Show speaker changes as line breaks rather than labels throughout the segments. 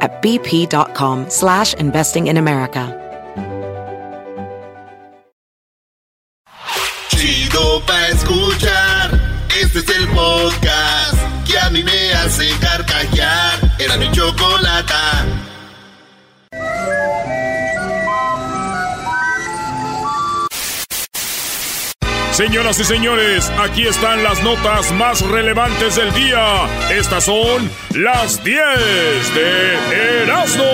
at bp.com slash investing in America.
Chido pa escuchar, este es el podcast que a mí me hace carcajear. Era mi chocolata.
Señoras y señores, aquí están las notas más relevantes del día. Estas son las 10 de Erasmo.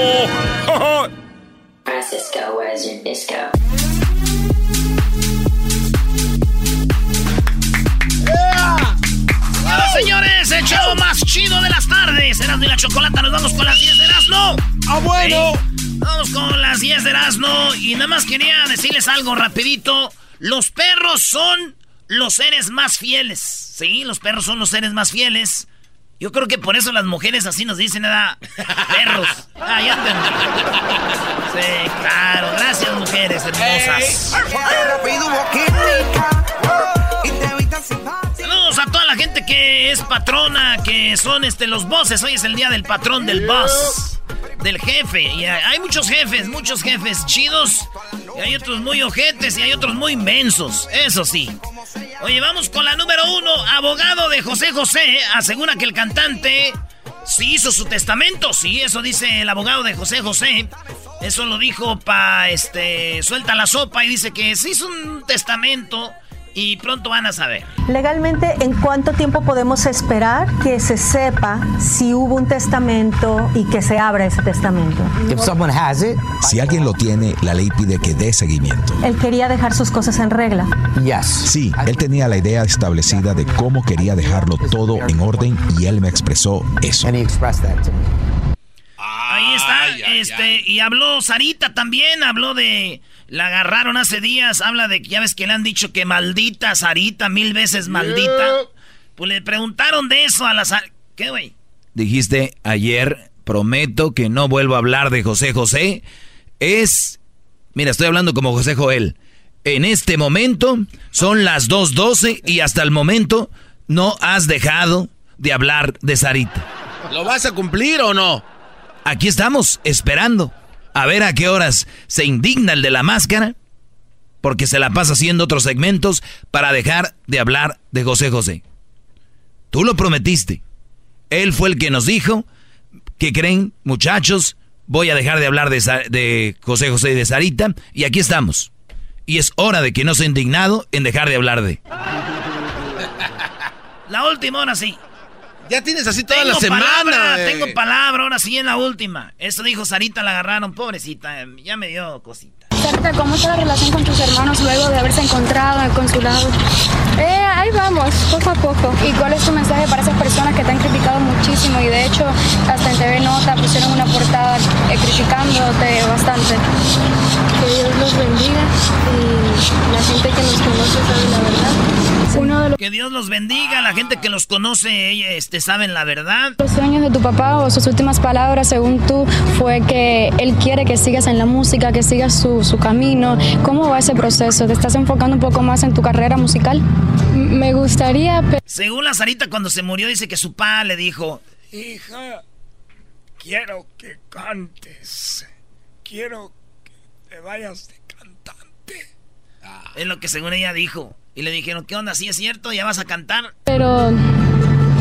Hola, señores, el show más chido de las tardes. Erasmo y la chocolata, nos vamos con las 10 de Erasmo.
¡Ah, bueno!
Vamos con las 10 de Erasmo. Y nada más quería decirles algo rapidito. Los perros son los seres más fieles. Sí, los perros son los seres más fieles. Yo creo que por eso las mujeres así nos dicen, nada, perros. Ah, ya entendí. Sí, claro. Gracias, mujeres hermosas. Saludos que es patrona, que son este los bosses. Hoy es el día del patrón del boss, del jefe. Y hay muchos jefes, muchos jefes chidos. Y hay otros muy ojetes y hay otros muy inmensos. Eso sí. Oye, vamos con la número uno. Abogado de José José asegura que el cantante sí hizo su testamento. Sí, eso dice el abogado de José José. Eso lo dijo pa este suelta la sopa y dice que se hizo un testamento y pronto van a saber.
Legalmente, ¿en cuánto tiempo podemos esperar que se sepa si hubo un testamento y que se abra ese testamento?
Si alguien lo tiene, la ley pide que dé seguimiento.
Él quería dejar sus cosas en regla.
Sí, él tenía la idea establecida de cómo quería dejarlo todo en orden y él me expresó eso.
Ahí está, este, y habló Sarita también, habló de, la agarraron hace días, habla de que ya ves que le han dicho que maldita Sarita, mil veces maldita. Pues le preguntaron de eso a la Sar- ¿Qué, güey?
Dijiste ayer, prometo que no vuelvo a hablar de José José. Es, mira, estoy hablando como José Joel. En este momento son las 2.12 y hasta el momento no has dejado de hablar de Sarita.
¿Lo vas a cumplir o no?
Aquí estamos, esperando. A ver a qué horas se indigna el de la máscara, porque se la pasa haciendo otros segmentos para dejar de hablar de José José. Tú lo prometiste. Él fue el que nos dijo, que creen, muchachos? Voy a dejar de hablar de, José José y de Sarita, y aquí estamos. Y es hora de que no sea indignado en dejar de hablar de.
La última, ahora sí.
Ya tienes así toda
tengo
la semana.
palabra, tengo palabra, ahora sí en la última. Eso dijo Sarita, la agarraron, pobrecita, ya me dio cosita.
Sarita, ¿cómo está la relación con tus hermanos luego de haberse encontrado en el consulado? Eh, ahí vamos, poco a poco. ¿Y cuál es tu mensaje para esas personas que te han criticado muchísimo y de hecho hasta en TV Nota pusieron una portada eh, criticándote bastante? Que Dios los bendiga y la gente que nos conoce sabe la verdad. Uno de los
Que Dios los bendiga, la gente que los conoce, este, saben la verdad.
Los sueños de tu papá o sus últimas palabras, según tú, fue que él quiere que sigas en la música, que sigas su, su camino. ¿Cómo va ese proceso? ¿Te estás enfocando un poco más en tu carrera musical? Me gustaría, pero
Según la Sarita, cuando se murió, dice que su pa le dijo,
Hija, quiero que cantes. Quiero que te vayas de cantante.
es lo que según ella dijo. Y le dijeron, ¿qué onda? ¿Sí es cierto? ¿Ya vas a cantar?
pero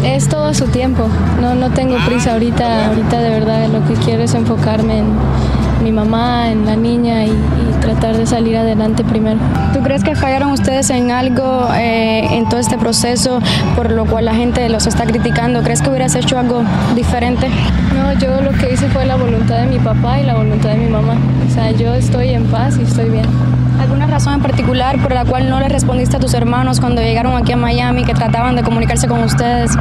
es todo su tiempo. No, no tengo prisa ahorita. Ahorita de verdad lo que quiero es enfocarme en, mi mamá, en la niña y, tratar de salir adelante primero. ¿Tú crees que fallaron ustedes en algo eh, en todo este proceso por lo cual la gente los está criticando? ¿Crees que hubieras hecho algo diferente? No, yo lo que hice fue la voluntad de mi papá y la voluntad de mi mamá. O sea, yo estoy en paz y estoy bien. ¿Alguna razón en particular por la cual no le respondiste a tus hermanos cuando llegaron aquí a Miami, que trataban de comunicarse con ustedes?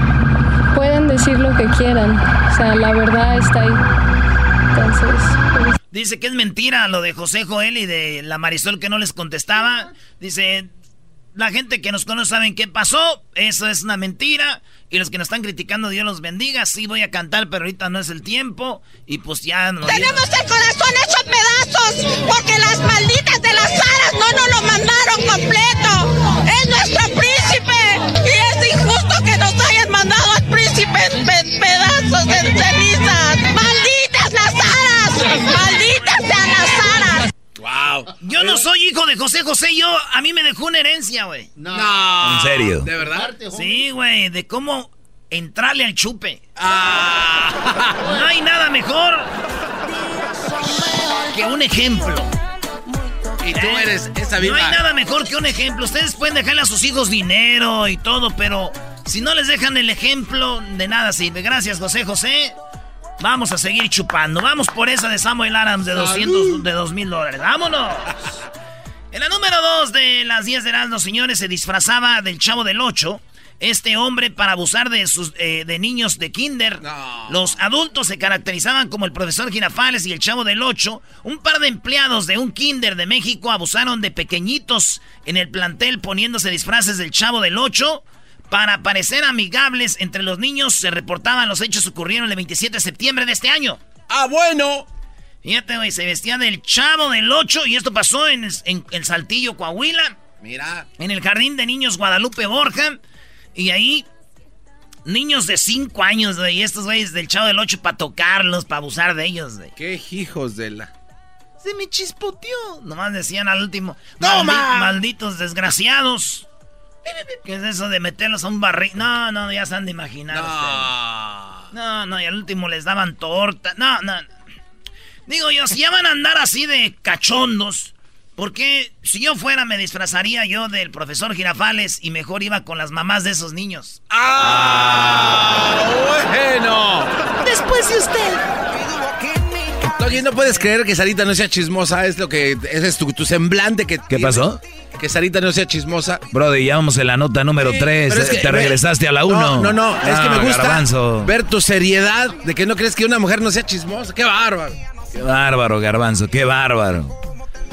Pueden decir lo que quieran, o sea, la verdad está ahí. Entonces, pues,
Dice que es mentira lo de José Joel y de la Marisol que no les contestaba. Dice, la gente que nos conoce saben qué pasó, eso es una mentira. Y los que nos están criticando, Dios los bendiga. Sí voy a cantar, pero ahorita no es el tiempo. Y pues ya no.
Tenemos el corazón hecho pedazos porque las malditas de las aras no nos lo mandaron completo. Es nuestro príncipe y es injusto que nos hayan mandado al príncipe en pedazos de cenizas. ¡Malditas las aras!
Yo no soy hijo de José José, yo a mí me dejó una herencia, güey.
No. ¿En serio?
¿De verdad?
Sí, güey, de cómo entrarle al chupe. Ah. No hay nada mejor que un ejemplo.
Y tú eres esa
misma. No hay nada mejor que un ejemplo. Ustedes pueden dejarle a sus hijos dinero y todo, pero si no les dejan el ejemplo, de nada sirve. Gracias, José José. Vamos a seguir chupando. Vamos por esa de Samuel Adams de 200, de 2 mil dólares. ¡Vámonos! En la número 2 de las 10 de los señores, se disfrazaba del chavo del 8. Este hombre para abusar de sus eh, de niños de kinder. Los adultos se caracterizaban como el profesor Girafales y el chavo del 8. Un par de empleados de un kinder de México abusaron de pequeñitos en el plantel poniéndose disfraces del chavo del 8. Para parecer amigables entre los niños, se reportaban los hechos ocurrieron el 27 de septiembre de este año.
¡Ah, bueno!
Fíjate, güey, se vestía del chavo del 8 y esto pasó en, el Saltillo, Coahuila.
Mira.
En el Jardín de Niños Guadalupe Borja. Y ahí, niños de 5 años, güey, y estos güeyes del chavo del 8 para tocarlos, para abusar de ellos, güey.
Qué hijos de la...
Se me chispoteó. Nomás decían al último. ¡No, Malditos desgraciados. ¿Qué es eso de meterlos a un barril? No, no, ya se han de imaginar. No. no, no, y al último les daban torta. No, no. Digo yo, si ya van a andar así de cachondos, ¿por qué si yo fuera me disfrazaría yo del profesor Girafales y mejor iba con las mamás de esos niños?
¡Ah! ¡Bueno!
Después de usted.
Oye, no puedes creer que Sarita no sea chismosa, es lo que es tu, tu semblante que
¿Qué pasó?
Que Sarita no sea chismosa.
Brody, ya vamos en la nota número 3. te regresaste a la 1.
No, no, no, es que me gusta ver tu seriedad de que no crees que una mujer no sea chismosa. ¡Qué bárbaro!
¡Qué bárbaro, Garbanzo! ¡Qué bárbaro!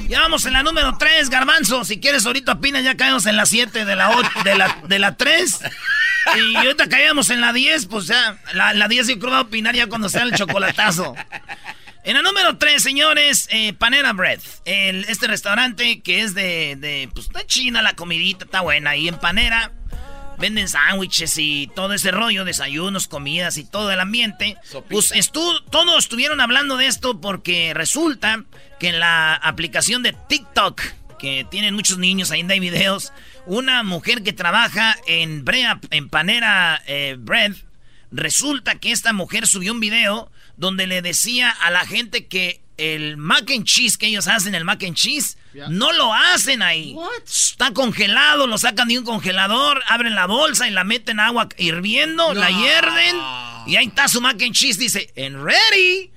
Ya vamos en la número 3, Garbanzo. Si quieres, ahorita opina, ya caemos en la 7 de la, de la, de la 3. Y ahorita caíamos en la 10, pues ya. La, la 10 yo creo va a opinar ya cuando sea el chocolatazo. En la número 3, señores, eh, Panera Bread. este restaurante que es de, de, pues, está china la comidita, está buena. Y en Panera venden sándwiches y todo ese rollo, desayunos, comidas y todo el ambiente. Pues todos estuvieron hablando de esto porque resulta que en la aplicación de TikTok, que tienen muchos niños, ahí hay videos, una mujer que trabaja en, Brea, en Panera eh, Bread, resulta que esta mujer subió un video donde le decía a la gente que el mac and cheese que ellos hacen, el mac and cheese, no lo hacen ahí. Está congelado, lo sacan de un congelador, abren la bolsa y la meten agua hirviendo, la hierden y ahí está su mac and cheese, dice, en ready.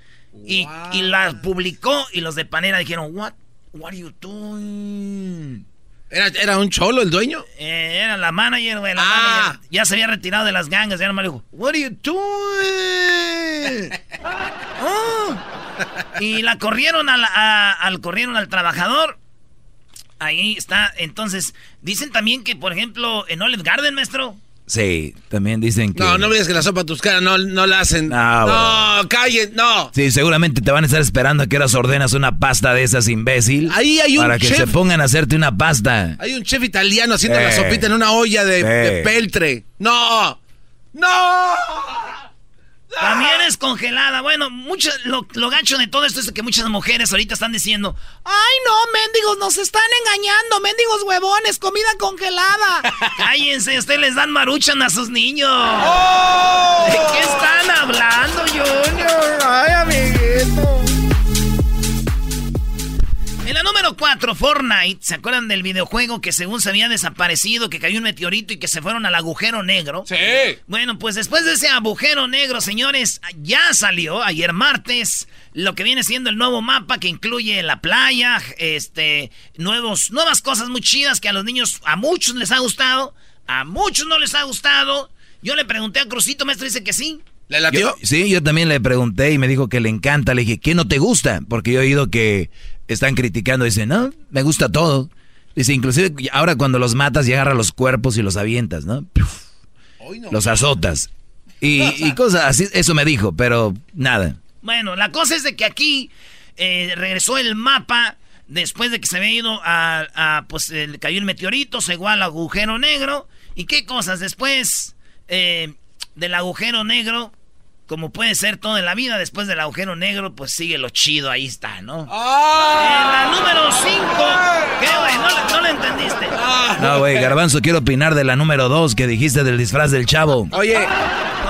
Y, la publicó y los de Panera dijeron, what, what are you doing?
¿Era, un cholo el dueño?
Eh, era la manager, güey. Ah. Ya se había retirado de las gangas. Ya nomás le dijo, What are you doing? Oh. Y la corrieron al, al, corrieron al trabajador. Ahí está. Entonces, dicen también que, por ejemplo, en Olive Garden, maestro,
Sí, también dicen que.
No, no veas que la sopa tuscana no, no la hacen. Ah, no, callen, no.
Sí, seguramente te van a estar esperando a que eras ordenas una pasta de esas, imbécil.
Ahí hay un
Para que se pongan a hacerte una pasta.
Hay un chef italiano haciendo la sopita en una olla de, de peltre. ¡No! ¡No!
También es congelada. Bueno, mucho, lo, gacho de todo esto es que muchas mujeres ahorita están diciendo: ¡Ay, no, mendigos, nos están engañando! ¡Mendigos huevones, comida congelada! Cállense, ustedes les dan maruchan a sus niños. ¡Oh! ¿De qué están hablando, Junior? ¡Ay, amiguito! 4, Fortnite. ¿Se acuerdan del videojuego que según se había desaparecido, que cayó un meteorito y que se fueron al agujero negro?
Sí.
Bueno, pues después de ese agujero negro, señores, ya salió ayer martes lo que viene siendo el nuevo mapa que incluye la playa, este, nuevos, nuevas cosas muy chidas que a los niños, a muchos les ha gustado, a muchos no les ha gustado. Yo le pregunté a Crucito, maestro, dice que sí.
¿Le latió?
sí, yo también le pregunté y me dijo que le encanta. Le dije, ¿qué no te gusta? Porque yo he oído que están criticando. Dice, no, me gusta todo. Dice, inclusive ahora cuando los matas y agarras los cuerpos y los avientas, ¿no? Los azotas. Y, y, cosas así, eso me dijo, pero nada.
Bueno, la cosa es de que aquí eh, regresó el mapa después de que se había ido a, a pues cayó el meteorito, se igual al agujero negro. ¿Y qué cosas? Después eh, del agujero negro como puede ser todo en la vida, después del agujero negro, pues sigue lo chido, ahí está, ¿no? ¡Ah! En la número 5. ¿Qué, güey? ¿No, ¿No, le entendiste?
Ah. No, güey, Garbanzo, quiero opinar de la número 2 que dijiste del disfraz del chavo.
Oye,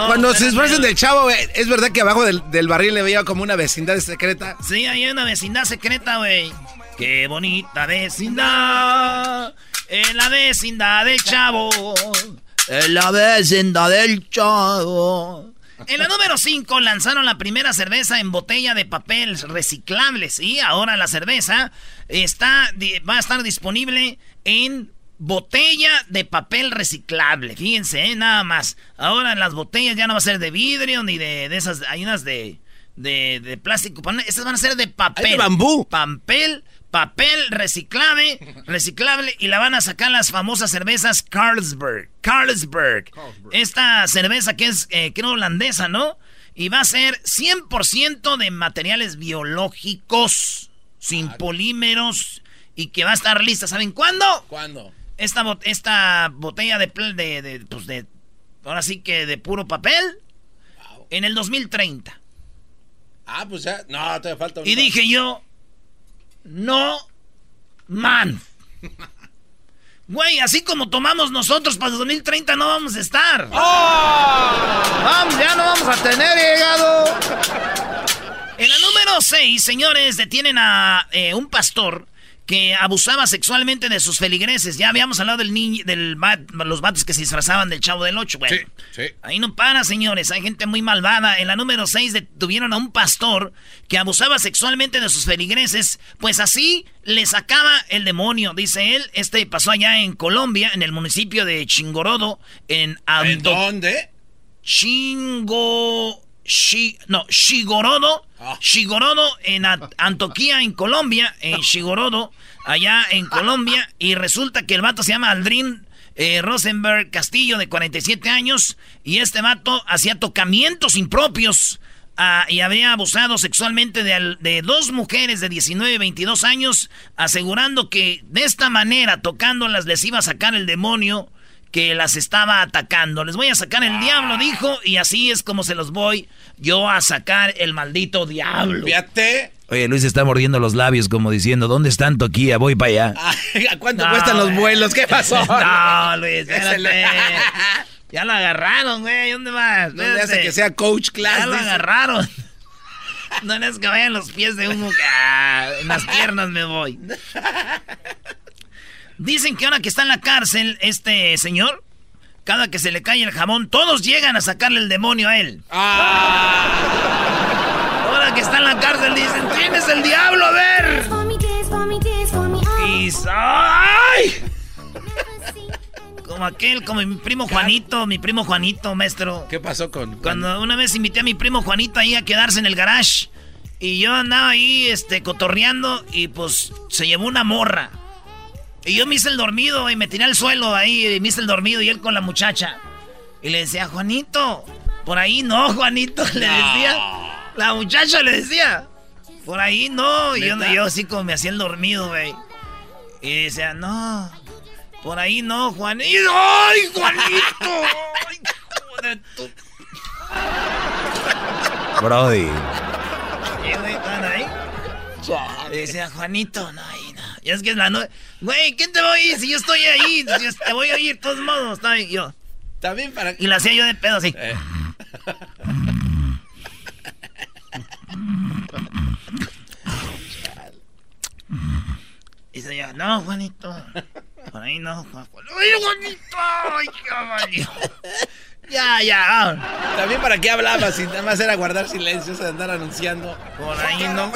cuando se disfrazan del chavo, güey, ¿es verdad que abajo del, del, barril le veía como una vecindad secreta?
Sí, hay una vecindad secreta, güey. Qué bonita vecindad. En la vecindad del chavo. En la vecindad del chavo. En la número 5 lanzaron la primera cerveza en botella de papel reciclable, ¿sí? Ahora la cerveza está, va a estar disponible en botella de papel reciclable. Fíjense, ¿eh? nada más. Ahora las botellas ya no va a ser de vidrio ni de, de esas, hay unas de, de, de plástico. Estas van a ser de papel.
de bambú.
Papel papel reciclable, reciclable y la van a sacar las famosas cervezas Carlsberg. Carlsberg. Esta cerveza que es, eh, creo, holandesa, ¿no? Y va a ser 100% de materiales biológicos, sin polímeros y que va a estar lista. ¿Saben cuándo?
¿Cuándo?
Esta, esta botella de, de, de, pues de, ahora sí que de puro papel, en el 2030.
Ah, pues ya, no, te falta
Y dije yo, no man. Güey, así como tomamos nosotros para el 2030 no vamos a estar.
¡Oh!
Vamos, ya no vamos a tener llegado. En la número 6, señores, detienen a eh, un pastor que abusaba sexualmente de sus feligreses. Ya habíamos hablado del niño, del los vatos que se disfrazaban del chavo del 8, güey.
Sí, sí.
Ahí no para, señores. Hay gente muy malvada. En la número 6 detuvieron a un pastor que abusaba sexualmente de sus feligreses. Pues así le sacaba el demonio, dice él. Este pasó allá en Colombia, en el municipio de Chingorodo. ¿En,
¿En dónde?
Chingo... no, Shigorodo,
Ah.
Shigorodo en Antoquía, en Colombia, en Shigorodo, allá en Colombia, y resulta que el vato se llama Aldrin eh, Rosenberg Castillo, de 47 años, y este vato hacía tocamientos impropios ah, y habría abusado sexualmente de, de, dos mujeres de 19 y 22 años, asegurando que de esta manera, tocándolas, les iba a sacar el demonio que las estaba atacando. Les voy a sacar el diablo, dijo, y así es como se los voy yo a sacar el maldito diablo.
Fíjate.
Oye, Luis está mordiendo los labios como diciendo, ¿dónde están Toquía? Voy para allá.
¿A cuánto no, cuestan los vuelos? ¿Qué pasó?
No, Luis, espérate. ya lo agarraron, güey. ¿Dónde vas?
No le hace que sea coach class.
Ya lo agarraron. No es que vayan los pies de humo. Ah, en las piernas me voy. Dicen que ahora que está en la cárcel este señor, cada que se le cae el jamón, todos llegan a sacarle el demonio a él.
Ah.
Ahora que está en la cárcel dicen, tienes el diablo, a ver. Y... ¡Ay! Como aquel, como mi primo Juanito, mi primo Juanito, maestro.
¿Qué pasó con...?
Cuando una vez invité a mi primo Juanito ahí a quedarse en el garage. Y yo andaba ahí, este, cotorreando y pues se llevó una morra. Y yo me hice el dormido y me tiré al suelo ahí y me hice el dormido y él con la muchacha. Y le decía, Juanito, por ahí no, Juanito, le decía. La muchacha le decía, por ahí no. Y yo, yo así como me hacía el dormido, güey. Y decía, no, por ahí no, Juanito. ¡Ay, Juanito! ¡Ay, hijo de tu...
Brody.
¿Están ahí? Y decía, Juanito, no, ahí no. Y es que es la noche. Güey, ¿quién te va a oír si yo estoy ahí? Yo te voy a oír de todos modos. Ahí, yo.
También para.
Y la hacía yo de pedo así.
Eh.
Y se llama, no, Juanito. Por ahí no, ¡Ay, Juanito! ¡Ay, caballo! Ya, ya.
También para qué hablaba si nada más era guardar silencio, de andar anunciando.
Por ahí no.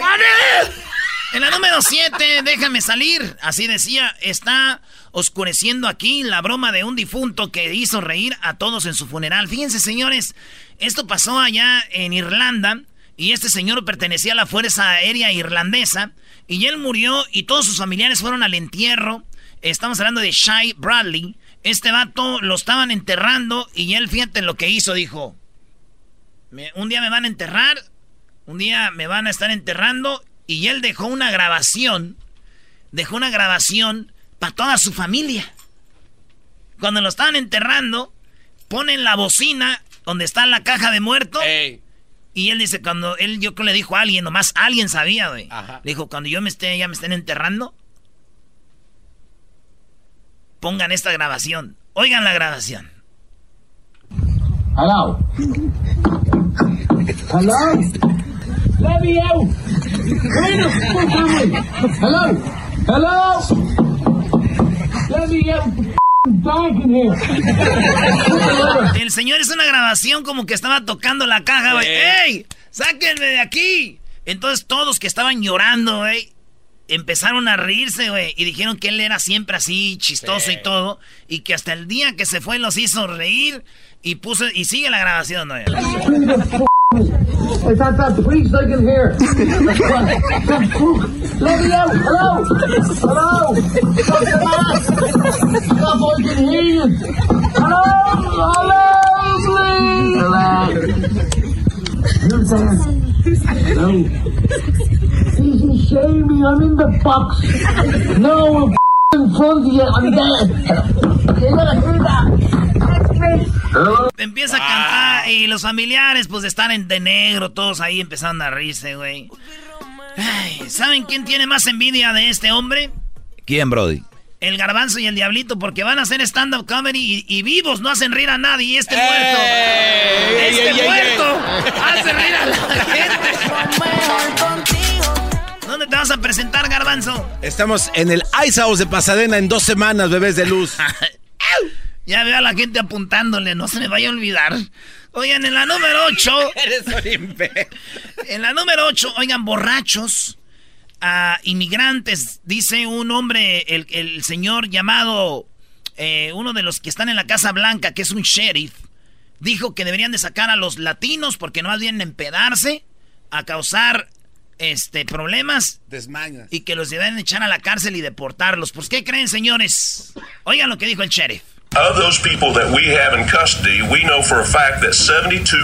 En la número 7, déjame salir. Así decía, está oscureciendo aquí la broma de un difunto que hizo reír a todos en su funeral. Fíjense, señores, esto pasó allá en Irlanda y este señor pertenecía a la Fuerza Aérea Irlandesa y él murió y todos sus familiares fueron al entierro. Estamos hablando de Shai Bradley. Este vato lo estaban enterrando y él, fíjate lo que hizo, dijo, un día me van a enterrar, un día me van a estar enterrando y él dejó una grabación, dejó una grabación para toda su familia. Cuando lo estaban enterrando, ponen la bocina donde está la caja de muerto. Y él dice, cuando él yo creo le dijo a alguien, nomás alguien sabía, güey. dijo, cuando yo me esté, ya me estén enterrando, pongan esta grabación. Oigan la grabación.
Hello. Hello. Let me out. Hello. Hello.
El señor es una grabación como que estaba tocando la caja, güey. ¡Ey! ¡Sáquenme de aquí! Entonces todos que estaban llorando, güey, empezaron a reírse, güey. Y dijeron que él era siempre así, chistoso y todo. Y que hasta el día que se fue los hizo reír. Y puso, y sigue la grabación, ¿no?
It's not that please I can hear. Let me out. Hello. Hello. Stop the mask. Stop I can hear you. Hello. Hello. Please. Who's there? Hello. Easy shamey. I'm in the box. No,
Empieza a cantar y los familiares pues están en de negro, todos ahí empezando a reírse, güey. ¿Saben quién tiene más envidia de este hombre?
¿Quién, Brody?
El garbanzo y el diablito, porque van a hacer stand-up comedy y, vivos no hacen reír a nadie. Y este muerto, este muerto, hace reír a la gente. ¿Dónde te vas a presentar, garbanzo?
Estamos en el Ice House de Pasadena en dos semanas, bebés de luz.
Ya veo a la gente apuntándole, no se me vaya a olvidar. Oigan, en la número 8. en la número 8, oigan, borrachos. A inmigrantes, dice un hombre, el, señor llamado, eh, uno de los que están en la Casa Blanca, que es un sheriff, dijo que deberían de sacar a los latinos porque no a empedarse, a causar este, problemas.
Desmañas.
Y que los deben echar a la cárcel y deportarlos. ¿Por qué creen, señores? Oigan lo que dijo el sheriff.
Of those people that we have in custody, we know for a fact that 72%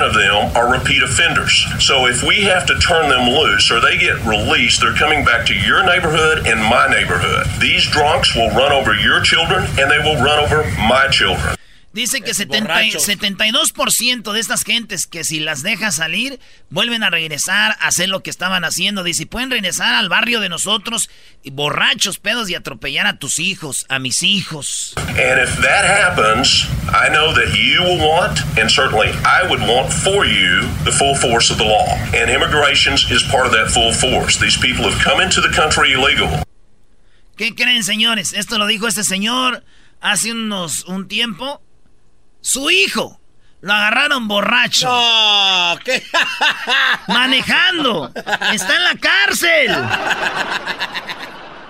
of them are repeat offenders. So if we have to turn them loose or they get released, they're coming back to your neighborhood and my neighborhood. These drunks will run over your children and they will run over my children.
Dice que 70, 72% de estas gentes que si las deja salir, vuelven a regresar a hacer lo que estaban haciendo. Dice, pueden regresar al barrio de nosotros, y borrachos, pedos, y atropellar a tus hijos, a mis hijos.
And if that happens, I know that you will want, and certainly I would want for you, the full force of the law. And immigration is part of that full force. These people have come into the country illegal.
¿Qué creen, señores? Esto lo dijo este señor hace unos un tiempo su hijo. Lo agarraron borracho.
No, ¿qué?
Manejando. Está en la cárcel.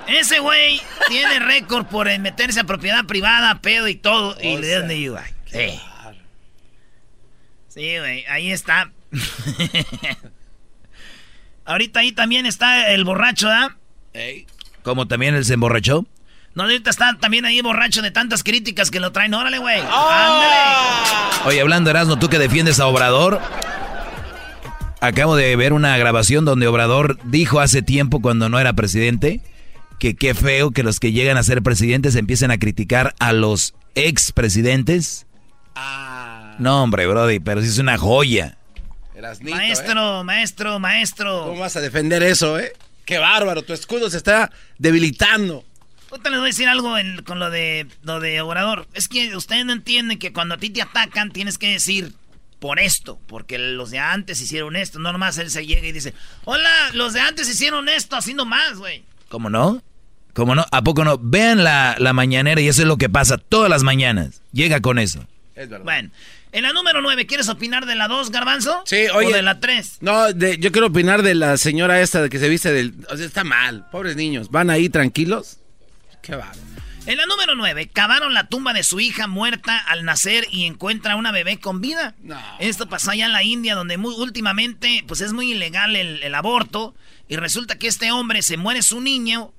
Ese güey tiene récord por meterse a propiedad privada, pedo y todo. y le dieron de güey. Sí. Sí, güey. Ahí está. Ahorita ahí también está el borracho, ¿ah?
¿Cómo también él se emborrachó?
No, ahorita está también ahí borracho de tantas críticas que lo traen. Órale, güey. ¡Ah!
Oye, hablando, Erasmo, tú que defiendes a Obrador. Acabo de ver una grabación donde Obrador dijo hace tiempo, cuando no era presidente, que qué feo que los que llegan a ser presidentes empiecen a criticar a los expresidentes. Ah. No, hombre, Brody, pero sí es una joya.
maestro,
¿eh?
maestro, maestro.
¿Cómo vas a defender eso, eh? Qué bárbaro, tu escudo se está debilitando.
Ahorita les voy a decir algo con lo de, lo de Obrador. Es que ustedes no entienden que cuando a ti te atacan tienes que decir por esto, porque los de antes hicieron esto. No nomás él se llega y dice, hola, los de antes hicieron esto, haciendo más, güey.
¿Cómo no? ¿Cómo no? ¿A poco no? Vean la, la mañanera y eso es lo que pasa todas las mañanas. Llega con eso.
Es verdad. Bueno, en la número 9, ¿quieres opinar de la 2, Garbanzo?
Sí, oye.
¿O de la 3?
No, yo quiero opinar de la señora esta de que se viste del... O sea, está mal. Pobres niños. ¿Van ahí tranquilos? Qué va.
En la número 9, cavaron la tumba de su hija muerta al nacer y encuentra una bebé con vida. Esto pasó allá en la India, donde muy, últimamente pues es muy ilegal el, el, aborto. Y resulta que este hombre se muere su niño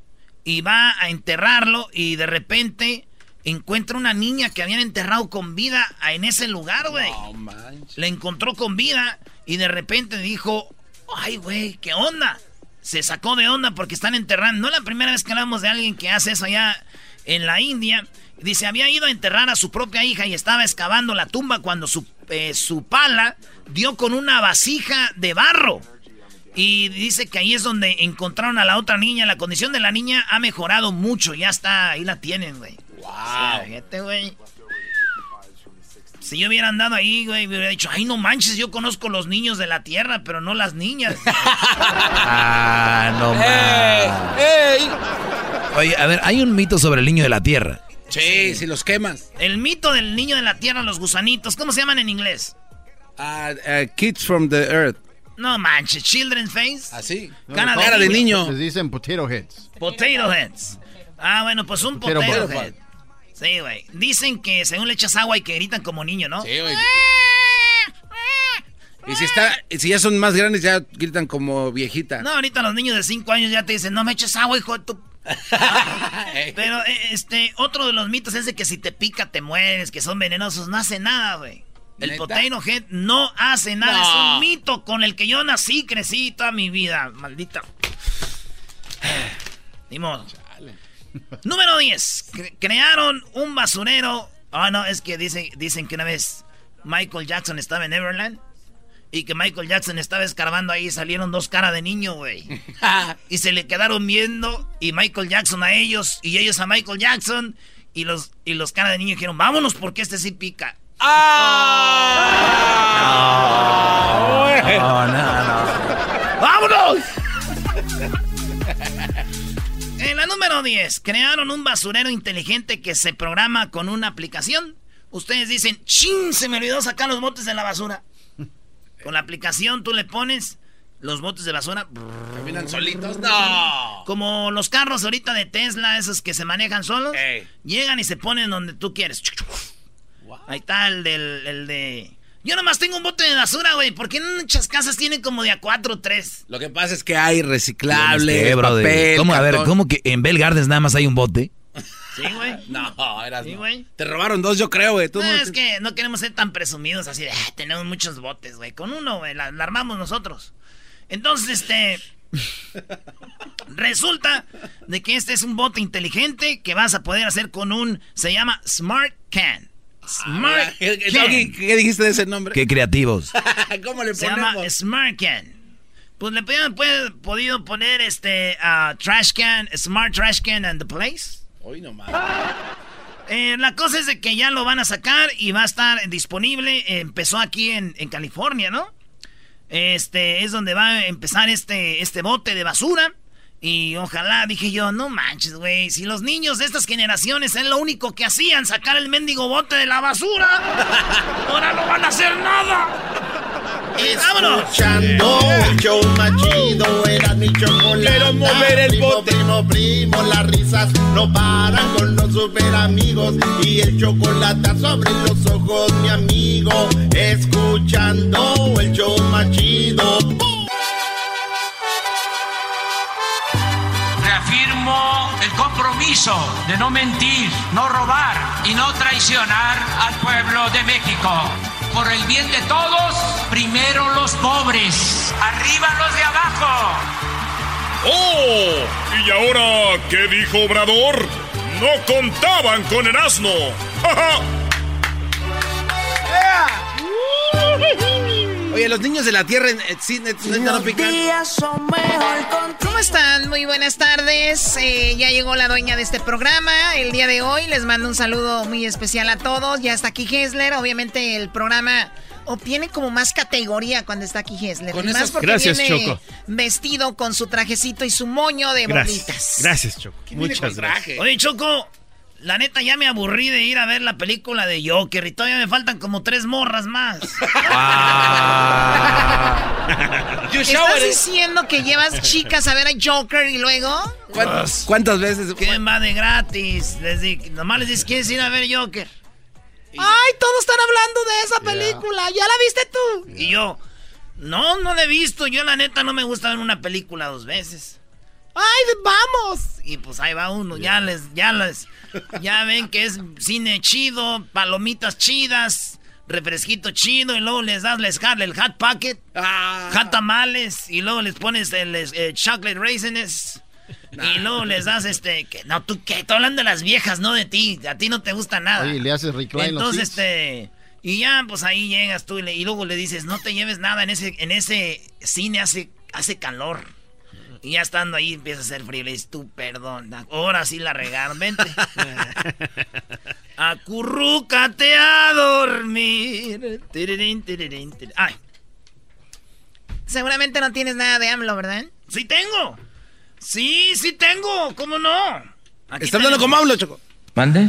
y va a enterrarlo y de repente encuentra una niña que habían enterrado con vida en ese lugar, güey. No, Le encontró con vida y de repente dijo, ay, güey, ¿qué onda? Se sacó de onda porque están enterrando. No es la primera vez que hablamos de alguien que hace eso allá en la India. Dice, había ido a enterrar a su propia hija y estaba excavando la tumba cuando su, eh, su pala dio con una vasija de barro. Y dice que ahí es donde encontraron a la otra niña. La condición de la niña ha mejorado mucho. Ya está, ahí la tienen, güey. Wow. güey. Si yo hubiera andado ahí, güey, me hubiera dicho, ay, no manches, yo conozco los niños de la tierra, pero no las niñas.
ah, no manches. Oye, a ver, hay un mito sobre el niño de la tierra.
Sí, si los quemas.
El mito del niño de la tierra, los gusanitos, ¿cómo se llaman en inglés?
Uh, kids from the earth.
No manches, children's face.
Así.
Ah, cara,
de, niño.
Se dicen potato heads.
Potato heads. Ah, bueno, pues un potato, head. Sí, güey. Dicen que según le echas agua y que gritan como niño, ¿no? Sí, güey.
Y si está, si ya son más grandes, ya gritan como viejita.
No, ahorita los niños de 5 años ya te dicen, no me eches agua, hijo de tu. Pero eh, este, otro de los mitos es de que si te pica te mueres, que son venenosos, no hace nada, güey. El potato head no hace nada, es un mito con el que yo nací, crecí toda mi vida, maldita. Ni modo. Número 10. crearon un basurero. Ah, no, es que dicen, dicen que una vez Michael Jackson estaba en Neverland. Y que Michael Jackson estaba escarbando ahí y salieron dos caras de niño, güey. y se le quedaron viendo. Y Michael Jackson a ellos. Y ellos a Michael Jackson. Y los, y los caras de niño dijeron, vámonos porque este sí pica. ¡Ah! No, no, no. ¡Vámonos! Número 10, crearon un basurero inteligente que se programa con una aplicación. Ustedes dicen, ¡chin! Se me olvidó sacar los botes de la basura. Con la aplicación tú le pones los botes de basura.
¿Caminan solitos? ¡No!
Como los carros ahorita de Tesla, esos que se manejan solos. Llegan y se ponen donde tú quieres. Ahí está el, del, el de yo nomás tengo un bote de basura, güey. ¿Por qué en muchas casas tienen como de a cuatro o tres?
Lo que pasa es que hay reciclable, papel,
¿Cómo, a ver, ¿cómo que en Bell Gardens nada más hay un bote?
Sí, güey.
No, eras sí, güey. Te robaron dos, yo creo, güey.
No, es que no queremos ser tan presumidos así de, ah, tenemos muchos botes, güey. Con uno, güey, la, armamos nosotros. Entonces, este... Resulta de que este es un bote inteligente que vas a poder hacer con un... Se llama Smart Can.
Smart ¿Qué, dijiste de ese nombre?
Qué creativos.
¿Cómo le ponemos?
Se llama Smart Can. Pues le pudieron podido poner este uh, Trash Can, Smart Trash Can and the Place.
Hoy nomás.
Eh, la cosa es de que ya lo van a sacar y va a estar disponible. empezó aquí en, en, California, ¿no? Este es donde va a empezar este, este bote de basura. Y ojalá, dije yo, no manches, güey. Si los niños de estas generaciones es lo único que hacían, sacar el mendigo bote de la basura, ahora no van a hacer nada. ¡Vámonos!
Escuchando el show machido, era mi chocolate.
Quiero mover el
primo,
bote.
Primo, primo, las risas no paran con los super amigos. Y el chocolate sobre los ojos, mi amigo. Escuchando el show machido.
el compromiso de no mentir, no robar y no traicionar al pueblo de México. Por el bien de todos, primero los pobres, arriba los de abajo.
¡Oh! ¿Y ahora qué dijo Obrador? No contaban con el asno.
Oye, los niños de la tierra en, sí, no pican.
¿Cómo están? Muy buenas tardes. Eh, ya llegó la dueña de este programa el día de hoy. Les mando un saludo muy especial a todos. Ya está aquí Hessler. Obviamente el programa
obtiene como más categoría cuando está aquí Hessler.
Con
más porque
Gracias,
viene
Choco.
vestido con su trajecito y su moño de
Gracias.
bolitas.
Gracias, Choco. Muchas gracias.
Oye, Choco, la neta ya me aburrí de ir a ver la película de Joker y todavía me faltan como tres morras más.
¿Estás diciendo que llevas chicas a ver a Joker y luego?
¿Cuántas, cuántas veces?
¿Quién va de gratis? Les di- nomás les dices, ¿quieres ir a ver Joker?
Ay, todos están hablando de esa película. ¿Ya la viste tú?
Y yo, no, no la he visto. Yo la neta no me gusta ver una película dos veces.
¡Ay, vamos!
Y pues ahí va uno, ya les, ya les, ya ven que es cine chido, palomitas chidas, refresquito chido, y luego les das les el hot pocket, hot tamales, y luego les pones el, chocolate raisins, y luego les das este, que, no, tú qué, estoy hablando de las viejas, no de ti, a ti no te gusta nada.
Oye, le haces recline
Entonces, este, y ya, pues ahí llegas tú y, le- y luego le dices, no te lleves nada, en ese, en ese cine hace, hace calor. Y ya estando ahí empieza a hacer frío. Le dices, tú, perdón, ahora sí la regaron, vente. Acurrúcate a dormir. Tirirín, tirirín, tirirín. Ay,
Seguramente no tienes nada de AMLO, ¿verdad?
sí tengo. Sí, sí tengo, ¿cómo no? Aquí
Está hablando como hablo, Choco.
¿Mande?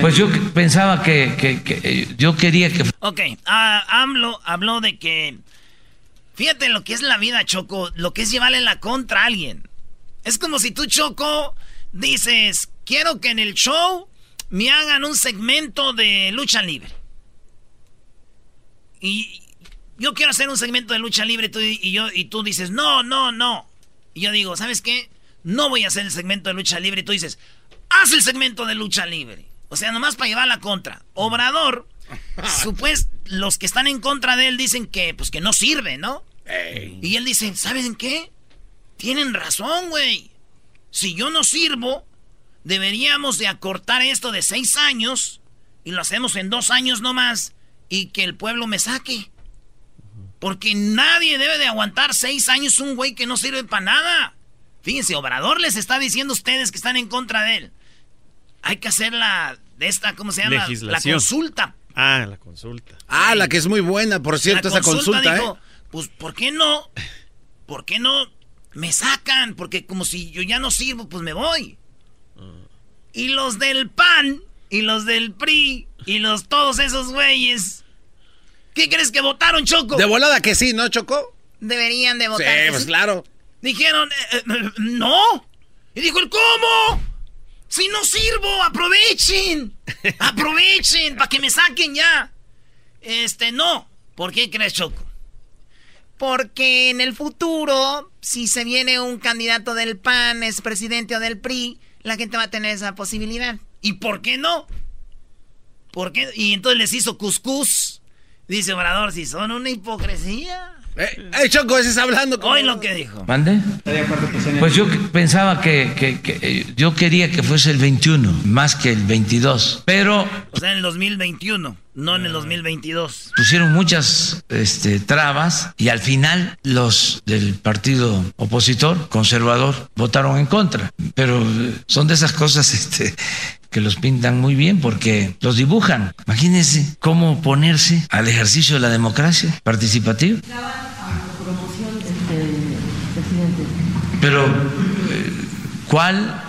Pues yo que- pensaba que, que- que, eh, yo quería que
Ok, ah, AMLO habló de que. Fíjate lo que es la vida, Choco. Lo que es llevarle la contra a alguien. Es como si tú, Choco, dices: Quiero que en el show me hagan un segmento de lucha libre. Y yo quiero hacer un segmento de lucha libre y, y tú dices: No, no, no. Y yo digo: ¿Sabes qué? No voy a hacer el segmento de lucha libre. Y tú dices: Haz el segmento de lucha libre. O sea, nomás para llevar la contra. Obrador. Supues, los que están en contra de él dicen que, pues, que no sirve, ¿no? Y él dice, ¿saben qué? Tienen razón, güey. Si yo no sirvo, deberíamos de acortar esto de seis años y lo hacemos en dos años nomás y que el pueblo me saque. Porque nadie debe de aguantar seis años un güey que no sirve para nada. Fíjense, Obrador les está diciendo a ustedes que están en contra de él. Hay que hacer la, de esta, ¿cómo se llama? La consulta.
Ah, la consulta.
Ah, la que es muy buena, por cierto,
La
esa consulta,
dijo,
¿eh?
Pues, ¿por qué no? ¿Por qué no me sacan? Porque como si yo ya no sirvo, pues me voy. Y los del PAN, y los del PRI, y los todos esos güeyes. ¿Qué crees que votaron, Choco?
De volada que sí, ¿no, Choco?
Deberían de
Sí,
votar.
pues claro.
Dijeron, eh, eh, no. Y dijo el, ¿cómo? Si no sirvo, aprovechen. Aprovechen para que me saquen ya. Este, no. ¿Por qué crees, Choco?
Porque en el futuro, si se viene un candidato del PAN, es presidente o del PRI, la gente va a tener esa posibilidad.
¿Y por qué no? ¿Por qué? Y entonces les hizo cuscús. Dice Obrador, si son una hipocresía.
Eh, eh, Choco, ese está hablando.
Hoy lo que dijo.
¿Mande? Pues yo que- pensaba que, que- que, eh, yo quería que fuese el 21 más que el 22, pero
O sea, en el 2021, no en el 2022.
pusieron muchas este, trabas y al final los del partido opositor conservador votaron en contra. Pero eh, son de esas cosas este, que los pintan muy bien porque los dibujan. Imagínense cómo ponerse al ejercicio de la democracia participativa. Pero, eh, ¿cuál?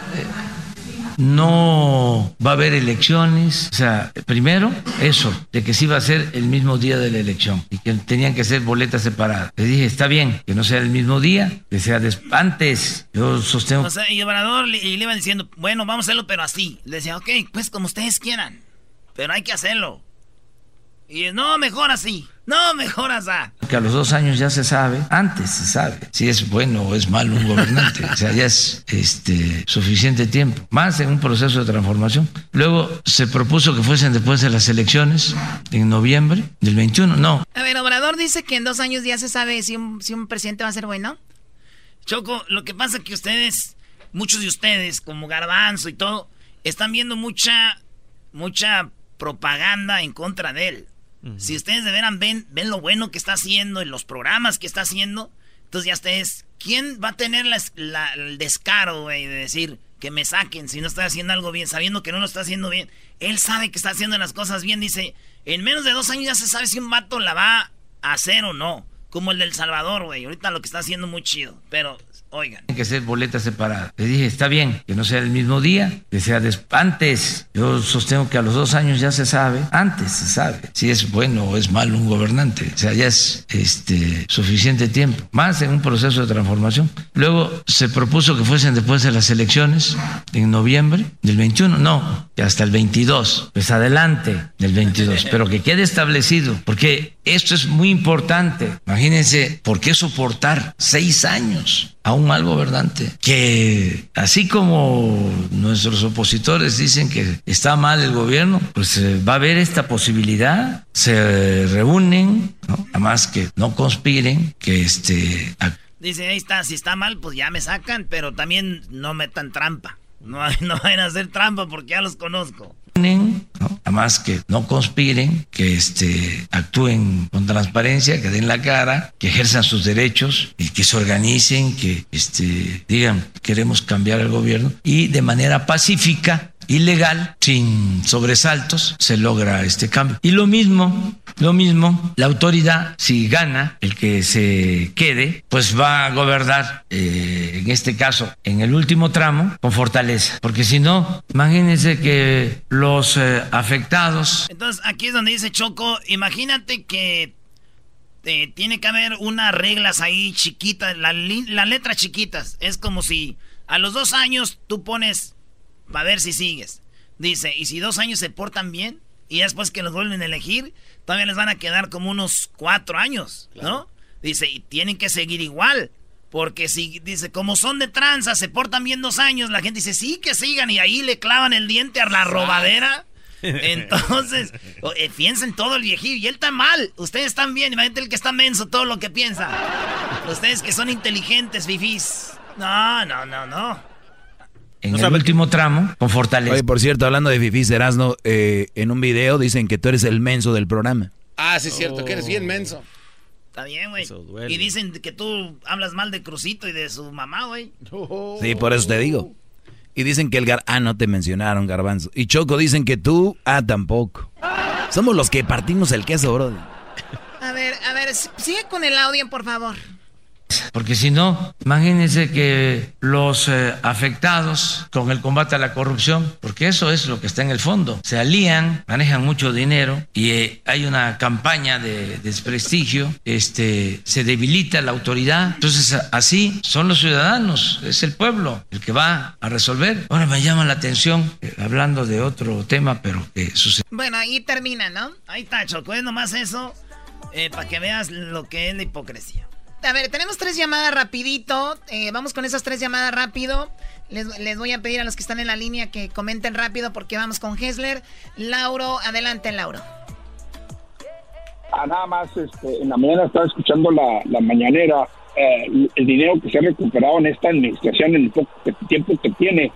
No va a haber elecciones. O sea, primero, eso, de que sí va a ser el mismo día de la elección y que tenían que ser boletas separadas. Le dije, está bien, que no sea el mismo día, que sea antes. Yo sostengo.
O sea, y Obrador le, y le iba diciendo, bueno, vamos a hacerlo, pero así. Le decía, ok, pues como ustedes quieran. Pero hay que hacerlo. Y no, mejor así. No, mejor así.
que a los dos años ya se sabe, antes se sabe, si es bueno o es malo un gobernante. o sea, ya es este, suficiente tiempo, más en un proceso de transformación. Luego se propuso que fuesen después de las elecciones, en noviembre del 21. No,
A ver, Obrador dice que en dos años ya se sabe si un, si un presidente va a ser bueno.
Choco, lo que pasa es que ustedes, muchos de ustedes, como Garbanzo y todo, están viendo mucha, mucha propaganda en contra de él. Si ustedes de veras ven, ven lo bueno que está haciendo en los programas que está haciendo, entonces ya ustedes, ¿quién va a tener la- la- el descaro, güey, de decir, que me saquen si no estoy haciendo algo bien, sabiendo que no lo está haciendo bien. Él sabe que está haciendo las cosas bien, dice, en menos de dos años ya se sabe si un vato la va a hacer o no. Como el del Salvador, güey. Ahorita lo que está haciendo muy chido. Pero Oigan.
Tiene que ser boleta separada. Le dije, está bien, que no sea el mismo día, que sea antes. Yo sostengo que a los dos años ya se sabe, antes se sabe si es bueno o es malo un gobernante. O sea, ya es este, suficiente tiempo, más en un proceso de transformación. Luego se propuso que fuesen después de las elecciones, en noviembre del 21, no, hasta el 22, pues adelante del 22, pero que quede establecido, porque esto es muy importante. Imagínense, ¿por qué soportar seis años? a un mal gobernante, que así como nuestros opositores dicen que está mal el gobierno, pues eh, va a haber esta posibilidad, se reúnen, ¿no? además que no conspiren, que este...
Dice, ahí está, si está mal, pues ya me sacan, pero también no metan trampa. No, no vayan a hacer trampa porque ya los conozco.
Además que no conspiren, que este, actúen con transparencia, que den la cara, que ejerzan sus derechos y que se organicen, que este, digan queremos cambiar el gobierno y de manera pacífica ilegal, sin sobresaltos, se logra este cambio. Y lo mismo, lo mismo, la autoridad, si gana el que se quede, pues va a gobernar, eh, en este caso, en el último tramo, con fortaleza. Porque si no, imagínense que los eh, afectados...
Entonces, aquí es donde dice Choco, imagínate que eh, tiene que haber unas reglas ahí chiquitas, las letras chiquitas. Es como si a los dos años tú pones a ver si sigues. Dice, y si dos años se portan bien, y después que los vuelven a elegir, todavía les van a quedar como unos cuatro años, ¿no? Dice, y tienen que seguir igual. Porque si, dice, como son de tranza, se portan bien dos años, la gente dice, sí, que sigan, y ahí le clavan el diente a la robadera. Entonces, eh, piensen todo el viejillo. Y él está mal. Ustedes están bien. Imagínate el que está menso todo lo que piensa. Ustedes que son inteligentes, fifís. No, no, no, no
en el último tramo con fortaleza.
Oye, por cierto, hablando de Fifi Serasno, eh, en un video dicen que tú eres el menso del programa.
Ah, sí, es cierto, que eres bien menso.
Está bien, güey. Y dicen que tú hablas mal de Crucito y de su mamá, güey.
Sí, por eso te digo. Y dicen que el gar... Ah, no te mencionaron, Garbanzo. Y Choco dicen que tú... Ah, tampoco. Somos los que partimos el queso, bro.
A ver, a ver, sigue con el audio, por favor.
Porque si no, imagínense que los eh, afectados con el combate a la corrupción, porque eso es lo que está en el fondo, se alían, manejan mucho dinero y eh, hay una campaña de desprestigio, este, se debilita la autoridad. Entonces, así son los ciudadanos, es el pueblo el que va a resolver. Ahora me llama la atención, eh, hablando de otro tema, pero que sucede.
Bueno, ahí termina, ¿no?
Ahí está, Choco, es nomás eso, para que veas lo que es la hipocresía.
A ver, tenemos tres llamadas rapidito. Eh, vamos con esas tres llamadas rápido. Les, voy a pedir a los que están en la línea que comenten rápido porque vamos con Hessler. Lauro, adelante, Lauro.
Ah, nada más, este, en la mañana estaba escuchando la, mañanera. Eh, el dinero que se ha recuperado en esta administración en el poco tiempo que tiene,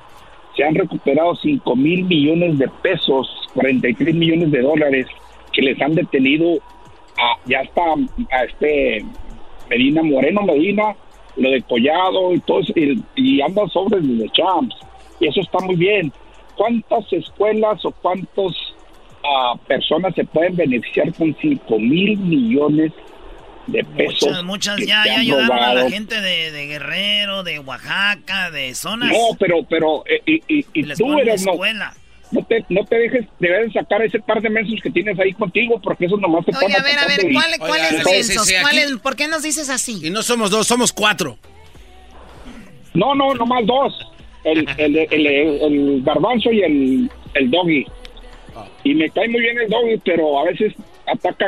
se han recuperado 5 mil millones de pesos, 43 millones de dólares que les han detenido a, ya está a este Medina Moreno Medina, lo de Collado y todo y, y andan sobre de Champs. Y eso está muy bien. ¿Cuántas escuelas o cuántas ah, personas se pueden beneficiar con 5 mil millones de pesos?
Muchas, muchas ya, ya ayudaron a la gente de, Guerrero, de Oaxaca, de zonas.
No, pero, pero, eh, y, y, tú eres, no, no te, no te dejes, debes sacar ese par de mensos que tienes ahí contigo, porque eso nomás te
Oye, a ver, a ver, ¿cuál, cuál es mensos? ¿Por qué nos dices así?
Y no somos dos, somos cuatro.
No, no, nomás dos. El, el, el, el, garbanzo y el, el doggy. Y me cae muy bien el doggy, pero a veces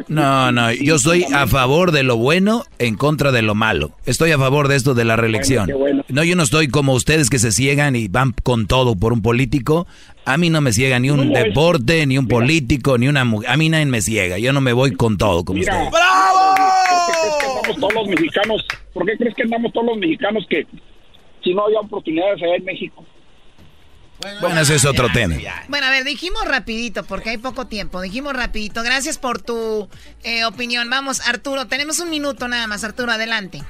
no, no, yo estoy a favor de lo bueno en contra de lo malo. Estoy a favor de esto de la reelección. No, yo no estoy como ustedes que se ciegan y van con todo por un político. A mí no me ciega ni un deporte, ni un político, ni una mujer. A mí nadie me ciega. Yo no me voy con todo como ustedes.
¡Bravo! ¿Por qué crees que andamos todos los mexicanos? ¿Por qué crees que andamos todos los mexicanos que si no había oportunidades allá en México?
Bueno, ese es otro tema.
Bueno, a ver, dijimos rapidito, porque hay poco tiempo. Dijimos rapidito. Gracias por tu eh, opinión. Vamos, Arturo, tenemos un minuto nada más. Arturo, adelante.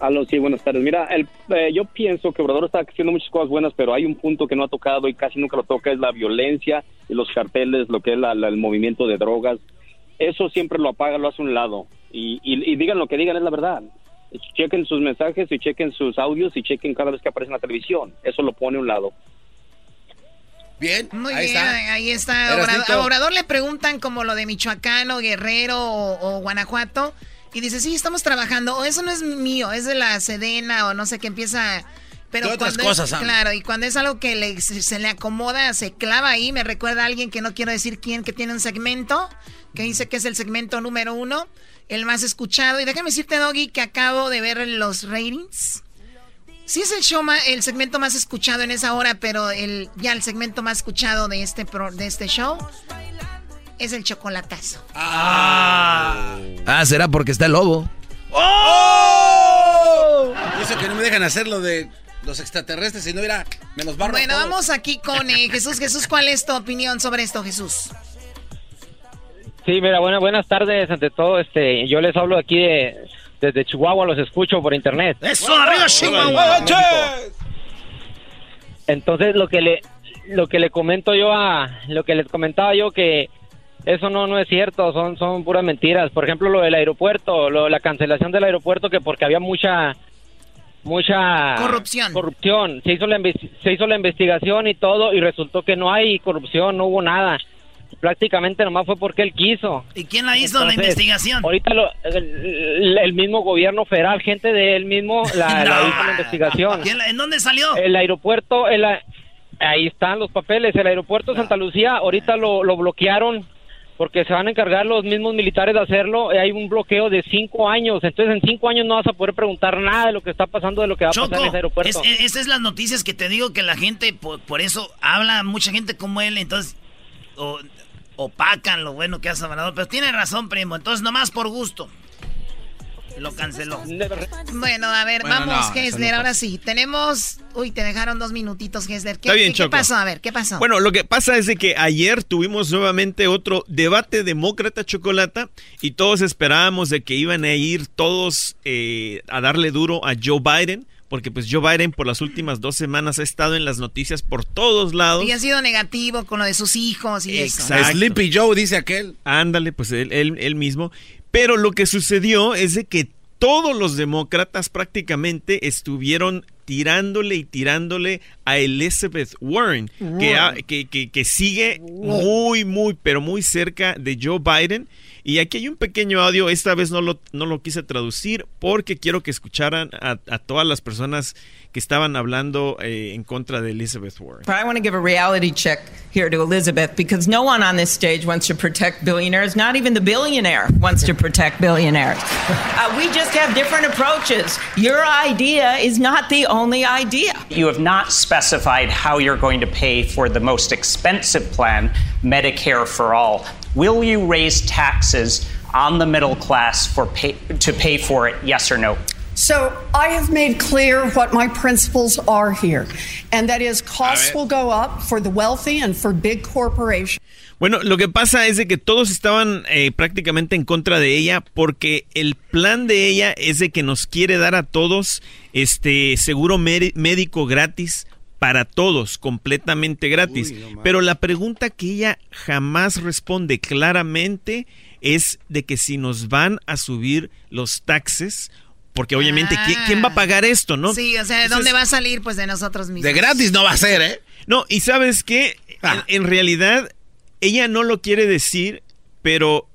Aló, sí, buenas tardes. Mira, el, eh, yo pienso que Obrador está haciendo muchas cosas buenas, pero hay un punto que no ha tocado y casi nunca lo toca, es la violencia y los carteles, lo que es la- la- el movimiento de drogas. Eso siempre lo apaga, lo hace a un lado. Y, y- y digan lo que digan, es la verdad. Chequen sus mensajes y chequen sus audios y chequen cada vez que aparece en la televisión. Eso lo pone a un lado.
Bien,
Muy
ahí
bien,
está.
ahí está. Obrador, a Obrador le preguntan como lo de Michoacán o Guerrero o, o Guanajuato. Y dice, sí, estamos trabajando. O eso no es mío, es de la Sedena o no sé qué empieza... Pero
¿Qué otras
cuando es-
cosas, Sam?
claro, y cuando es algo que le- se, se le acomoda, se clava ahí. Me recuerda a alguien que no quiero decir quién, que tiene un segmento, que dice que es el segmento número uno, el más escuchado. Y déjame decirte, Doggy, que acabo de ver los ratings. Sí es el show ma- el segmento más escuchado en esa hora, pero el ya el segmento más escuchado de este pro- de este show es el chocolatazo.
Ah, será porque está el lobo.
¡Oh! Eso que no me dejan hacer lo de los extraterrestres, si no era, me los barro
Bueno,
todos.
vamos aquí con eh, Jesús. Jesús, ¿cuál es tu opinión sobre esto, Jesús?
Sí, mira, buena, buenas tardes. Ante todo, este, yo les hablo aquí de, desde Chihuahua, los escucho por internet.
¡Eso, arriba, Chihuahua!
Entonces, lo que le, lo que le comento yo a, lo que les comentaba yo que eso no, no es cierto, son, son puras mentiras. Por ejemplo, lo del aeropuerto, lo, la cancelación del aeropuerto, que porque había mucha, mucha
Corrupción.
corrupción. Se hizo la, se hizo la investigación y todo y resultó que no hay corrupción, no hubo nada. Prácticamente nomás fue porque él quiso.
¿Y quién la hizo la investigación?
Ahorita lo- el, el mismo gobierno federal, gente de él mismo, la, la
No.
hizo la investigación.
¿Quién la- ¿En dónde salió?
El aeropuerto, el ahí están los papeles. El aeropuerto de Santa Lucía, ahorita lo, lo bloquearon porque se van a encargar los mismos militares de hacerlo. Eh, Hay un bloqueo de cinco años. Entonces, en cinco años no vas a poder preguntar nada de lo que está pasando, de lo que va a pasar en ese aeropuerto.
es, es- esas es las noticias que te digo que la gente, por, por eso habla mucha gente como él, entonces o- opacan lo bueno que hace Obrador. Pero tiene razón, primo, entonces nomás por gusto. Lo canceló.
Bueno, a ver,
Bueno,
vamos,
no, no
ahora sí. Tenemos... Uy, te dejaron dos minutitos, Hesler. ¿Qué,
Está bien,
qué- qué pasó? A ver, ¿qué pasó?
Bueno, lo que pasa es de que ayer tuvimos nuevamente otro debate demócrata chocolata y todos esperábamos de que iban a ir todos eh, a darle duro a Joe Biden, porque pues Joe Biden por las últimas dos semanas ha estado en las noticias por todos lados.
Y ha sido negativo con lo de sus hijos y eso.
Exacto.
Sleepy Joe, dice aquel.
Ándale, pues él, él, él mismo. Pero lo que sucedió es de que todos los demócratas prácticamente estuvieron tirándole y tirándole a Elizabeth Warren, que, ha- que, que- que sigue muy, muy, pero muy cerca de Joe Biden. Y aquí hay un pequeño audio, esta vez no lo, no lo quise traducir porque quiero que escucharan a, a todas las personas que estaban hablando eh, en contra de Elizabeth Warren.
But I want to give a reality check here to Elizabeth because no one on this stage wants to protect billionaires. Not even the billionaire wants to protect billionaires. Uh, we just have different approaches. Your idea is not the only idea.
You have not specified how you're going to pay for the most expensive plan, Medicare for All. Will you raise taxes on the middle class for pay, to pay for it, yes or no?
So I have made clear what my principles are here, and that is costs will go up for the wealthy and for big corporations.
Bueno, lo que pasa es de que todos estaban eh, prácticamente en contra de ella porque el plan de ella es de que nos quiere dar a todos este seguro mé- médico gratis para todos, completamente gratis. Pero la pregunta que ella jamás responde claramente es de que si nos van a subir los taxes, porque obviamente ¿quién, quién va a pagar esto, no?
Sí, o sea, ¿de dónde va a salir? Pues de nosotros mismos.
no va a ser, ¿eh?
No, y sabes qué, en, en realidad ella no lo quiere decir, pero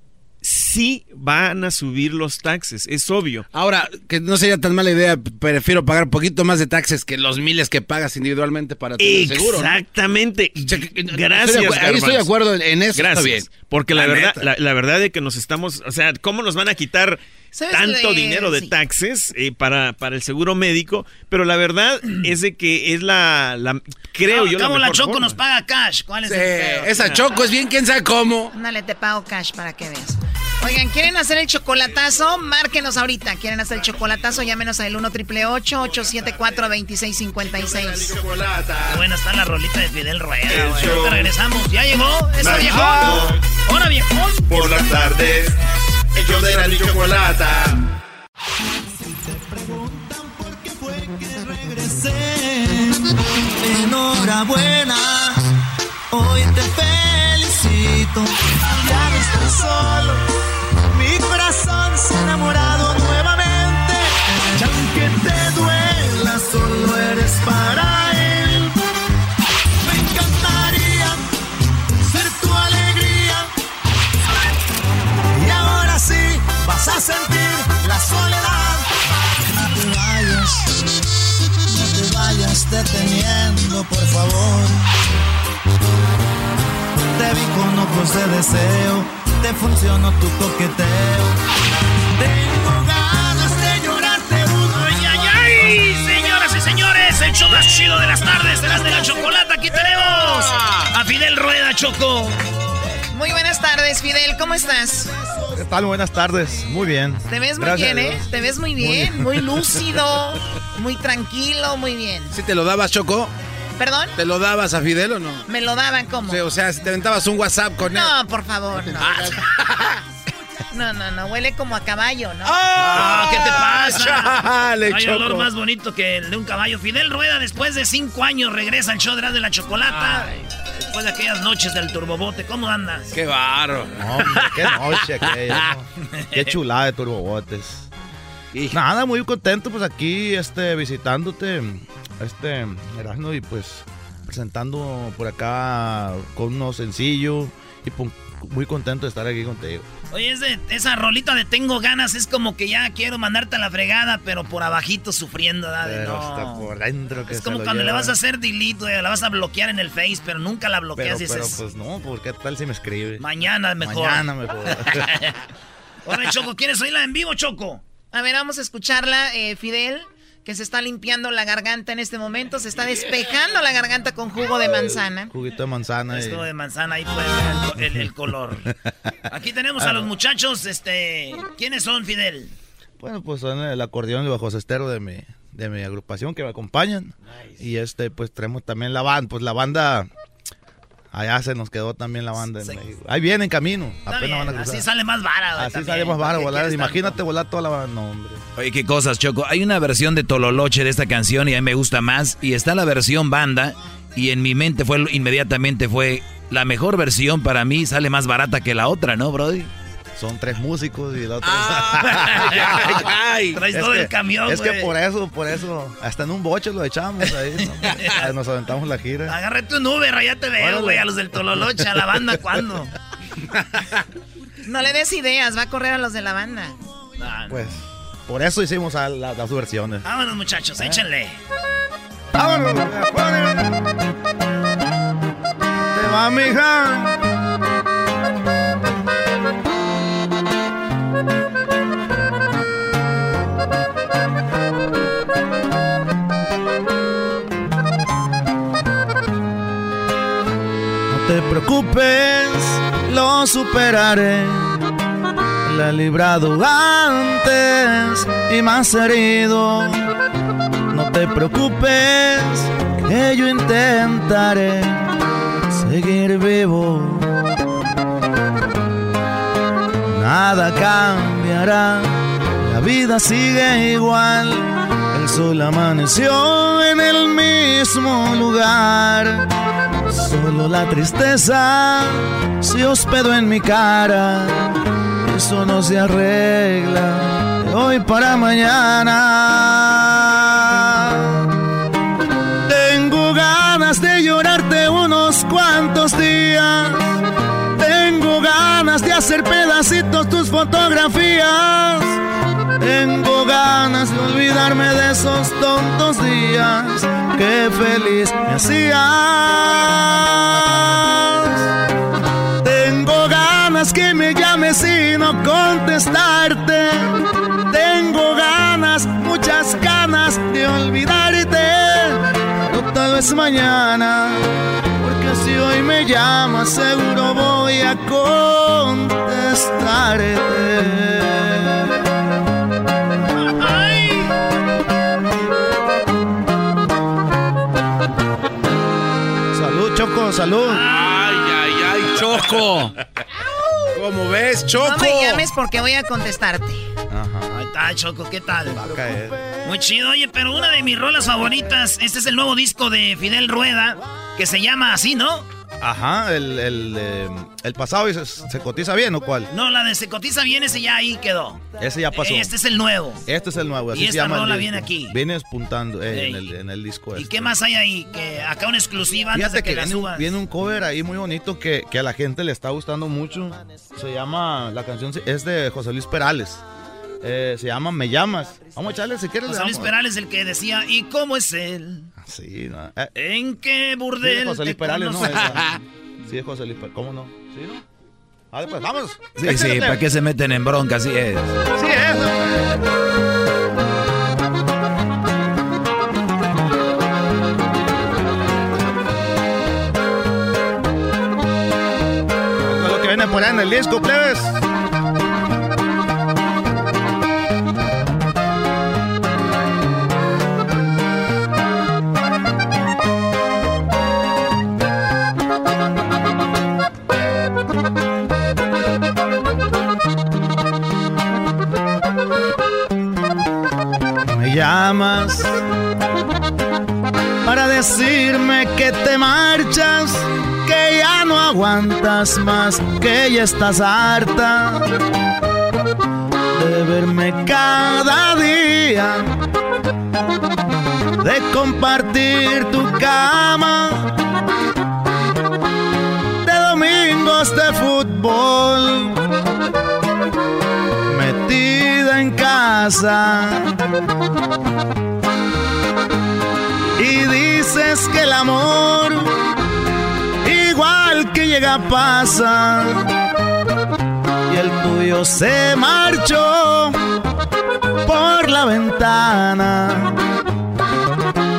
sí van a subir los taxes, es obvio.
Ahora, que no sería tan mala idea, prefiero pagar un poquito más de taxes que los miles que pagas individualmente para tener seguro.
Exactamente.
Estoy
Gracias.
acu- ahí estoy de acuerdo en eso, está
Gracias.
bien.
Porque la,
La
verdad, la, la verdad de que nos estamos, o sea, ¿cómo nos van a quitar
¿Sabes
tanto dinero de
Sí.
taxes eh, para, para el seguro médico? Pero la verdad es de que es la, la creo
No,
yo la
acabo la
mejor
Choco
forma.
nos paga cash. ¿Cuál es
Sí,
el
esa Choco es bien, quién sabe cómo.
Ándale, te pago cash para que veas. Oigan, ¿quieren hacer el chocolatazo? Márquenos ahorita. ¿Quieren hacer el chocolatazo? Llámenos al 1 triple 874 2656
Qué buena está la rolita de Fidel Rueda, güey. regresamos. Ya llegó. Eso viejón. Ahora viejón.
Por las tardes, ellos de la chocolata.
Si te preguntan por qué fue que regresé, enhorabuena, hoy te felicito. Ya no estoy solo, mi corazón se enamora deseo, te funcionó tu coqueteo. Tengo ganas de llorarte uno.
¡Ay, ay, ay! Señoras y señores, el show más chido de las tardes, de las de la chocolata. Aquí tenemos a Fidel Rueda Choco.
Muy buenas tardes, Fidel. ¿Cómo estás?
¿Qué tal? Buenas tardes. Muy bien.
Te ves muy
Gracias
bien, ¿eh? Te ves muy bien, muy,
bien.
lúcido, muy tranquilo, muy bien.
¿Sí te lo dabas, Choco?
¿Perdón?
¿Te lo dabas a Fidel o no?
Me lo daban como.
Sí, o sea, si te aventabas un WhatsApp con él.
No, por favor, no. No, no, no, huele como a caballo, ¿no?
Ah, ¿Qué te pasa?
Chale,
Hay olor
Choco.
más bonito que el de un caballo. Fidel Rueda, después de cinco años, regresa al show de la chocolata. Después de aquellas noches del turbobote, ¿cómo andas?
Qué barro.
Hombre, qué noche aquella, ¿no? Qué chulada de turbobotes. Nada, muy contento pues aquí este visitándote este Erasmo y pues presentando por acá con uno sencillo y muy contento de estar aquí contigo.
Oye, ese- esa rolita de Tengo ganas es como que ya quiero mandarte a la fregada, pero por abajito sufriendo,
Pero
no.
hasta por dentro que
Es como cuando le vas a hacer delete, güey, la vas a bloquear en el Face, pero nunca la
pero,
bloqueas y
pero
dices,
pues no, porque tal si me escribe.
mañana mejor.
Mañana mejor.
Ahora, Choco, ¿quieres oírla en vivo, Choco?
A ver, vamos a escucharla, eh, Fidel, que se está limpiando la garganta en este momento. Se está despejando la garganta con jugo de manzana.
Juguito de manzana. y-
Esto de manzana, ahí pueden ver el, el- el color. Aquí tenemos a los muchachos, este... ¿Quiénes son, Fidel?
Bueno, pues son el acordeón y bajo cestero de mi, de mi agrupación que me acompañan. Y este, pues traemos también la banda, pues la banda, allá se nos quedó también la banda en México. Ahí viene en camino, apenas van a cruzar.
así sale más vara,
Así
también.
sale más vara,
¿Para qué
volar. Imagínate volar toda la banda. No, hombre.
Oye, qué cosas, Choco. Hay una versión de Tololoche de esta canción y a mí me gusta más. Y está la versión banda. Y en mi mente fue inmediatamente fue la mejor versión para mí. Sale más barata que la otra, ¿no, Brody?
Son tres músicos y la otra.
Ay, traes
Es
todo
que-
el camión,
Es que por eso, por eso, hasta en un boche lo echamos ahí. ¿no? Nos aventamos la gira.
Agárrate un Uber, allá te veo, güey, a los del Tololoche, a la banda, ¿cuándo?
No le des ideas, va a correr a los de la banda.
Pues, por eso hicimos a la- las dos versiones.
Vámonos, muchachos,
¿Eh?
échenle.
¡Vámonos! ¡Te va, mija! Te preocupes, lo superaré. La he librado antes y más herido. No te preocupes, que yo intentaré seguir vivo. Nada cambiará, la vida sigue igual. El sol amaneció en el mismo lugar. Solo la tristeza se hospedó en mi cara. Eso no se arregla de hoy para mañana. Tengo ganas de llorarte unos cuantos días. De hacer pedacitos tus fotografías. Tengo ganas de olvidarme de esos tontos días que feliz me hacías. Tengo ganas que me llames y no contestarte. Tengo ganas, muchas ganas de olvidarte. Pero tal vez mañana, porque si hoy me llamas, seguro voy a contestarte. Salud, Choco, salud.
Ay, ay, ay, Choco. ¿Cómo ves, Choco?
No me llames porque voy a contestarte.
Ahí está, Choco, ¿qué tal?
caer.
Muy chido, oye, pero una de mis rolas favoritas, este es el nuevo disco de Fidel Rueda. que se llama así, ¿no?
Ajá, el, el, eh, el pasado y se, se cotiza bien o cuál?
No, la de se cotiza bien, ese ya ahí quedó.
Ese ya pasó.
Este es el nuevo.
Este es el nuevo, así
Y
se
esta
llama el
rola viene aquí.
Viene espuntando eh, en, el, en el disco
¿Y
este.
qué más hay ahí? Que acá una exclusiva antes
Fíjate
de que,
que
la
viene
subas.
viene un cover ahí muy bonito que, que a la gente le está gustando mucho. Se llama, la canción es de José Luis Perales. Eh, se llama Me Llamas. Vamos a echarle si quieres.
José Luis
damos.
Perales el que decía, ¿y cómo es él?
Sí, no. Eh,
¿En qué
sí,
burdel
es José Luis Perales, no. esa. Sí, es José Luis Perales. ¿Cómo no? ¿Sí, no? Ah, pues vamos.
Sí, sí, ¿para qué se meten en bronca? Así es.
Sí, viene por ahí en el disco, plebes. Para decirme que te marchas, que ya no aguantas más, que ya estás harta de verme cada día, de compartir tu cama, de domingos de fútbol, metida en casa. Y dices que el amor, igual que llega, pasa. Y el tuyo se marchó por la ventana.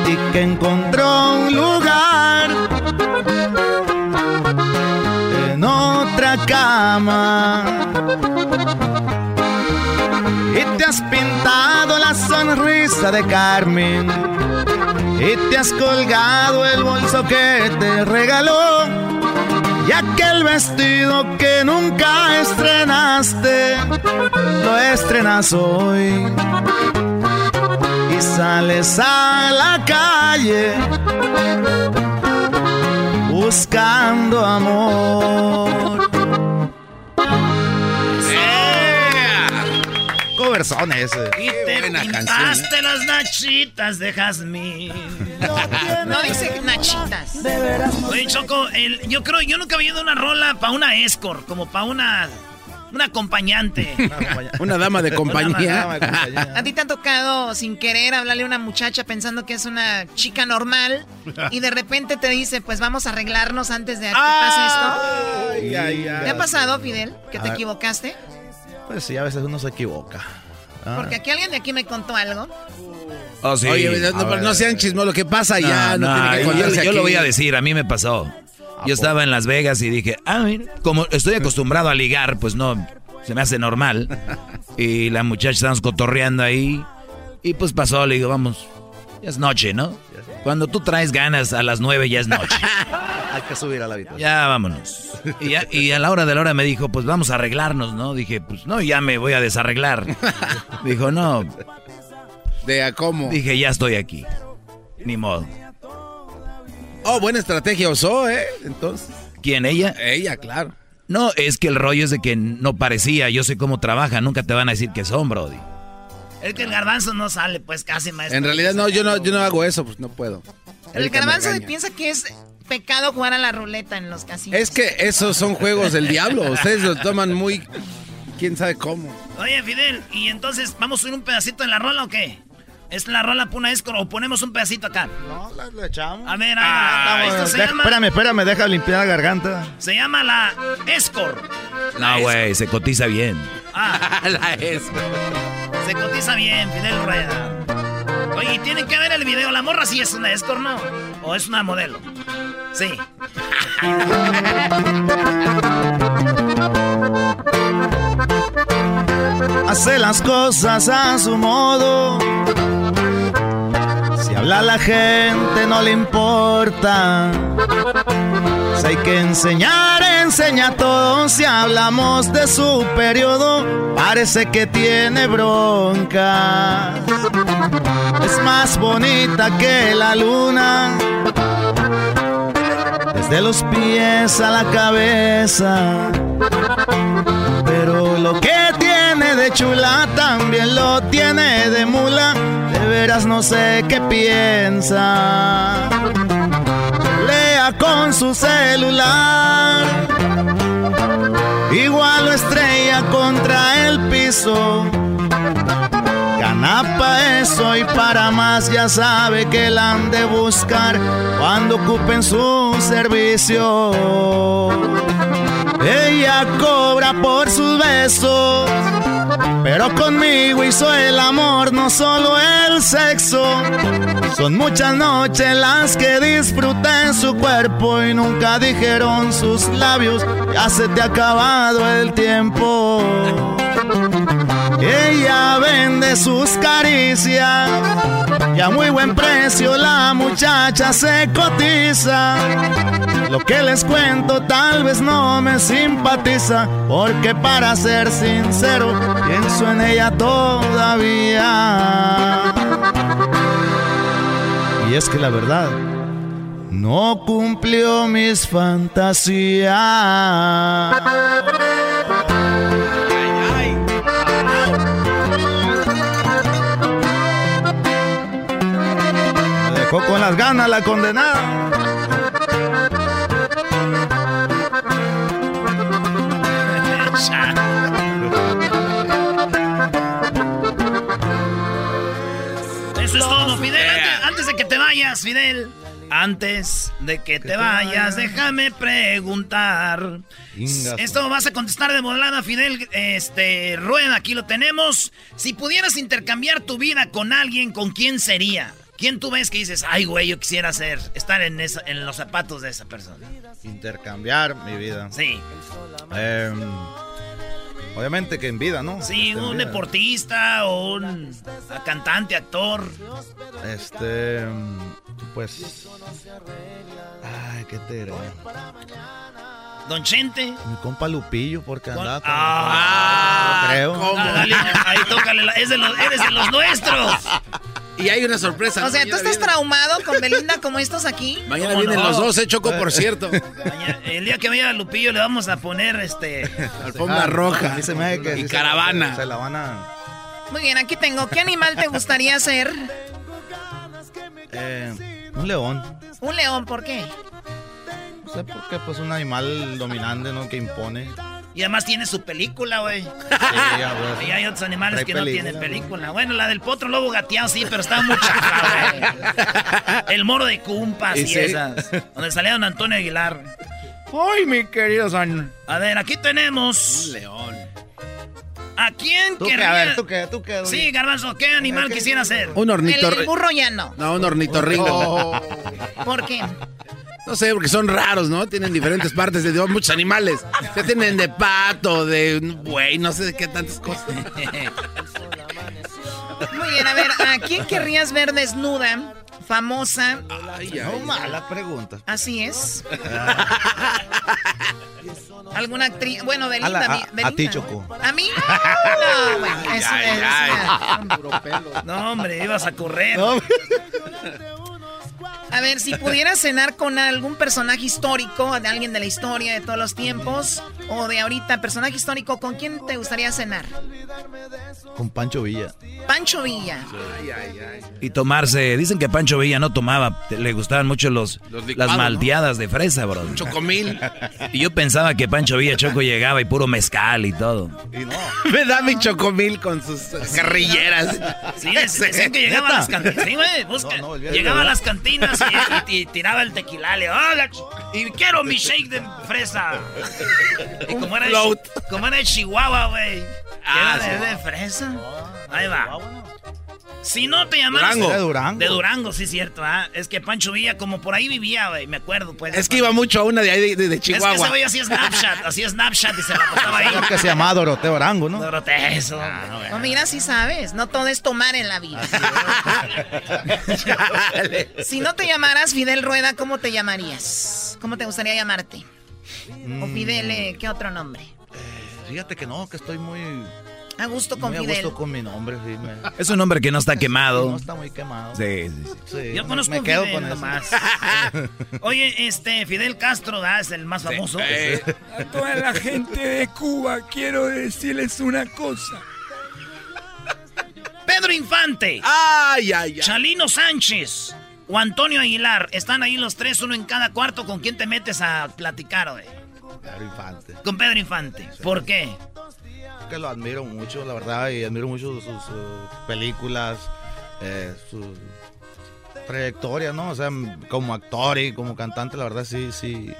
Y que encontró un lugar en otra cama. Y te has pintado la sonrisa de Carmen. Y te has colgado el bolso que te regaló. Y aquel vestido que nunca estrenaste, lo estrenas hoy. Y sales a la calle buscando amor. Ese.
Y te
Buena
pintaste las nachitas de jazmín.
No dice nachitas.
Oye, Choco, el- yo creo, yo nunca había ido a una rola para una escort, como para una, una acompañante.
Una dama de compañía.
¿A ti te ha tocado sin querer hablarle a una muchacha pensando que es una chica normal y de repente te dice, pues vamos a arreglarnos antes de que pase esto?
Ay, ay, ay.
¿Te ha pasado, Fidel, que te
Ah.
equivocaste?
Pues sí, a veces uno se equivoca. Ah.
Porque aquí alguien de aquí me contó algo.
Oh, sí.
Oye, no, sean chismos, lo que pasa ya no, tiene que
yo- yo,
aquí.
lo voy a decir, a mí me pasó. Yo estaba en Las Vegas y dije, ah, mira, como estoy acostumbrado a ligar, pues no, se me hace normal. Y la muchacha estábamos cotorreando ahí. Y pues pasó, le digo, vamos, ya es noche, ¿no? Cuando tú traes ganas a las nueve ya es noche.
Hay que subir a la habitación.
Ya vámonos. Y, ya- y a la hora de la hora me dijo, pues vamos a arreglarnos, ¿no? Dije, pues no, ya me voy a desarreglar. Dijo, no.
¿De a cómo?
Dije, ya estoy aquí. Ni modo.
Oh, buena estrategia usó, ¿eh? Entonces.
¿Quién, ella?
Ella, claro.
No, es que el rollo es de que no parecía. Yo sé cómo trabaja. Nunca te van a decir que son, Brody.
Es que el garbanzo no sale, pues casi maestro.
En realidad no, yo no, yo no hago eso, pues no puedo.
El garbanzo piensa que es pecado jugar a la ruleta en los casinos.
Es que esos son juegos del diablo. Ustedes lo toman muy. quién sabe cómo.
Oye, Fidel, ¿y entonces vamos a subir un pedacito en la rola o qué? ¿Es la rola para una escort o ponemos un pedacito acá?
No, la, la echamos.
A ver, ahí.
Vamos,
Esto se
deja-
llama,
Espérame, espérame, deja limpiar la garganta.
se llama la escort.
No, güey, se cotiza bien.
Ah,
la es.
Se cotiza bien, Fidel Rueda. Oye, tienen que ver el video. La morra sí es una escort, ¿no? ¿O es una modelo? Sí.
Hace las cosas a su modo. Si habla la gente no le importa. Hay que enseñar, enseña todo. Si hablamos de su periodo, parece que tiene bronca. Es más bonita que la luna. de los pies a la cabeza. Pero lo que tiene de chula también lo tiene de mula. De veras no sé qué piensa. Con su celular. Igual lo estrella contra el piso. Canapa eso y para más ya sabe que la han de buscar cuando ocupen su servicio. Ella cobra por sus besos, pero conmigo hizo el amor, no solo el sexo. Son muchas noches las que disfruté su cuerpo y nunca dijeron sus labios, ya se te ha acabado el tiempo. Ella vende sus caricias y a muy buen precio la muchacha se cotiza. Lo que les cuento tal vez no me simpatiza, porque para ser sincero pienso en ella todavía. Y es que la verdad no cumplió mis fantasías. Las ganas la condenada.
Eso es todo, Fidel. Antes, antes de que te vayas, Fidel. Antes de que te vayas, déjame preguntar. Esto vas a contestar de volada, Fidel. Este, Rueda, aquí lo tenemos. Si pudieras intercambiar tu vida con alguien, ¿con quién sería? ¿Quién tú ves que dices, ay, güey, yo quisiera ser, estar en, esa- en los zapatos de esa persona?
Intercambiar mi vida.
Sí.
Em, obviamente que en vida, ¿no?
Sí,
En
un deportista o un cantante, actor.
Este, em, pues. Ay, ¿qué te?
Don Chente.
Mi compa Lupillo, porque andaba con.
Ah,
creo.
Ah, dale, ahí tócale, la- es de los, eres de los nuestros.
Y hay una sorpresa.
O sea, ¿tú estás
viene-
traumado con Belinda como estos aquí?
Mañana
¿Cómo
vienen
no?
los dos, eh, Choco, por cierto.
Mañana- El día que vaya Lupillo le vamos a poner este.
Alfombra
Ah,
roja.
se me que
Y
se-
caravana.
Se la van a.
Muy bien, aquí tengo. ¿Qué animal te gustaría ser?
eh, un león.
Un león, ¿por qué?
No sé por qué, pues un animal dominante, ¿no? Que impone.
Y además tiene su película, güey.
güey.
Y hay otros animales
Trae
que no
película,
tienen película. Bueno, la del potro lobo gateado sí, pero está muy chafa, güey. El moro de cumpas
Y
y,
sí.
esas. Donde salía don Antonio Aguilar.
Ay, mi querido San.
A ver, aquí tenemos.
Un león.
¿A quién
¿Tú
querría?
A ver, ¿tú qué? ¿Tú?
Sí, Garbanzo, ¿qué animal quisiera ser?
Un
El,
ornito.
el burro ya no.
No, un ornitorrinco.
Oh.
¿Por qué?
No sé, porque son raros, ¿no? Tienen diferentes partes de Dios, muchos animales. Ya tienen de pato, de güey, no sé de qué tantas cosas.
Muy bien, a ver, ¿a quién querrías ver desnuda, famosa?
Ay,
No,
ay.
mala pregunta.
Así es. ¿Alguna actriz? Bueno,
A,
Belinda.
la- a-
mi-
a
Belinda,
ti,
¿no?
Choco.
¿A mí? No, bueno, eso
ay,
es-
ay.
No, hombre, ibas a correr.
No,
A ver, si pudieras cenar con algún personaje histórico, de alguien de la historia de todos los tiempos, o de ahorita, personaje histórico, ¿con quién te gustaría cenar?
Con Pancho Villa.
Pancho Villa.
Y tomarse, dicen que Pancho Villa no tomaba, le gustaban mucho los,
Los licuados,
las
¿no?
malteadas de fresa, bro.
Chocomil.
Y yo pensaba que Pancho Villa Choco llegaba y puro mezcal y todo.
Y no.
Me da mi chocomil con sus carrilleras.
Sí, es- decían que llegaba a las cantinas. Sí, güey, busca.
No, no, olvídate,
llegaba a las cantinas y, y- y tiraba el tequila. Le, "Hola, y quiero mi shake de fresa. Y como era, como era de Chihuahua, güey.
Ah,
era de,
sí.
de fresa. Ahí va. Si no te llamaras.
Durango.
De Durango.
De Durango, sí, cierto. ¿ah? Es que Pancho Villa, como por ahí vivía, güey. Me acuerdo, pues.
Es que iba mucho a una de ahí de, de- de
Es que ese
Chihuahua.
güey hacía Snapchat. Hacía Snapchat y se la pasaba ahí.
Creo que se llama Doroteo Arango, ¿no?
Dorote, eso.
No, mira, sí sabes, no todo es tomar en la vida. si no te llamaras Fidel Rueda, ¿cómo te llamarías? ¿Cómo te gustaría llamarte? O Fidel, eh, ¿qué otro nombre?
Fíjate que no, que estoy muy.
A gusto con
muy
Fidel.
A gusto con mi nombre, sí.
Es un hombre que no está quemado.
No está muy quemado.
Sí, sí,
sí.
Yo
me-
conozco
me quedo
Fidel
con eso.
nomás. Oye, este, Fidel Castro, ¿verdad? Es el más famoso.
A toda la gente de Cuba quiero decirles una cosa.
Pedro Infante.
Ay, ay, ay.
Chalino Sánchez. O Antonio Aguilar. Están ahí los tres, uno en cada cuarto. ¿Con quién te metes a platicar, güey?
Pedro Infante.
Con Pedro Infante. ¿Por qué?
Que lo admiro mucho, la verdad, y admiro mucho sus, sus películas, eh, su trayectoria, ¿no? O sea, como actor y como cantante, la verdad, sí, sí,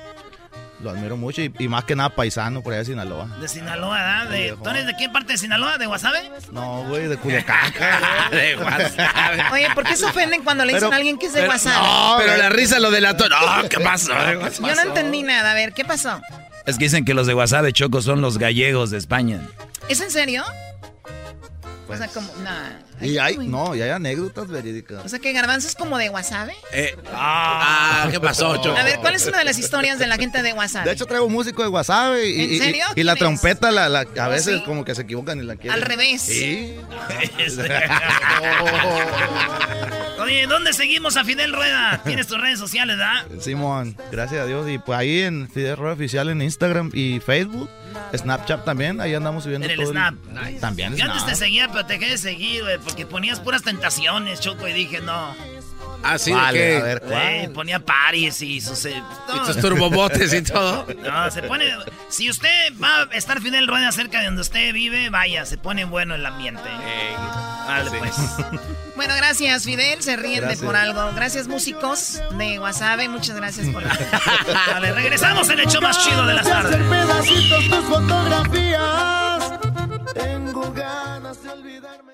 lo admiro mucho. Y, y más que nada paisano por allá de Sinaloa.
De Sinaloa, ¿verdad? De. ¿Tú eres de qué parte de Sinaloa? ¿De Guasave?
No, güey, de Culiacán.
de Guasave.
Oye, ¿por qué se ofenden cuando le dicen
Pero-
a alguien que es de
pero-
Guasave?
no,
Pero la risa lo delató. No, ¿qué pasó?
Yo no entendí nada. A ver, ¿qué pasó?
Es que dicen que los de de Choco son los gallegos de España.
¿Es en serio?
Pues,
o sea, como, nah.
y hay, no, y hay anécdotas verídicas.
O sea, que Garbanzo es como de Guasave.
Eh, ah, ¿qué pasó, Choco?
A ver, ¿cuál es una de las historias de la gente de Guasave?
De hecho, traigo músico de WhatsApp y,
¿En
y- y-
serio?
y la trompeta la, la- a
¿Oh,
veces
sí?
como que se equivocan y la quieren.
Al revés.
Sí.
Oye, ¿dónde seguimos a Fidel Rueda? Tienes tus redes sociales, ¿verdad?
Simón, gracias a Dios. Y pues ahí en Fidel Rueda Oficial en Instagram y Facebook, Snapchat también, ahí andamos subiendo
En el
todo.
Snap.
También
Yo antes te seguía, pero te dejé de seguir, güey, porque ponías puras tentaciones, Choco, y dije, no.
Ah, sí, ¿de
Vale,
qué?
a ver, ¿cuál?
Eh, ponía paris y sus... eh, no.
tus turbobotes y todo.
No, se pone... Si usted va a estar Fidel Rueda cerca de donde usted vive, vaya, se pone bueno el ambiente. Vale, pues.
Bueno, gracias, Fidel. Se ríen de
Gracias.
por algo. Gracias, músicos de Guasave. Muchas gracias por
Vale, regresamos en el show más chido de las tardes.
pedacitos tus fotografías. Tengo ganas de olvidarme.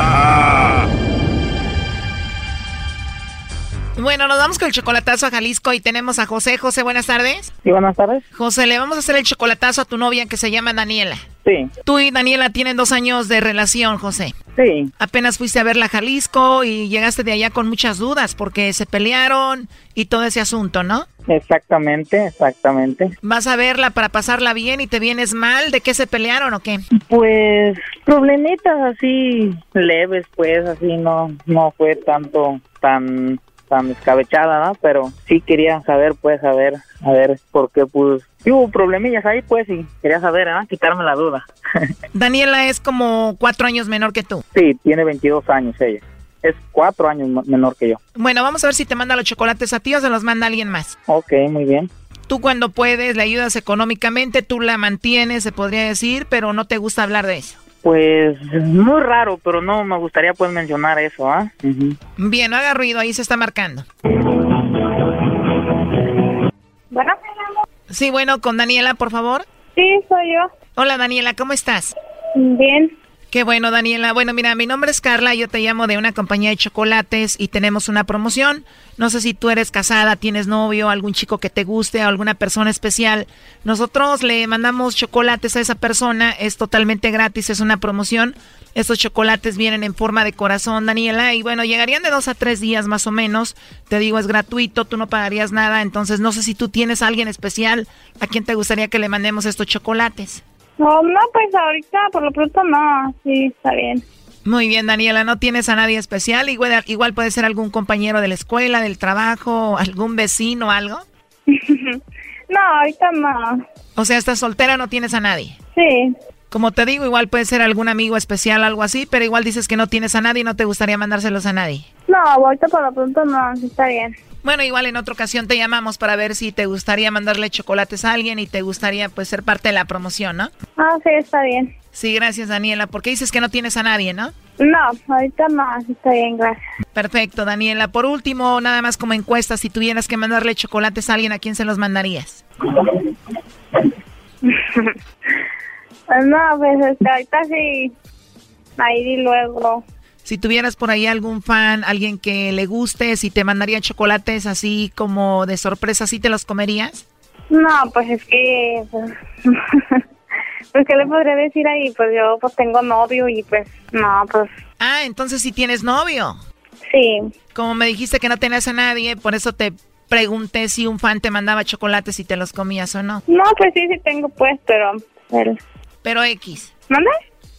Bueno, nos vamos con el chocolatazo a Jalisco y tenemos a José. José, buenas tardes.
Sí, buenas tardes.
José, le vamos a hacer el chocolatazo a tu novia que se llama Daniela.
Sí,
Tú y Daniela tienen dos años de relación, José.
sí,
Apenas fuiste a verla a Jalisco y llegaste de allá con muchas dudas porque se pelearon y todo ese asunto, ¿no?
exactamente, exactamente.
Vas a verla para pasarla bien y te vienes mal. ¿De qué se pelearon o qué?
Pues problemitas así leves, pues así no no fue tanto tan tan escabechada, ¿no? Pero sí quería saber, pues, a ver, a ver por qué, pues, hubo problemillas ahí, pues, y quería saber, ¿ah? Quitarme la duda.
Daniela es como cuatro años menor que tú.
Sí, tiene 22 años ella. Es cuatro años menor que yo.
Bueno, vamos a ver si te manda los chocolates a ti o se los manda alguien más.
Ok, muy bien.
Tú cuando puedes le ayudas económicamente, tú la mantienes, se podría decir, pero no te gusta hablar de eso.
Pues muy raro, pero no me gustaría pues mencionar eso, ¿ah?
Bien, no haga ruido, ahí se está marcando.
Bueno,
Sí, bueno, con Daniela, por favor.
sí, soy yo.
Hola Daniela, ¿cómo estás?
Bien.
Qué bueno, Daniela. Bueno, mira, mi nombre es Carla, yo te llamo de una compañía de chocolates y tenemos una promoción. No sé si tú eres casada, tienes novio, algún chico que te guste alguna persona especial. Nosotros le mandamos chocolates a esa persona, es totalmente gratis, es una promoción. Estos chocolates vienen en forma de corazón, Daniela, y bueno, llegarían de dos a tres días más o menos. Te digo, es gratuito, tú no pagarías nada, entonces no sé si tú tienes a alguien especial a quien te gustaría que le mandemos estos chocolates.
No, no, pues ahorita por lo pronto no. Sí, está bien.
Muy bien, Daniela, ¿no tienes a nadie especial? Igual, igual puede ser algún compañero de la escuela, del trabajo, algún vecino, algo.
no, ahorita no.
O sea, estás soltera, no tienes a nadie.
Sí.
Como te digo, igual puede ser algún amigo especial, algo así, pero igual dices que no tienes a nadie y no te gustaría mandárselos a nadie.
No, ahorita por lo pronto no. sí, Está bien.
Bueno, igual en otra ocasión te llamamos para ver si te gustaría mandarle chocolates a alguien y te gustaría pues ser parte de la promoción, ¿no?
Ah, sí, está bien.
Sí, gracias Daniela, porque dices que no tienes a nadie, ¿no?
No, ahorita no, está bien, gracias.
Perfecto, Daniela. Por último, nada más como encuesta, si tuvieras que mandarle chocolates a alguien, ¿a quién se los mandarías?
no, pues este, ahorita sí, ahí luego.
Si tuvieras por ahí algún fan, alguien que le guste, si te mandaría chocolates así como de sorpresa, ¿sí te los comerías?
No, pues es que... Pues, ¿qué le podría decir ahí? Pues yo pues tengo novio y pues, no, pues...
Ah, entonces sí tienes novio.
Sí.
Como me dijiste que no tenías a nadie, por eso te pregunté si un fan te mandaba chocolates y te los comías o no.
No, pues sí, sí tengo pues, pero... Pero,
pero X.
¿Mande?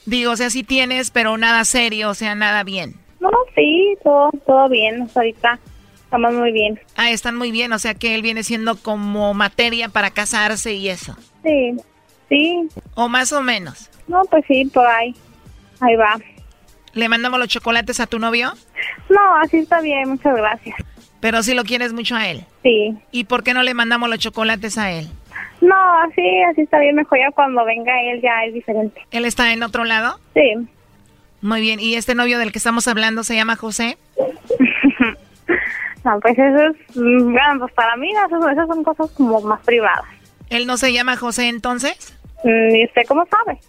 Digo, o sea, sí tienes, pero nada serio, o sea, nada bien.
No, sí, todo, todo bien, ahorita estamos muy bien.
Ah, están muy bien, o sea que él viene siendo como materia para casarse y eso.
Sí, sí.
¿O más o menos?
No, pues sí, por ahí, ahí va.
¿Le mandamos los chocolates a tu novio?
No, así está bien, muchas gracias.
Pero si lo quieres mucho a él.
Sí.
¿Y por qué no le mandamos los chocolates a él?
No, así, así está bien. Mejor ya cuando venga él ya es diferente.
¿Él está en otro lado?
Sí.
Muy bien. ¿Y este novio del que estamos hablando se llama José?
no, pues eso es, bueno, pues para mí esas, son cosas como más privadas.
¿Él no se llama José entonces?
Mm, ¿Y usted cómo sabe?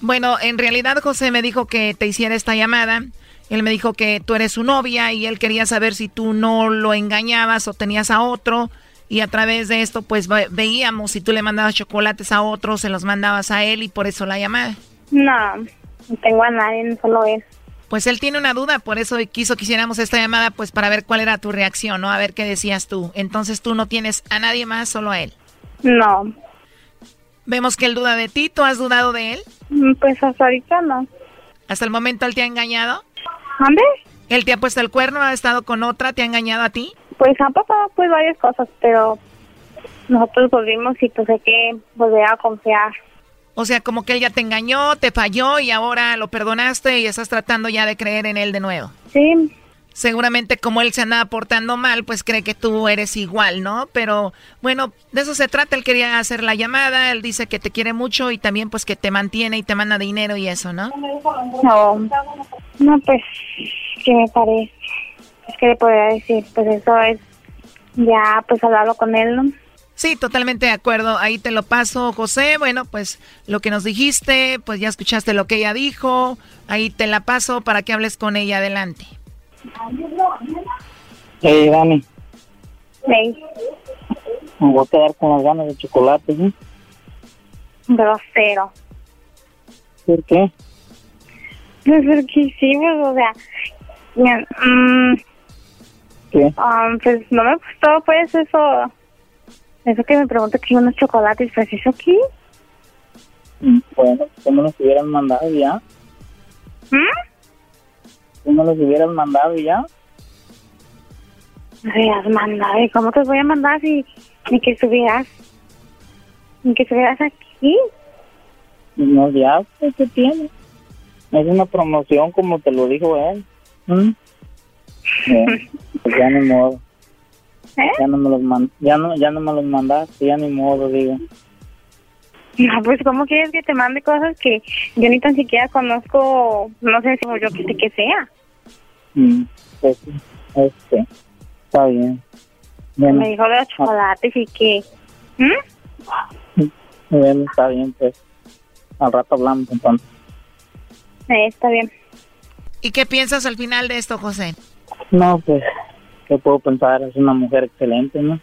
Bueno, en realidad José me dijo que te hiciera esta llamada. Él me dijo que tú eres su novia y él quería saber si tú no lo engañabas o tenías a otro y a través de esto pues veíamos si tú le mandabas chocolates a otros, se los mandabas a él y por eso la llamada.
No, no tengo a nadie, solo es.
Pues él tiene una duda, por eso quiso que hiciéramos esta llamada pues para ver cuál era tu reacción, ¿no? A ver qué decías tú. Entonces tú no tienes a nadie más, solo a él.
No.
Vemos que él duda de ti, ¿tú has dudado de él?
Mm, pues hasta ahorita no.
¿Hasta el momento él te ha engañado?
¿Dónde?
¿Él te ha puesto el cuerno, ha estado con otra, te ha engañado a ti?
Pues han pasado pues varias cosas, pero nosotros volvimos y pues hay que volver a confiar.
O sea, como que él ya te engañó, te falló y ahora lo perdonaste y estás tratando ya de creer en él de nuevo.
Sí.
Seguramente como él se andaba portando mal, pues cree que tú eres igual, ¿no? Pero bueno, de eso se trata, él quería hacer la llamada, él dice que te quiere mucho y también pues que te mantiene y te manda dinero y eso, ¿no?
No, no pues, ¿qué me parece? Es que le podría decir, pues eso es ya pues hablarlo con él, ¿no?
Sí, totalmente de acuerdo. Ahí te lo paso, José. Bueno, pues lo que nos dijiste, pues ya escuchaste lo que ella dijo. Ahí te la paso para que hables con ella adelante.
Hey, Dani.
Hey.
Me voy a quedar con las ganas de chocolate, ¿sí?
Grosero.
¿Por qué?
Pues porque sí, pues, o sea... Mm,
¿Qué?
Um, pues no me gustó, pues eso. Eso que me pregunta que unos chocolates, pues eso aquí.
Bueno, ¿cómo los hubieran mandado ya?
¿Mm?
¿Cómo los hubieran mandado ya?
Has mandado, ¿y cómo te voy a mandar si ni que estuvieras, ni que estuvieras aquí?
No, ya, pues, ¿qué tiene? Es una promoción como te lo dijo él. ¿Mm? Pues ya ni modo.
¿Eh?
Ya no me los man ya no ya no me los mandaste, ya ni modo, digo.
No, pues ¿cómo quieres que te mande cosas que yo ni tan siquiera conozco, no sé si yo que sé que sea?
Mm, pues este, está bien. Bueno,
Me dijo de los chocolates y que... ¿Mm?
bueno, está bien, pues. Al rato hablamos entonces.
Eh, está bien.
¿Y qué piensas al final de esto, José?
No, pues, ¿qué puedo pensar? Es una mujer excelente, ¿no?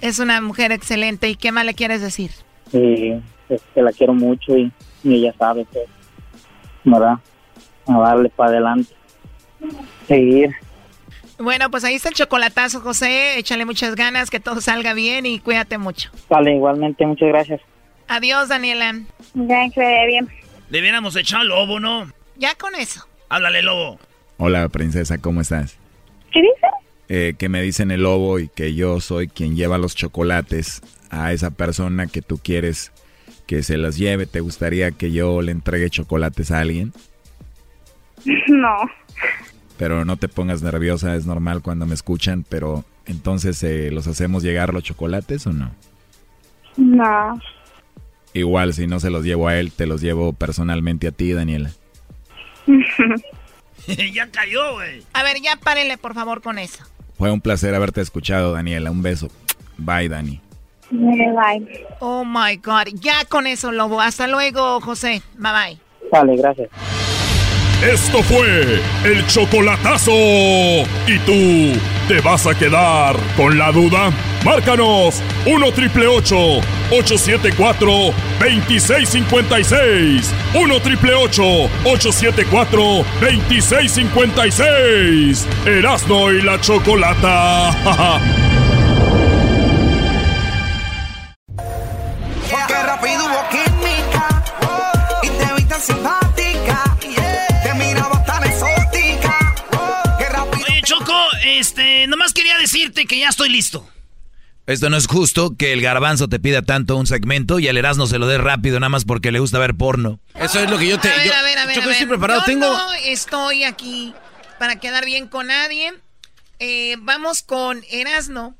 Es una mujer excelente. ¿Y qué más le quieres decir?
Y es que la quiero mucho y, y ella sabe que, ¿verdad? A darle para adelante. Seguir.
Bueno, pues ahí está el chocolatazo, José. Échale muchas ganas, que todo salga bien y cuídate mucho.
Vale, igualmente, muchas gracias.
Adiós, Daniela.
Ya, que bien.
Debiéramos echar lobo, ¿no?
Ya con eso.
Háblale, lobo.
Hola, princesa, ¿cómo estás?
¿Qué dice?
Eh, que me dicen el lobo y que yo soy quien lleva los chocolates a esa persona que tú quieres que se los lleve. ¿Te gustaría que yo le entregue chocolates a alguien?
No.
Pero no te pongas nerviosa, es normal cuando me escuchan, pero Entonces, eh, ¿los hacemos llegar los chocolates o no?
No.
Igual, si no se los llevo a él, te los llevo personalmente a ti, Daniela.
ya cayó, güey.
A ver, ya párenle, por favor, con eso.
Fue un placer haberte escuchado, Daniela. Un beso. Bye, Dani.
Bye.
Oh my God. Ya con eso, Lobo. Hasta luego, José. Bye bye.
Vale, gracias.
Esto fue el chocolatazo. ¿Y tú te vas a quedar con la duda? Márcanos 1 triple 874 2656. 1 triple 874 2656. Erasno y la chocolata.
Qué rápido hubo química y te vi tan
este, nomás quería decirte que ya estoy listo.
Esto no es justo que el garbanzo te pida tanto un segmento y al Erasmo se lo dé rápido nada más porque le gusta ver porno.
Eso es lo que yo te...
A ver,
yo-
a ver, a ver. A
estoy preparado.
Yo
Tengo...
no estoy aquí para quedar bien con nadie. Eh, vamos con Erasno,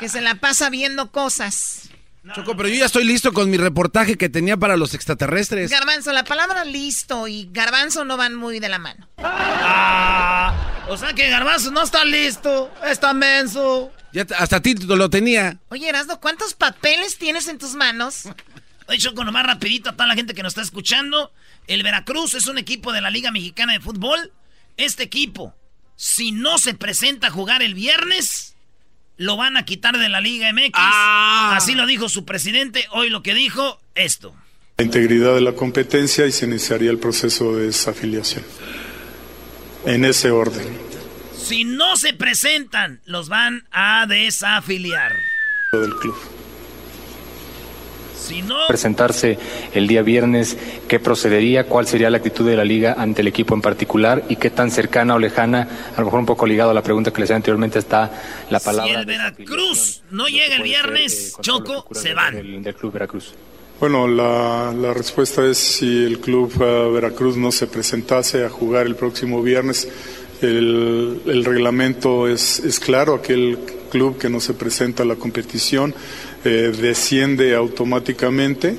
que se la pasa viendo cosas.
Choco, pero yo ya estoy listo con mi reportaje que tenía para los extraterrestres.
Garbanzo, la palabra listo y garbanzo no van muy de la mano.
Ah, o sea que Garbanzo no está listo, está menso.
Ya hasta ti lo tenía.
Oye, Erasno, ¿cuántos papeles tienes en tus manos?
Oye, Choco, nomás rapidito a toda la gente que nos está escuchando. El Veracruz es un equipo de la Liga Mexicana de Fútbol. Este equipo, si no se presenta a jugar el viernes, lo van a quitar de la Liga MX. Así lo dijo su presidente. Hoy lo que dijo, esto.
la integridad de la competencia y se iniciaría el proceso de desafiliación. En ese orden.
Si no se presentan, los van a desafiliar.
Del club.
Si no,
presentarse el día viernes, qué procedería, cuál sería la actitud de la liga ante el equipo en particular y qué tan cercana o lejana, a lo mejor un poco ligado a la pregunta que les hacía anteriormente, está la
si
palabra
el Veracruz no llega el viernes, Choco, se van.
del, del Club Veracruz.
Bueno, la, la respuesta es si el club eh, Veracruz no se presentase a jugar el próximo viernes, el, el reglamento es, es claro, aquel club que no se presenta a la competición eh, desciende automáticamente.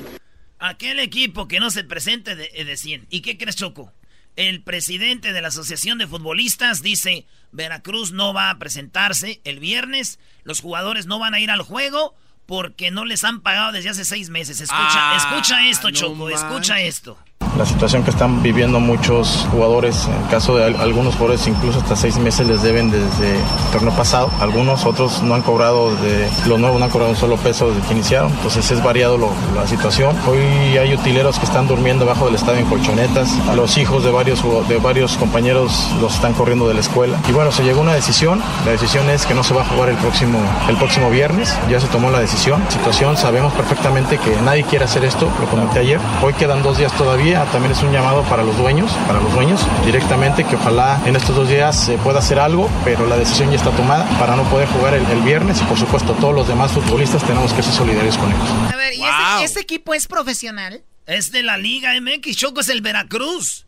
Aquel equipo que no se presente de, de 100. ¿Y qué crees, Choco? El presidente de la Asociación de Futbolistas dice, Veracruz no va a presentarse el viernes, los jugadores no van a ir al juego porque no les han pagado desde hace seis meses. Escucha,
Ah,
escucha esto,
no
Choco, escucha esto.
La situación que están viviendo muchos jugadores, en el caso de al- algunos jugadores incluso hasta seis meses les deben desde el torneo pasado, algunos otros no han cobrado, de los nuevos no han cobrado un solo peso desde que iniciaron, entonces es variado lo- la situación. Hoy hay utileros que están durmiendo bajo del estadio en colchonetas, los hijos de varios, de varios compañeros los están corriendo de la escuela. Y bueno, se llegó a una decisión, la decisión es que no se va a jugar el próximo, el próximo viernes, ya se tomó la decisión. Situación, sabemos perfectamente que nadie quiere hacer esto, lo comenté ayer, hoy quedan dos días todavía, también es un llamado para los dueños, para los dueños directamente, que ojalá en estos dos días se pueda hacer algo, pero la decisión ya está tomada para no poder jugar el, el viernes y por supuesto todos los demás futbolistas tenemos que ser solidarios con ellos.
A ver, ¿y este, este equipo es profesional?
Es de la Liga MX, Choco es el Veracruz.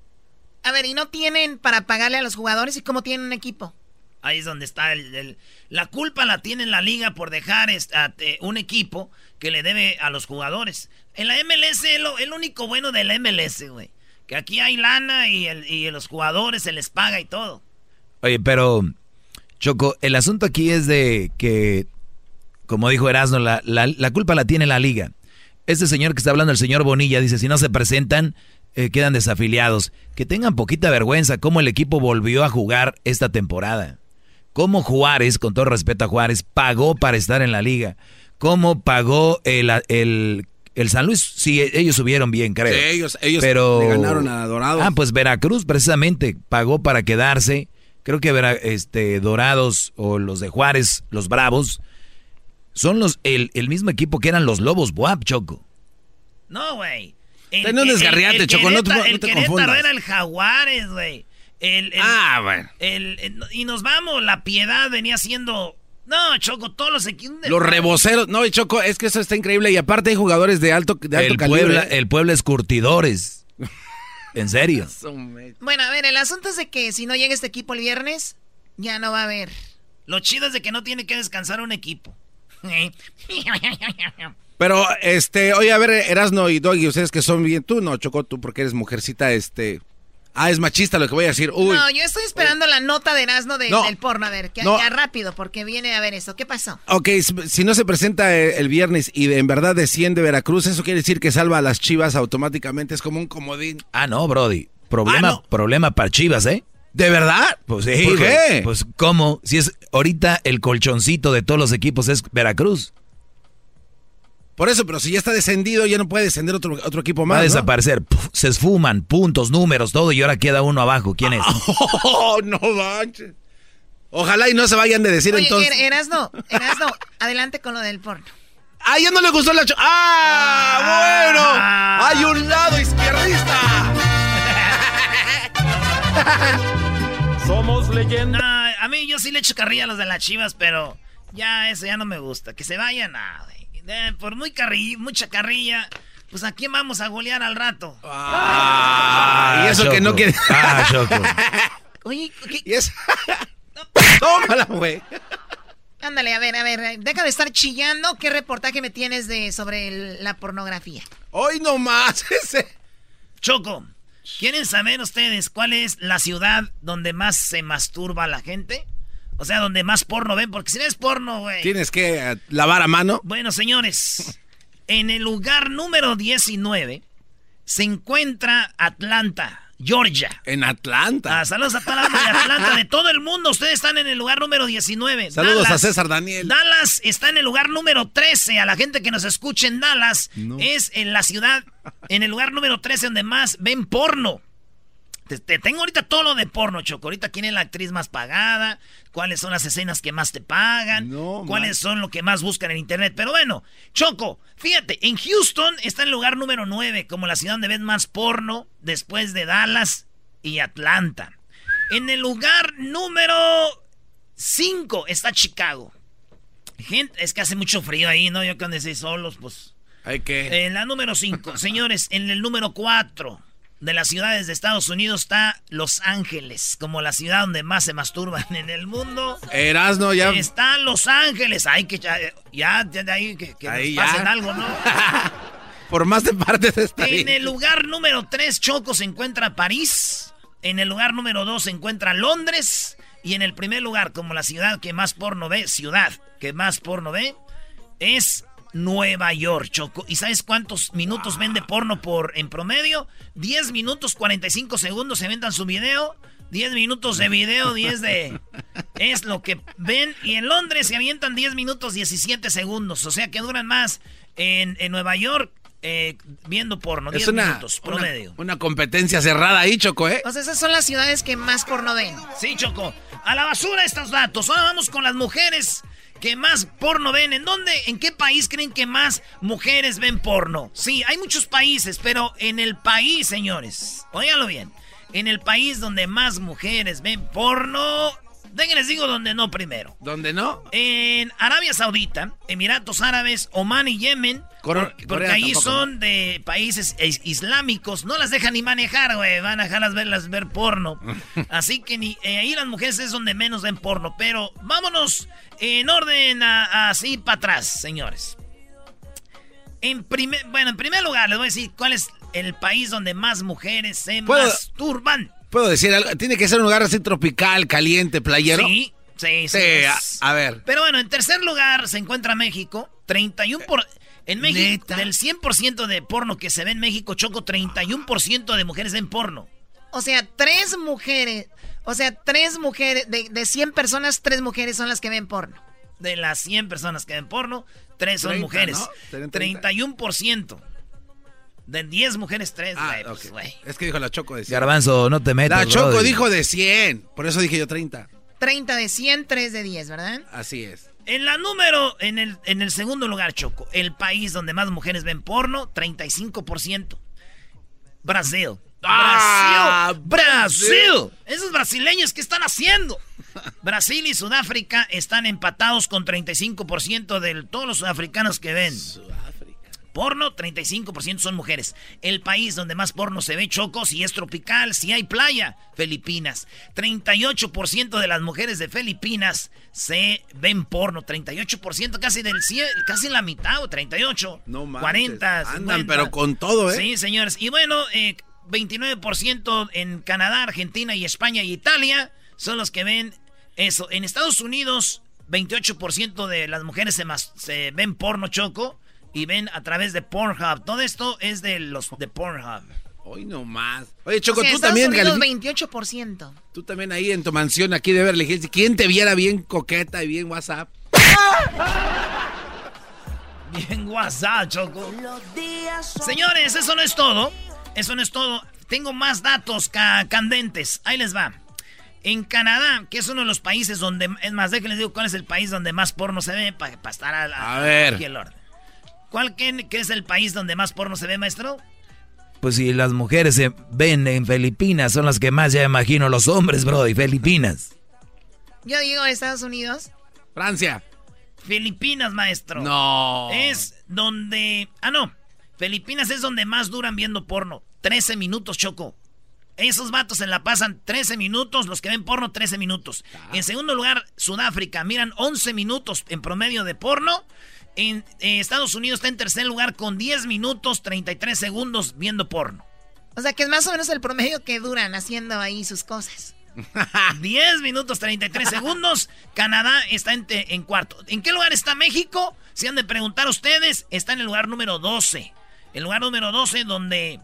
A ver, ¿y no tienen para pagarle a los jugadores? ¿Y cómo tienen un equipo?
Ahí es donde está el, el- la culpa la tiene la liga por dejar est- a- te- un equipo que le debe a los jugadores. En la MLS lo- el único bueno de la MLS, güey, que aquí hay lana y, el- y los jugadores se les paga y todo.
Oye, pero, Choco, el asunto aquí es de que, como dijo Erasmo, la, la- la culpa la tiene la liga. Este señor que está hablando, el señor Bonilla, dice, si no se presentan, eh, quedan desafiliados. Que tengan poquita vergüenza cómo el equipo volvió a jugar esta temporada. Cómo Juárez, con todo respeto a Juárez, pagó para estar en la liga. Cómo pagó el, el, el San Luis. Sí, ellos subieron bien, creo.
Sí, ellos- ellos
Pero,
le ganaron a Dorados.
Ah, pues Veracruz precisamente pagó para quedarse. Creo que Vera- este, Dorados o los de Juárez, los Bravos, son los el, el mismo equipo que eran los Lobos Buap, Choco.
No, güey.
Un desgarriate, Choco, no te- no
el
te
Querétaro
confundas.
era el Jaguares, güey. El- el-
Ah, bueno.
el- el- y nos vamos, la piedad venía siendo... No, Choco, todos los equipos...
Los reboceros. No, y Choco, es que eso está increíble. Y aparte hay jugadores de alto, de alto
El
calibre.
Puebla, el Puebla es curtidores. en serio.
Bueno, a ver, el asunto es de que si no llega este equipo el viernes, ya no va a haber
Lo chido es de que no tiene que descansar un equipo.
Pero, este, oye, a ver, Erasno y Doggy, ustedes que son bien, tú no, Choco, tú porque eres mujercita, este... Ah, es machista lo que voy a decir. Uy.
No, yo estoy esperando la nota de Erasno del porno. A ver, que, ya rápido, porque viene a ver esto. ¿Qué pasó?
Ok, si no se presenta el viernes y en verdad desciende Veracruz, eso quiere decir que salva a las chivas automáticamente. Es como un comodín.
Ah, no, Brody. Problema,
Ah,
problema para chivas, ¿eh?
¿De verdad?
Pues sí.
¿Por qué?
Pues, ¿cómo? Si es ahorita el colchoncito de todos los equipos es Veracruz.
Por eso, pero si ya está descendido, ya no puede descender otro, otro equipo más.
Va a
¿no?
desaparecer. Puf, se esfuman, puntos, números, todo, y ahora queda uno abajo. ¿Quién es?
Oh, no manches. Ojalá y no se vayan de decir
Oye,
entonces.
Er- Erasno, Erasno, adelante con lo del porno.
¡Ah, ya no le gustó la ¡Ah, bueno! ¡Hay un lado izquierdista!
Somos leyendas. a mí yo sí le echo carrilla a los de las chivas, pero ya eso ya no me gusta. Que se vayan a. eh, por muy carrilla, mucha carrilla, pues a quién vamos a golear al rato.
Ah, y eso que no quiere.
Ah, Choco.
Oye, ¿qué?
Y es... Tómala, güey.
Ándale, a ver, a ver, deja de estar chillando. ¿Qué reportaje me tienes de sobre el- la pornografía?
Hoy no más ese.
Choco, ¿quieren saber ustedes cuál es la ciudad donde más se masturba la gente? O sea, donde más porno ven, porque si no es porno, güey.
Tienes que eh, lavar a mano.
Bueno, señores, en el lugar número 19 se encuentra Atlanta, Georgia.
En Atlanta.
Ah, saludos a toda de Atlanta, de todo el mundo. Ustedes están en el lugar número 19.
Saludos
Dallas-
a César Daniel.
Dallas está en el lugar número 13. A la gente que nos escuche en Dallas,
No.
es en la ciudad, en el lugar número 13 donde más ven porno. Te, te tengo ahorita todo lo de porno, Choco. Ahorita quién es la actriz más pagada, cuáles son las escenas que más te pagan, cuáles son lo que más buscan en internet. Pero bueno, Choco, fíjate, en Houston está el lugar número 9, como la ciudad donde ven más porno, después de Dallas y Atlanta. En el lugar número 5 está Chicago. Gente, es que hace mucho frío ahí, ¿no? Yo cuando estoy solos, pues...
Hay que.
En la número 5, señores, en el número 4 de las ciudades de Estados Unidos está Los Ángeles, como la ciudad donde más se masturban en el mundo.
Erasno ya.
Está Los Ángeles, hay que ya, ya, ahí que, que
Ahí
nos
ya.
pasen algo, ¿no?
Por más de partes está
En
bien.
el lugar número 3, Choco, se encuentra París. En el lugar número 2 se encuentra Londres. Y en el primer lugar, como la ciudad que más porno ve, ciudad que más porno ve, es Nueva York, Choco. ¿Y sabes cuántos minutos vende porno por en promedio? 10 minutos 45 segundos se vendan su video. 10 minutos de video, 10 de... Es lo que ven. Y en Londres se avientan 10 minutos 17 segundos. O sea que duran más en, en Nueva York eh, viendo porno. 10
Es una,
minutos
una,
promedio.
una competencia cerrada ahí, Choco, ¿eh?
O sea, esas son las ciudades que más porno ven.
Sí, Choco. A la basura estos datos. Ahora vamos con las mujeres que más porno ven. ¿En dónde, en qué país creen que más mujeres ven porno? Sí, hay muchos países, pero en el país, señores, óiganlo bien. En el país donde más mujeres ven porno, déjenles digo donde no primero.
¿Dónde no?
En Arabia Saudita, Emiratos Árabes, Omán y Yemen. Porque
Corea
ahí
tampoco,
son de países is- islámicos. No las dejan ni manejar, güey. Van a dejarlas verlas ver porno. Así que ni, eh, ahí las mujeres es donde menos ven porno. Pero vámonos en orden a- así para atrás, señores. En primer, bueno, en primer lugar, les voy a decir cuál es el país donde más mujeres se
¿Puedo-
masturban.
¿Puedo decir algo? Tiene que ser un lugar así tropical, caliente, playero.
Sí, sí, sí.
Sí, a, a ver.
Pero bueno, en tercer lugar se encuentra México. 31 por... En México,
¿Neta?
del 100% de porno que se ve en México, Choco, 31% de mujeres ven porno.
O sea, tres mujeres. O sea, tres mujeres. De, de 100 personas, tres mujeres son las que ven porno.
De las 100 personas que ven porno, 3 son
30,
mujeres.
¿no? Serían 30.
31%. De 10 mujeres, 3,
Ah,
güey. pues,
ok.
güey.
Es que dijo la Choco de 100.
Garbanzo, no te metas.
La Choco dijo de 100. Por eso dije yo 30.
30 de 100, 3 de 10, ¿verdad?
Así es.
En la número, en el, en el segundo lugar, Choco, el país donde más mujeres ven porno, 35%. Brasil.
Ah,
Brasil. Brasil. Esos brasileños, ¿qué están haciendo? Brasil y Sudáfrica están empatados con 35% de todos los sudafricanos que ven porno, 35% son mujeres. El país donde más porno se ve, Choco, si es tropical, si hay playa, Filipinas. 38% de las mujeres de Filipinas se ven porno. 38%, casi del casi la mitad, o 38. No más. 40.
Andan, pero con todo, ¿eh?
Sí, señores. Y bueno, eh, 29% en Canadá, Argentina y España y Italia son los que ven eso. En Estados Unidos, 28% de las mujeres se, se ven porno choco y ven a través de Pornhub. Todo esto es de los de Pornhub.
Hoy no más. Oye, Choco, tú también.
Unidos, 28%.
Tú también ahí en tu mansión aquí de Beverly Hills. ¿Quién te viera bien coqueta y bien WhatsApp?
bien WhatsApp, Choco. Señores, eso no es todo. Eso no es todo. Tengo más datos candentes. Ahí les va. En Canadá, que es uno de los países donde. Es más, déjenles digo cuál es el país donde más porno se ve para estar a,
a ver.
¿Cuál que, es el país donde más porno se ve, maestro?
Pues si las mujeres se ven en Filipinas, son las que más ya imagino los hombres, bro, y Filipinas.
Yo digo Estados Unidos.
Francia.
Filipinas, maestro.
No.
Es donde. Ah, no. Filipinas es donde más duran viendo porno. 13 minutos, Choco. Esos vatos se la pasan 13 minutos, los que ven porno 13 minutos. Ah. En segundo lugar, Sudáfrica, miran 11 minutos en promedio de porno. En eh, Estados Unidos está en tercer lugar con 10 minutos 33 segundos viendo porno.
O sea que es más o menos el promedio que duran haciendo ahí sus cosas.
10 minutos 33 segundos. Canadá está en, en, cuarto. ¿En qué lugar está México? Si han de preguntar ustedes, está en el lugar número 12. El lugar número 12 donde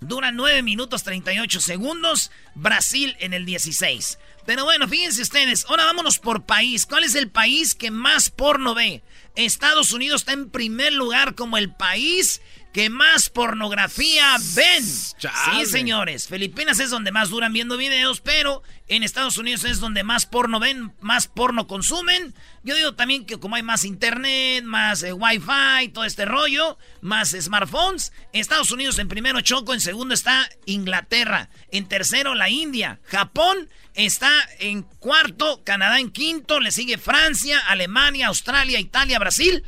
dura 9 minutos 38 segundos. Brasil en el 16. Pero bueno, fíjense ustedes. Ahora vámonos por país. ¿Cuál es el país que más porno ve? Estados Unidos está en primer lugar como el país que más pornografía ven. Sí, señores. Filipinas es donde más duran viendo videos, pero en Estados Unidos es donde más porno ven, más porno consumen. Yo digo también que como hay más internet, más eh, wifi, todo este rollo, más smartphones, Estados Unidos en primero Choco, en segundo está Inglaterra, en tercero la India, Japón está en cuarto, Canadá en quinto, le sigue Francia, Alemania, Australia, Italia, Brasil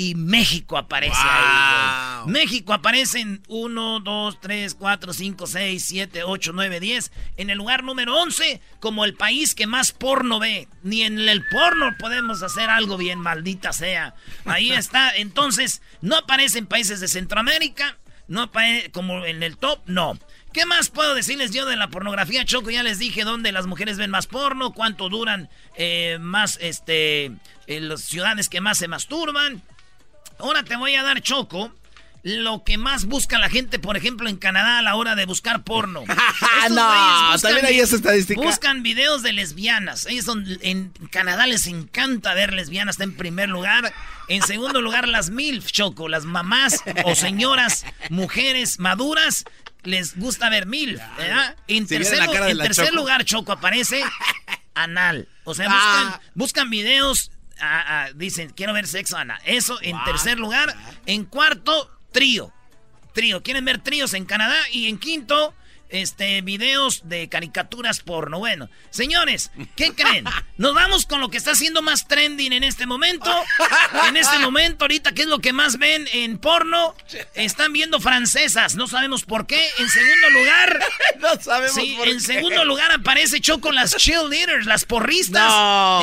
y México aparece ahí. México aparece en 1, 2, 3, 4, 5, 6, 7, 8, 9, 10. En el lugar número 11 como el país que más porno ve. Ni en el porno podemos hacer algo bien, maldita sea. Ahí está. Entonces, no aparece en países de Centroamérica. No aparece como en el top, no. ¿Qué más puedo decirles yo de la pornografía, Choco? Ya les dije dónde las mujeres ven más porno, cuánto duran eh, más, este, en las ciudades que más se masturban. Ahora te voy a dar choco. Lo que más busca la gente, por ejemplo, en Canadá a la hora de buscar porno.
no, también hay esa estadística.
Buscan videos de lesbianas. Ellos son, en Canadá les encanta ver lesbianas, está en primer lugar. En segundo lugar, las MILF, Choco, las mamás o señoras, mujeres maduras, les gusta ver MILF. En, tercer, en tercer lugar, Choco, aparece anal. O sea, buscan, ah. buscan videos dicen, quiero ver sexo, Ana. Eso en tercer lugar. En cuarto, trío. Trío. Quieren ver tríos en Canadá. Y en quinto, este, videos de caricaturas porno. Bueno, señores, ¿qué creen? Nos vamos con lo que está haciendo más trending en este momento. En este momento, ahorita, ¿qué es lo que más ven en porno? Están viendo francesas, no sabemos por qué. En segundo lugar,
no sabemos
sí, en segundo lugar aparece Choco las cheerleaders, las porristas.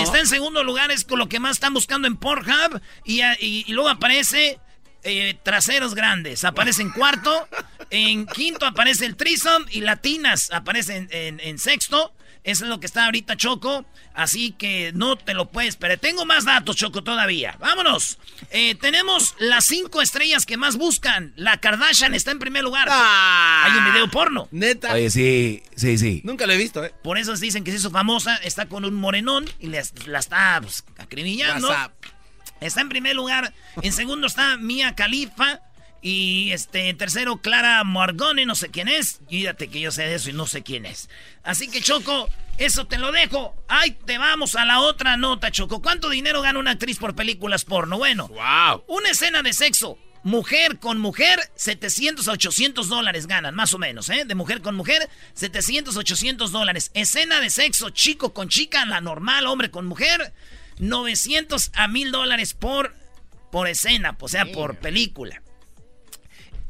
Está en segundo lugar, es con lo que más están buscando en Pornhub. y, y luego aparece eh, traseros grandes. Aparece en cuarto. En quinto aparece el trisom y latinas aparecen en, sexto. Eso es lo que está ahorita Choco. Así que no te lo puedes pero Tengo más datos, Choco, todavía. Vámonos. Eh, tenemos las cinco estrellas que más buscan. La Kardashian está en primer lugar. Ah. Hay un video porno.
Neta.
Oye, sí, sí, sí.
Nunca lo he visto, ¿eh?
Por eso dicen que se hizo famosa. Está con un morenón y la está pues, acribillando. Está en primer lugar. En segundo está Mia Khalifa. Y este, en tercero, Clara Morgone, no sé quién es. Fíjate que yo sé de eso y no sé quién es. Así que, Choco, eso te lo dejo. Ay, te vamos a la otra nota, Choco. ¿Cuánto dinero gana una actriz por películas porno? Bueno,
wow.
una escena de sexo. Mujer con mujer, 700 a 800 dólares ganan, más o menos, ¿eh? De mujer con mujer, 700 a 800 dólares. Escena de sexo, chico con chica, la normal, hombre con mujer, 900 a 1000 dólares por, por escena, o sea, por película.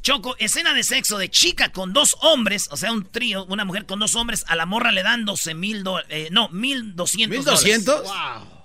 Choco, escena de sexo de chica con dos hombres, o sea, un trío, una mujer con dos hombres, a la morra le dan 12 mil dólares, eh, no, 1200
¿1200? Wow.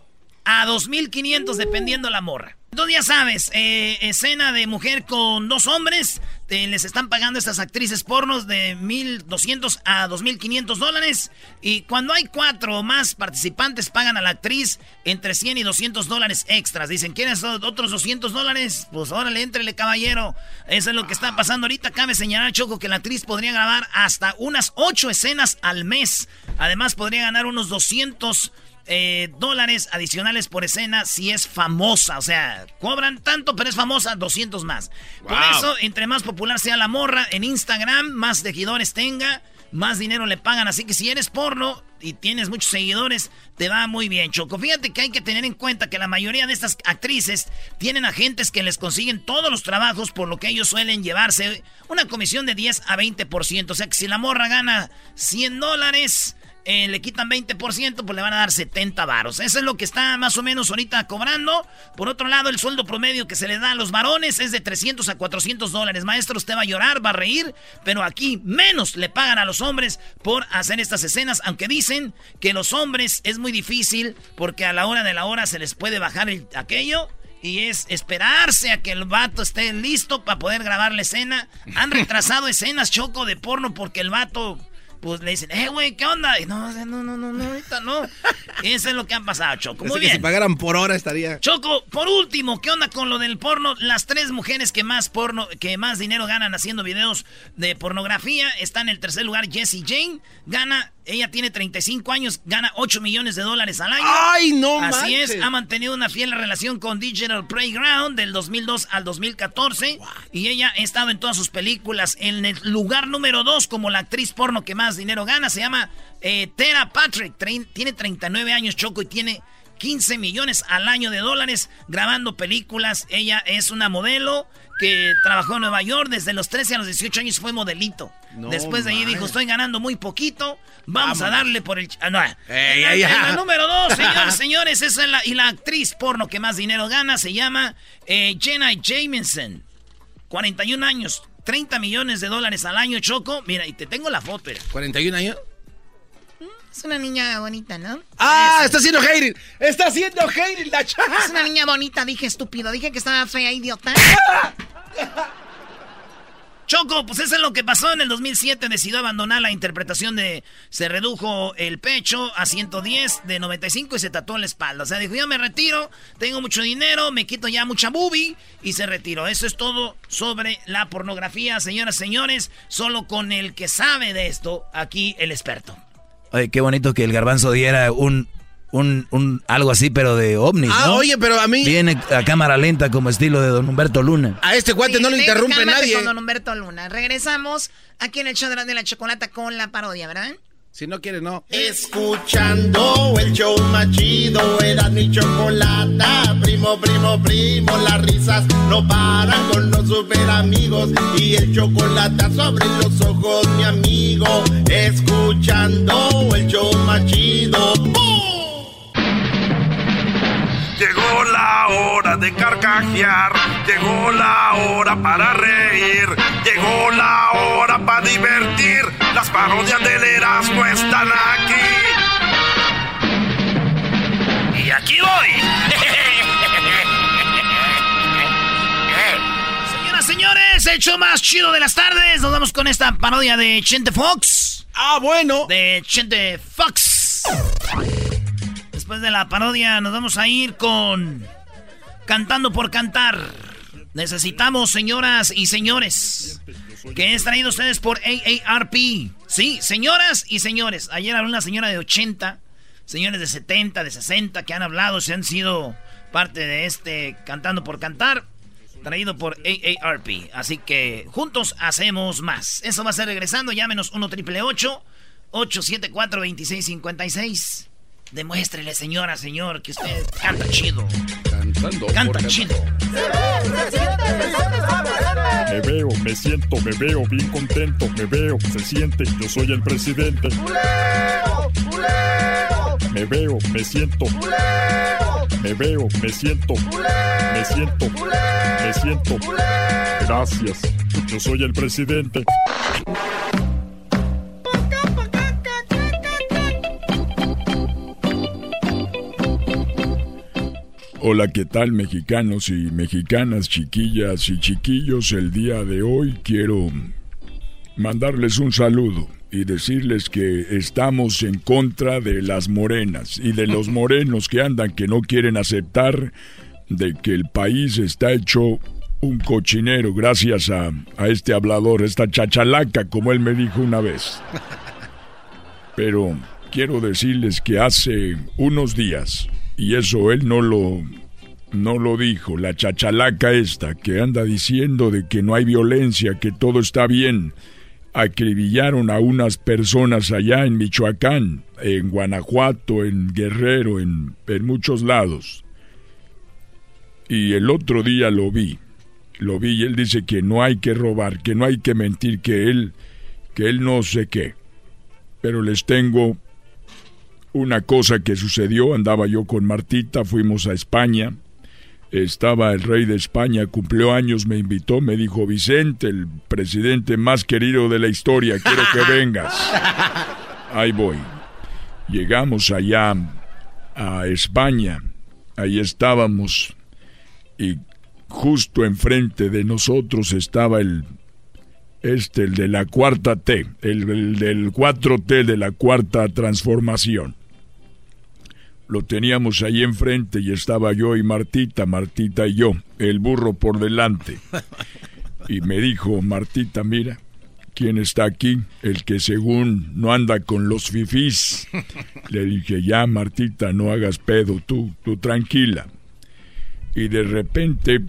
A 2500 dependiendo la morra. Entonces ya sabes, eh, escena de mujer con dos hombres, les están pagando estas actrices pornos de 1.200 a 2.500 dólares. Y cuando hay cuatro o más participantes, pagan a la actriz entre 100 y 200 dólares extras. Dicen, ¿quieres otros 200 dólares? Pues órale, entrele, caballero. Eso es lo que está pasando ahorita. Cabe señalar, Choco, que la actriz podría grabar hasta unas ocho escenas al mes. Además, podría ganar unos 200 eh, dólares adicionales por escena si es famosa. O sea, cobran tanto, pero es famosa, 200 más. Por eso, entre más popular sea la morra en Instagram, más seguidores tenga, más dinero le pagan. Así que si eres porno y tienes muchos seguidores, te va muy bien, Choco. Fíjate que hay que tener en cuenta que la mayoría de estas actrices tienen agentes que les consiguen todos los trabajos, por lo que ellos suelen llevarse una comisión de 10 a 20%. O sea que si la morra gana 100 dólares eh, le quitan 20%, pues le van a dar 70 varos. Eso es lo que está más o menos ahorita cobrando. Por otro lado, el sueldo promedio que se le da a los varones es de 300 a 400 dólares. Maestro, usted va a llorar, va a reír, pero aquí menos le pagan a los hombres por hacer estas escenas, aunque dicen que los hombres es muy difícil porque a la hora de la hora se les puede bajar el, aquello. Y es esperarse a que el vato esté listo para poder grabar la escena. Han retrasado escenas, choco, de porno porque el vato pues le dicen, eh, güey, ¿qué onda? Y no, no, no, no, no, ahorita no. Eso es lo que han pasado, Choco. Muy bien.
si pagaran por hora estaría.
Choco, por último, ¿qué onda con lo del porno? Las tres mujeres que más porno, que más dinero ganan haciendo videos de pornografía están en el tercer lugar, Jessie Jane. Gana ella tiene 35 años, gana 8 millones de dólares al año.
¡Ay, no
Así es, ha mantenido una fiel relación con Digital Playground del 2002 al 2014. Y ella ha estado en todas sus películas. En el lugar número 2 como la actriz porno que más dinero gana, se llama eh, Tera Patrick. tiene 39 años, Choco, y tiene 15 millones al año de dólares grabando películas. Ella es una modelo que trabajó en Nueva York. Desde los 13 a los 18 años fue modelito. Después de ahí dijo, estoy ganando muy poquito. Vamos a darle por el... Ah, no. la, número 2, señores, señores, esa es la, y la actriz porno que más dinero gana se llama eh, Jenna Jameson. 41 años, 30 millones de dólares al año, Choco. Mira, y te tengo la foto. Mira.
¿41 años?
Es una niña bonita, ¿no?
¡Ah! Está haciendo hating. Está haciendo hating la chava.
Es una niña bonita, dije estúpido. Dije que estaba fea, idiota.
Choco, pues eso es lo que pasó en el 2007. Decidió abandonar la interpretación de. Se redujo el pecho a 110 de 95 y se tatuó la espalda. O sea, dijo: Yo me retiro, tengo mucho dinero, me quito ya mucha boobie y se retiró. Eso es todo sobre la pornografía, señoras y señores. Solo con el que sabe de esto, aquí el experto.
Oye, qué bonito que el garbanzo diera un, un, un algo así, pero de ovnis, ah,
oye, pero a mí...
Viene a cámara lenta como estilo de Don Humberto Luna.
A este cuate no le interrumpe nadie.
con Don Humberto Luna. Regresamos aquí en el show de la chocolata con la parodia, ¿verdad?
Si no quiere, no.
Escuchando el show más chido, era mi chocolata. Primo, primo, primo, las risas no paran con los super amigos. Y el chocolate sobre los ojos, mi amigo. Escuchando el show más chido. Llegó la hora de carcajear, llegó la hora para reír, llegó la hora para divertir. Las parodias del Erasmo están aquí.
Y aquí voy. Señoras, señores, el show más chido de las tardes. Nos vamos con esta parodia de Chente Fox.
Ah, bueno.
De Chente Fox. Después de la parodia nos vamos a ir con Cantando por Cantar. Necesitamos, señoras y señores, que es traído ustedes por AARP. Sí, señoras y señores. Ayer habló una señora de 80, señores de 70, de 60 que han hablado, se han sido parte de este Cantando por Cantar, traído por AARP. Así que juntos hacemos más. Eso va a ser regresando. Llámenos 1 triple 874 2656 Demuéstrele, señora, señor, que usted canta chido.
Cantando.
Canta chido.
Me veo, me siento, me veo bien contento. Me veo, se siente, yo soy el presidente. Me veo, me siento. Me veo, me siento. Me siento. Me siento. Gracias.
Yo soy el presidente. Hola, ¿qué tal mexicanos y mexicanas, chiquillas y chiquillos? El día de hoy quiero mandarles un saludo y decirles que estamos en contra de las morenas y de los morenos que andan que no quieren aceptar de que el país está hecho un cochinero gracias a, a este hablador, esta chachalaca, como él me dijo una vez. Pero quiero decirles que hace unos días y eso él no lo, no lo dijo, la chachalaca esta que anda diciendo de que no hay violencia, que todo está bien. Acribillaron a unas personas allá en Michoacán, en Guanajuato, en Guerrero, en, en muchos lados. Y el otro día lo vi, lo vi y él dice que no hay que robar, que no hay que mentir, que él, que él no sé qué. Pero les tengo una cosa que sucedió, andaba yo con Martita, fuimos a España, estaba el rey de España, cumplió años, me invitó, me dijo, Vicente, el presidente más querido de la historia, quiero que vengas. Ahí voy. Llegamos allá a España, ahí estábamos y justo enfrente de nosotros estaba el este, el de la cuarta T, el, el del 4T de la cuarta transformación. Lo teníamos ahí enfrente y estaba yo y Martita, Martita y yo, el burro por delante. Y me dijo, Martita, mira, ¿quién está aquí? El que según no anda con los fifís. Le dije, ya, Martita, no hagas pedo, tú, tú tranquila. Y de repente,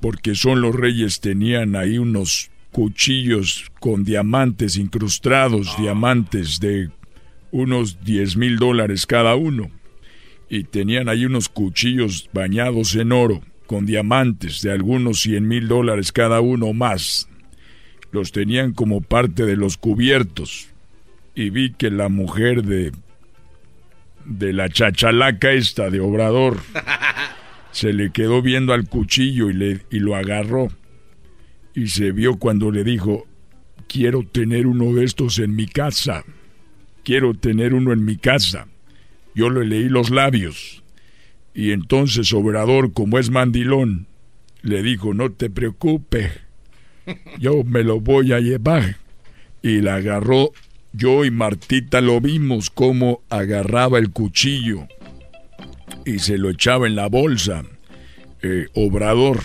porque son los reyes, tenían ahí unos cuchillos con diamantes incrustados, diamantes de unos 10 mil dólares cada uno y tenían ahí unos cuchillos bañados en oro, con diamantes de algunos cien mil dólares cada uno más. Los tenían como parte de los cubiertos. Y vi que la mujer de. de la chachalaca esta de Obrador se le quedó viendo al cuchillo y, le, y lo agarró. Y se vio cuando le dijo: Quiero tener uno de estos en mi casa. Quiero tener uno en mi casa. Yo le leí los labios. Y entonces Obrador, como es mandilón, le dijo, no te preocupes, yo me lo voy a llevar. Y la agarró, yo y Martita lo vimos cómo agarraba el cuchillo y se lo echaba en la bolsa. Eh, Obrador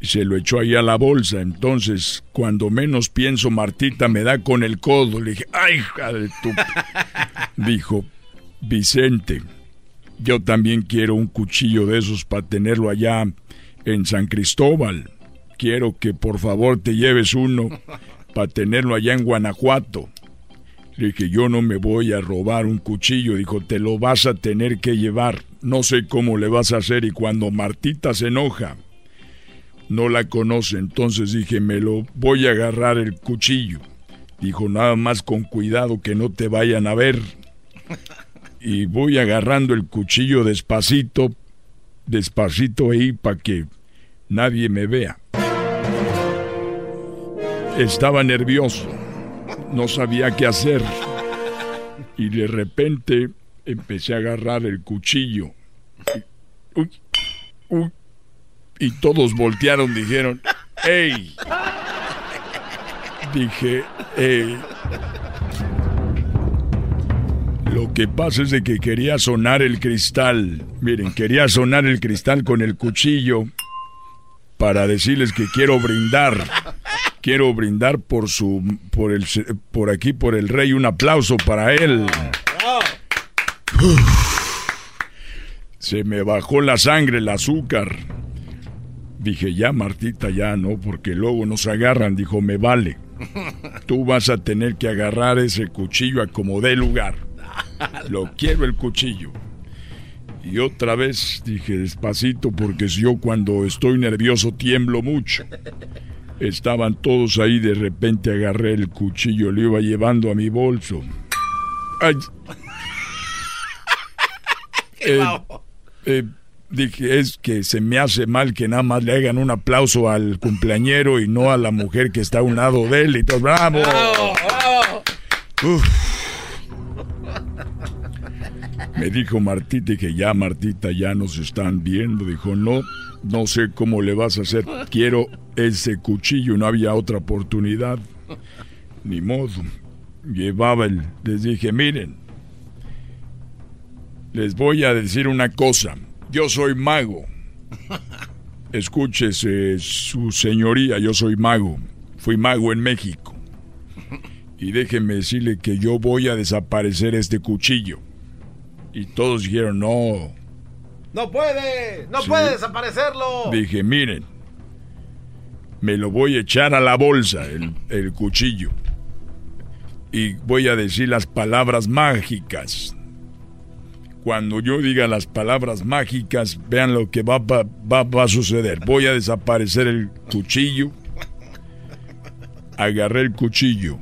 se lo echó ahí a la bolsa. Entonces, cuando menos pienso, Martita me da con el codo. Le dije, ¡ay, hija de tu... Dijo, Vicente, yo también quiero un cuchillo de esos para tenerlo allá en San Cristóbal. Quiero que por favor te lleves uno para tenerlo allá en Guanajuato. Le dije, yo no me voy a robar un cuchillo. Dijo, te lo vas a tener que llevar. No sé cómo le vas a hacer. Y cuando Martita se enoja, no la conoce. Entonces dije, me lo voy a agarrar el cuchillo. Dijo, nada más con cuidado que no te vayan a ver y voy agarrando el cuchillo despacito, despacito ahí para que nadie me vea. Estaba nervioso, no sabía qué hacer y de repente empecé a agarrar el cuchillo. Y, todos voltearon, dijeron, ¡Ey! Dije, ¡Ey! Lo que pasa es de que quería sonar el cristal. Miren, quería sonar el cristal con el cuchillo para decirles que quiero brindar. Quiero brindar por su por el por aquí por el rey un aplauso para él. Se me bajó la sangre, el azúcar. Dije, ya Martita, ya no, porque luego nos agarran. Dijo, me vale. Tú vas a tener que agarrar ese cuchillo a como dé lugar. Lo quiero el cuchillo. Y otra vez dije despacito porque yo cuando estoy nervioso tiemblo mucho. Estaban todos ahí, de repente agarré el cuchillo, lo iba llevando a mi bolso. Ay. Eh, eh,
Dije, es que se me hace mal que nada más le hagan un aplauso al cumpleañero y no a la mujer que está a un lado de él y todo. ¡Bravo! ¡Bravo! Me dijo Martita que ya Martita ya nos están viendo. Dijo, no, no sé cómo le vas a hacer. Quiero ese cuchillo. No había otra oportunidad. Ni modo. Llevaba el... Les dije, miren, les voy a decir una cosa. Yo soy mago. Escúchese, su señoría, yo soy mago. Fui mago en México. Y déjenme decirle que yo voy a desaparecer este cuchillo. Y todos dijeron, no.
No puede, no puede desaparecerlo.
Dije, miren, me lo voy a echar a la bolsa, el, el cuchillo. Y voy a decir las palabras mágicas cuando yo diga las palabras mágicas, vean lo que va, va, a suceder. Voy a desaparecer el cuchillo. Agarré el cuchillo,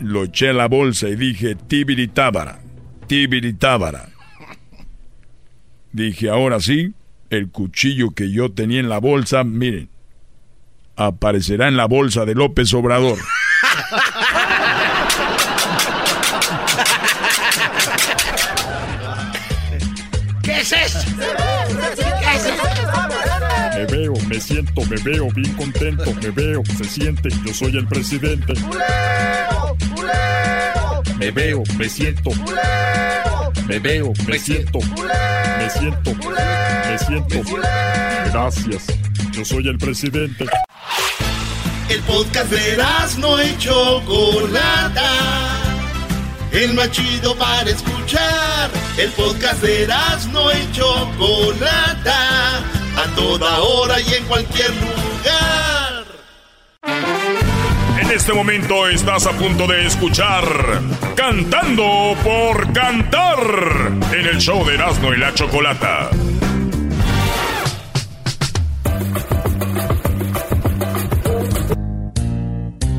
lo eché a la bolsa y dije, tibiritábara, tibiritábara. Dije, ahora sí, el cuchillo que yo tenía en la bolsa, miren, aparecerá en la bolsa de López Obrador.
¿Qué es eso? ¿Qué es
Me veo, me siento, me veo bien contento, me veo, se siente, yo soy el presidente. Me veo, me siento. Me veo, me siento. Me siento, me siento. Gracias, yo soy el presidente.
El podcast de no hecho Chocolata el más chido para escuchar. El podcast de no y Chocolata, a toda hora y en cualquier lugar.
En este momento estás a punto de escuchar Cantando por Cantar en el show de Erasmo y la Chocolata.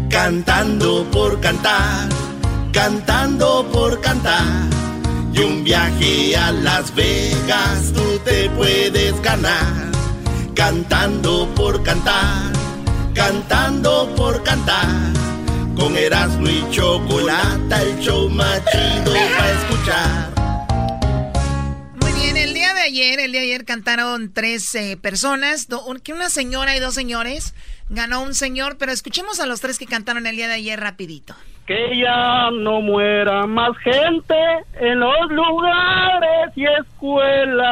Cantando por cantar cantando por cantar. Y un viaje a Las Vegas tú te puedes ganar. Cantando por cantar, cantando por cantar. Con Erasmo y Chocolata, el show más chido para escuchar.
Muy bien, el día de ayer, el día de ayer cantaron tres eh, personas, que una señora y dos señores. Ganó un señor, pero escuchemos a los tres que cantaron el día de ayer rapidito
que ya no muera más gente en los lugares y escuelas.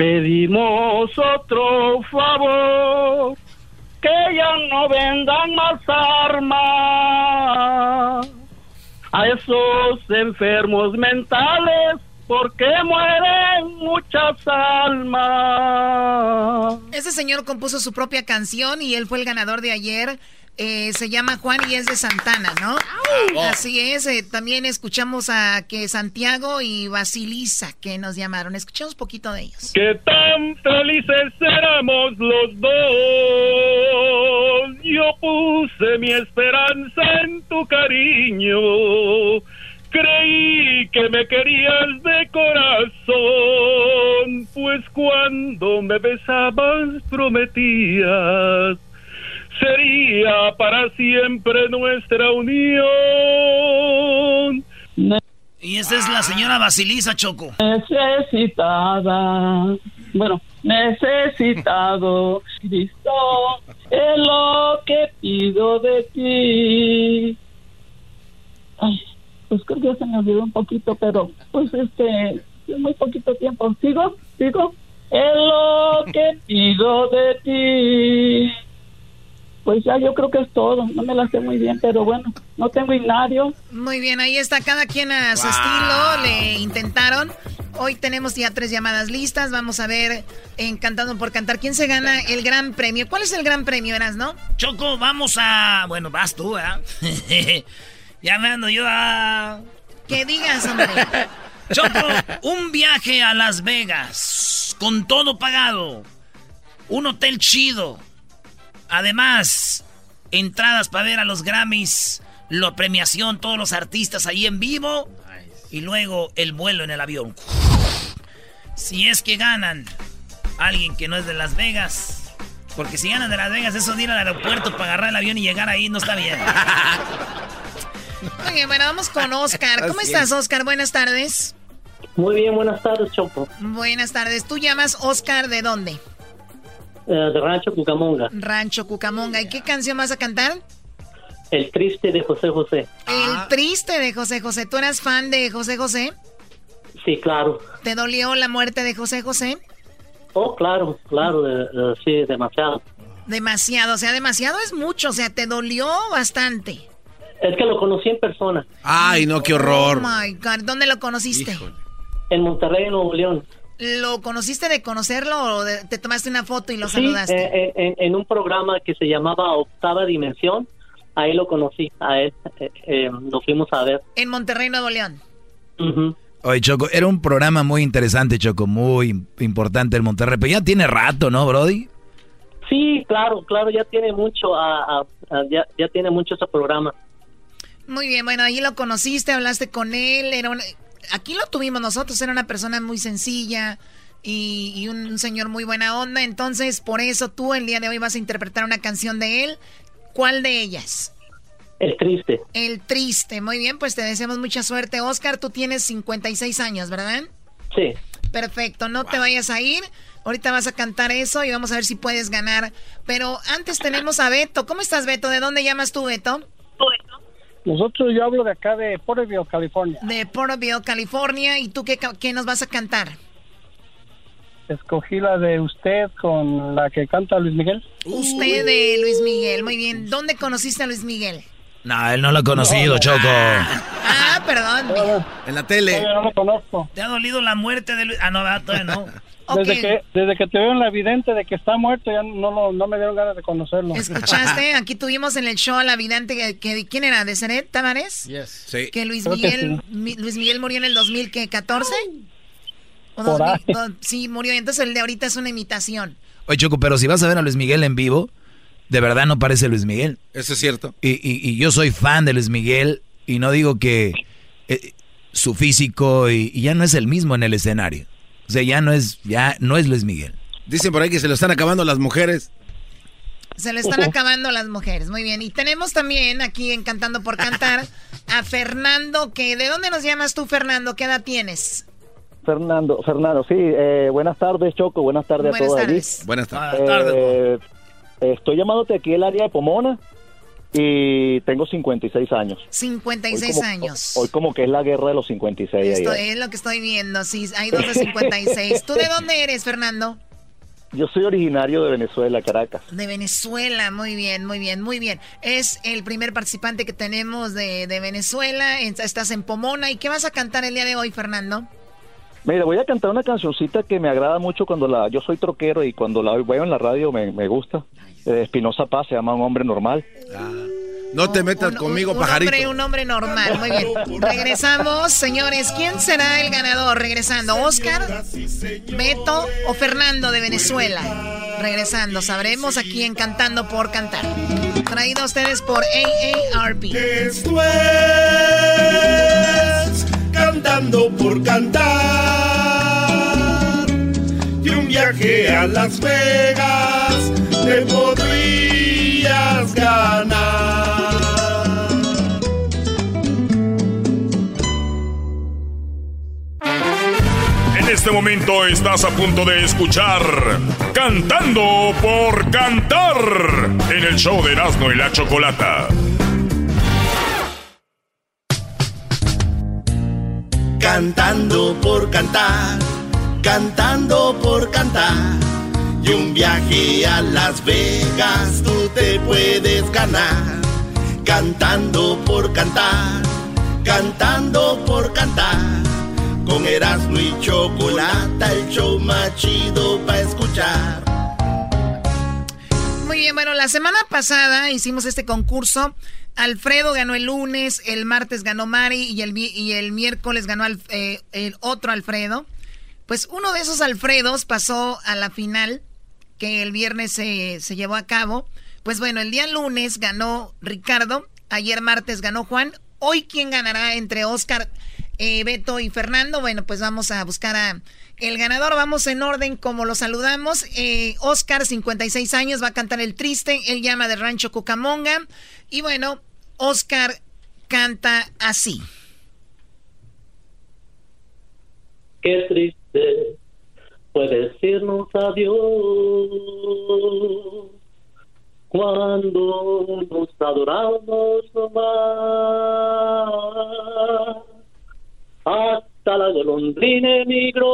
Pedimos otro favor, que ya no vendan más armas a esos enfermos mentales porque mueren muchas almas.
Ese señor compuso su propia canción y él fue el ganador de ayer eh, se llama Juan y es de Santana, ¿no? Así es. Eh, también escuchamos a que Santiago y Basilisa que nos llamaron. Escuchamos poquito de ellos.
Que tan felices éramos los dos. Yo puse mi esperanza en tu cariño. Creí que me querías de corazón, pues cuando me besabas prometías sería para siempre nuestra unión.
Y esa es la señora Basilisa Choco.
Necesitada, bueno, necesitado, Cristo, es lo que pido de ti. Ay, pues creo que ya se me olvidó un poquito, pero pues este, muy poquito tiempo. ¿Sigo? ¿Sigo? Es lo que pido de ti pues ya yo creo que es todo. No me la sé muy bien, pero bueno, no tengo inario.
Muy bien, ahí está cada quien a su estilo, le intentaron. Hoy tenemos ya tres llamadas listas. Vamos a ver en Cantando por Cantar quién se gana el gran premio. ¿Cuál es el gran premio, Eras, no?
Choco, vamos a. Bueno, vas tú, ¿eh? ya me ando yo a.
Que digas, hombre.
Choco, un viaje a Las Vegas con todo pagado. Un hotel chido Además, entradas para ver a los Grammys, la premiación, todos los artistas ahí en vivo. Y luego el vuelo en el avión. Si es que ganan alguien que no es de Las Vegas. Porque si ganan de Las Vegas, eso de ir al aeropuerto para agarrar el avión y llegar ahí no está bien.
Oye, bueno, vamos con Oscar. ¿Cómo estás, Oscar? Buenas tardes.
Muy bien, buenas tardes, Chopo.
Buenas tardes. ¿Tú llamas Oscar de dónde?
Eh, de Rancho Cucamonga.
Rancho Cucamonga. ¿Y qué canción vas a cantar?
El triste de José José.
El triste de José José. ¿Tú eras fan de José José?
Sí, claro.
¿Te dolió la muerte de José José?
Oh, claro, claro, sí, demasiado.
Demasiado, o sea, demasiado es mucho, o sea, te dolió bastante.
Es que lo conocí en persona.
Ay, no, qué horror.
Oh my God, ¿dónde lo conociste?
En Monterrey, Nuevo León.
¿Lo conociste de conocerlo o te tomaste una foto y lo saludaste?
Eh, eh, en, un programa que se llamaba Octava Dimensión, ahí lo conocí, a él, eh, lo fuimos a ver.
En Monterrey, Nuevo León.
Oye, Choco, era un programa muy interesante, Choco, muy importante el Monterrey, pero ya tiene rato, ¿no, Brody?
Sí, claro, claro, ya tiene mucho, ya, ya tiene mucho ese programa.
Muy bien, bueno, ahí lo conociste, hablaste con él, era aquí lo tuvimos nosotros, era una persona muy sencilla y, un, señor muy buena onda, entonces por eso tú el día de hoy vas a interpretar una canción de él. ¿Cuál de ellas?
El triste.
El triste, muy bien, pues te deseamos mucha suerte. Oscar, tú tienes 56 años, ¿verdad?
Sí.
Perfecto, no te vayas a ir. Ahorita vas a cantar eso y vamos a ver si puedes ganar. Pero antes tenemos a Beto. ¿Cómo estás, Beto? ¿De dónde llamas tú, Beto?
Nosotros, yo hablo de acá de Porterville, California.
De Porterville, California. ¿Y tú qué, qué nos vas a cantar?
Escogí la de usted con la que canta Luis Miguel.
Usted de Luis Miguel, muy bien. ¿Dónde conociste a Luis Miguel?
No, él no lo ha conocido, Choco.
Ah, perdón.
en la tele.
no lo conozco.
¿Te ha dolido la muerte de Luis? Ah, no, todavía no.
Desde, que, desde que te veo en la evidente de que está muerto, ya no, no me dieron ganas de conocerlo.
¿Escuchaste? Aquí tuvimos en el show a la vidente que, ¿quién era? ¿De Seret Tavares?
Yes. Sí.
Que Luis Miguel, Luis Miguel murió en el 2014. ¿O sí, murió. Entonces el de ahorita es una imitación.
Oye, Choco, pero si vas a ver a Luis Miguel en vivo, de verdad no parece Luis Miguel.
Eso es cierto.
Y, y, yo soy fan de Luis Miguel y no digo que eh, su físico y, ya no es el mismo en el escenario. O sea, ya no es, ya no es Luis Miguel.
Dicen por ahí que se lo están acabando las mujeres.
Se le están acabando las mujeres, muy bien. Y tenemos también aquí en Cantando por Cantar a Fernando, que ¿de dónde nos llamas tú, Fernando? ¿Qué edad tienes?
Fernando, Fernando, sí, eh, buenas tardes, Choco, buenas tardes a todos
tardes.
Buenas
tardes. Eh, estoy llamándote aquí el área de Pomona y tengo 56 años.
56 años.
Hoy como que es la guerra de los 56.
Esto es lo que estoy viendo, sí, hay dos de 56. ¿Tú de dónde eres, Fernando?
Yo soy originario de Venezuela, Caracas.
De Venezuela, muy bien, muy bien, muy bien. Es el primer participante que tenemos de, de Venezuela. Estás en Pomona. ¿Y qué vas a cantar el día de hoy, Fernando?
Mira, voy a cantar una cancioncita que me agrada mucho cuando la... Yo soy troquero y cuando la veo en la radio me, me gusta. Espinosa Paz se llama Un Hombre Normal.
Ah, no te metas conmigo,
un
pajarito.
Hombre, un hombre normal, muy bien. Regresamos, señores. ¿Quién será el ganador? Regresando, ¿Oscar, Beto o Fernando de Venezuela? Regresando, sabremos aquí en Cantando por Cantar. Traído a ustedes por AARP.
Esto Cantando por Cantar. Viaje a Las Vegas te podrías ganar.
En este momento estás a punto de escuchar Cantando por Cantar en el show de Erasmo y la Chocolata.
Cantando por cantar, cantando por cantar y un viaje a Las Vegas tú te puedes ganar. Cantando por cantar, cantando por cantar. Con Erasmo y Chocolata, el show más chido para escuchar.
Muy bien, bueno, la semana pasada hicimos este concurso. Alfredo ganó el lunes, el martes ganó Mari y el, y el miércoles ganó eh, el otro Alfredo. Pues uno de esos Alfredos pasó a la final que el viernes se, se llevó a cabo. Pues bueno, el día lunes ganó Ricardo, ayer martes ganó Juan. Hoy, ¿quién ganará entre Oscar? eh, Beto y Fernando. Bueno, pues vamos a buscar a el ganador. Vamos en orden como lo saludamos. Eh, Oscar, 56 años, va a cantar El Triste. Él llama de Rancho Cucamonga. Y bueno, Oscar canta así.
Qué triste fue decirnos adiós cuando nos adoramos más. Hasta la golondrina emigró,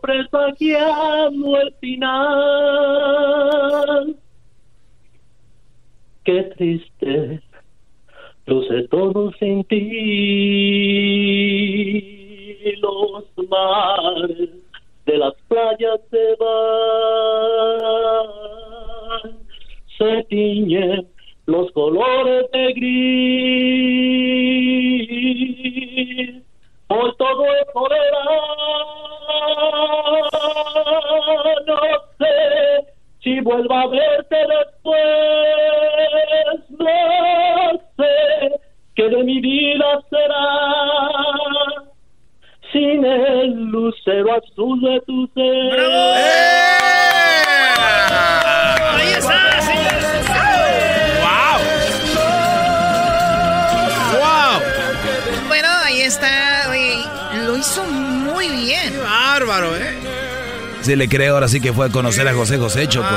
presagiando el final. Qué triste luce todo sin ti los mares de las playas se van, se tiñen los colores de gris. Hoy todo es no sé si vuelva a verte después, no sé qué de mi vida será sin el lucero azul de tu ser.
¡Ahí está, señores!
¡Wow! ¡Wow!
Bueno, ahí está. Oye, lo hizo muy bien.
¡Qué bárbaro, eh!
Sí le creo, ahora sí que fue a conocer a José José Choco.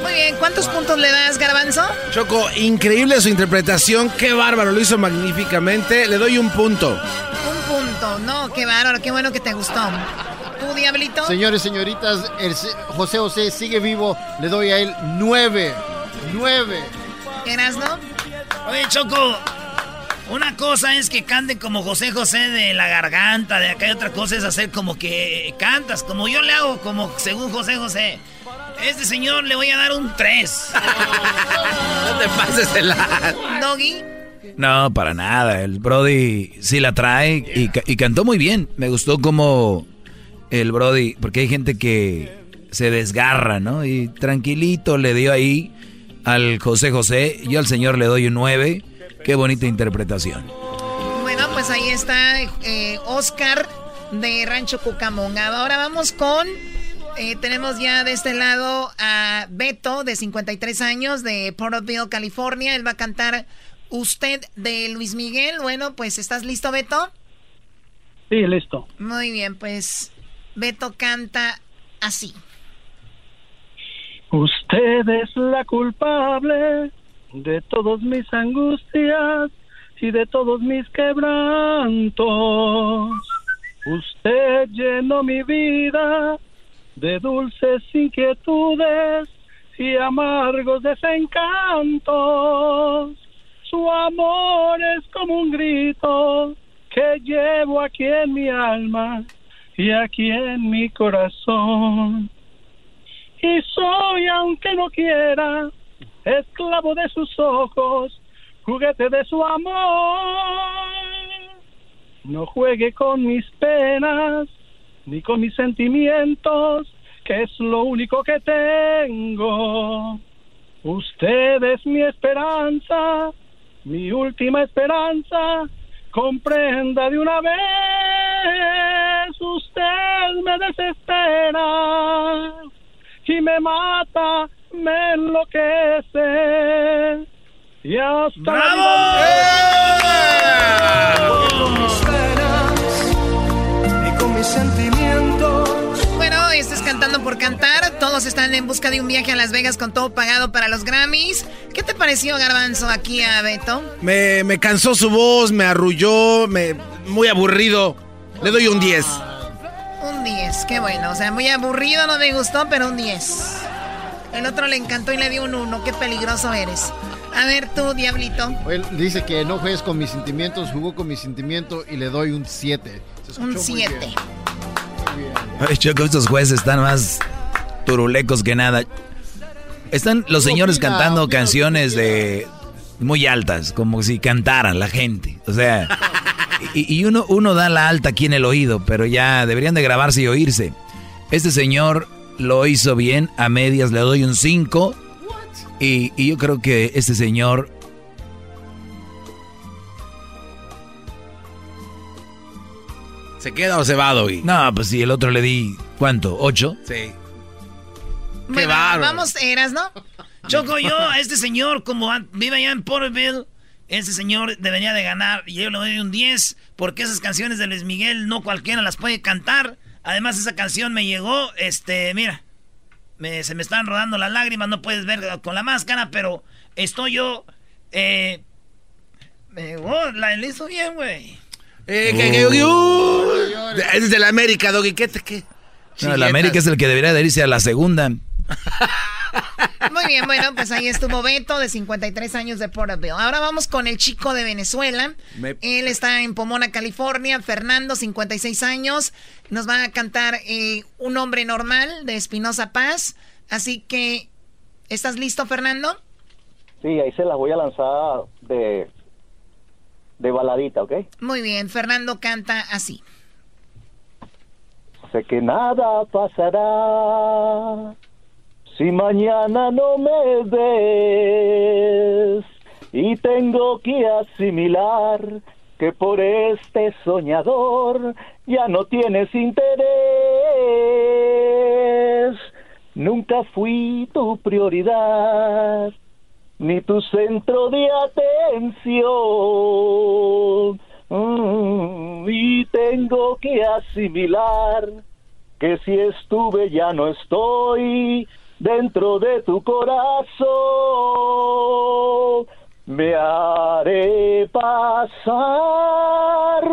Muy bien, ¿cuántos puntos le das, Garbanzo?
Choco, increíble su interpretación, qué bárbaro, lo hizo magníficamente. Le doy un punto.
Un punto, no, qué bárbaro, qué bueno que te gustó. ¿Tú, Diablito?
Señores, señoritas, el José José sigue vivo. Le doy a él nueve. Nueve.
¿Eras, no?
Oye, Choco, una cosa es que canten como José José de la garganta, de acá y otra cosa es hacer como que cantas, como yo le hago, como según José José. Este señor le voy a dar un 3.
No te pases de la...
Doggy.
No, para nada. El Brody sí la trae y, ca- y cantó muy bien. Me gustó como el Brody, porque hay gente que se desgarra, ¿no? Y tranquilito le dio ahí al José José. Yo al señor le doy un 9. Qué bonita interpretación.
Bueno, pues ahí está eh, Oscar de Rancho Cucamonga. Ahora vamos con. eh, tenemos ya de este lado a Beto, de 53 años, de Porterville, California. Él va a cantar Usted de Luis Miguel. Bueno, pues ¿estás listo, Beto?
Sí, listo.
Muy bien, pues Beto canta así.
Usted es la culpable de todas mis angustias y de todos mis quebrantos. Usted llenó mi vida de dulces inquietudes y amargos desencantos. Su amor es como un grito que llevo aquí en mi alma y aquí en mi corazón. Y soy, aunque no quiera, esclavo de sus ojos, juguete de su amor. No juegue con mis penas, ni con mis sentimientos, que es lo único que tengo. Usted es mi esperanza, mi última esperanza. Comprenda de una vez, usted me desespera y me mata, me enloquece. Y hasta
con mis
y con mis sentimientos.
Bueno, este es Cantando por Cantar. Todos están en busca de un viaje a Las Vegas con todo pagado para los Grammys. ¿Qué te pareció, Garbanzo, aquí a Beto?
Me, me cansó su voz, me arrulló, me, muy aburrido. Le doy un 10.
Un 10, qué bueno. O sea, muy aburrido, no me gustó, pero un 10. El otro le encantó y le dio un 1. Qué peligroso eres. A ver tú, Diablito.
Él dice que no juegues con mis sentimientos, jugó con mis sentimientos y le doy un 7.
Un 7.
Ay, Choco, estos jueces están más turulecos que nada. Están los señores
opina,
cantando
opina,
canciones de muy altas, como si cantaran la gente. O sea, y, y uno, uno da la alta aquí en el oído, pero ya deberían de grabarse y oírse. Este señor lo hizo bien, a medias le doy un 5. Y, y, yo creo que este señor...
¿Se queda o se va, Doggy?
No, pues si el otro le di, ¿cuánto? ¿Ocho?
Sí.
Bueno, Vamos, eras, ¿no?
Choco, yo a este señor, como vive allá en Porterville, este señor debería de ganar. Y yo le doy un 10, porque esas canciones de Luis Miguel no cualquiera las puede cantar. Además, esa canción me llegó, este, mira, se me están rodando las lágrimas, no puedes ver con la máscara, pero estoy yo, eh, me llegó, la hizo bien, güey.
Eh, que, que, uh, es de la América, Doggy, ¿qué te qué?
No, la América es el que debería de irse a la segunda.
Muy bien, bueno, pues ahí estuvo Beto, de 53 años de Porterville. Ahora vamos con el chico de Venezuela. Él está en Pomona, California. Fernando, 56 años. Nos va a cantar eh, Un hombre normal de Espinosa Paz. Así que, ¿estás listo, Fernando?
Sí, ahí se las voy a lanzar de, de baladita, ¿ok?
Muy bien, Fernando canta así.
Sé que nada pasará si mañana no me ves y tengo que asimilar que por este soñador ya no tienes interés. Nunca fui tu prioridad, ni tu centro de atención. Mm, y tengo que asimilar que si estuve ya no estoy dentro de tu corazón. Me haré pasar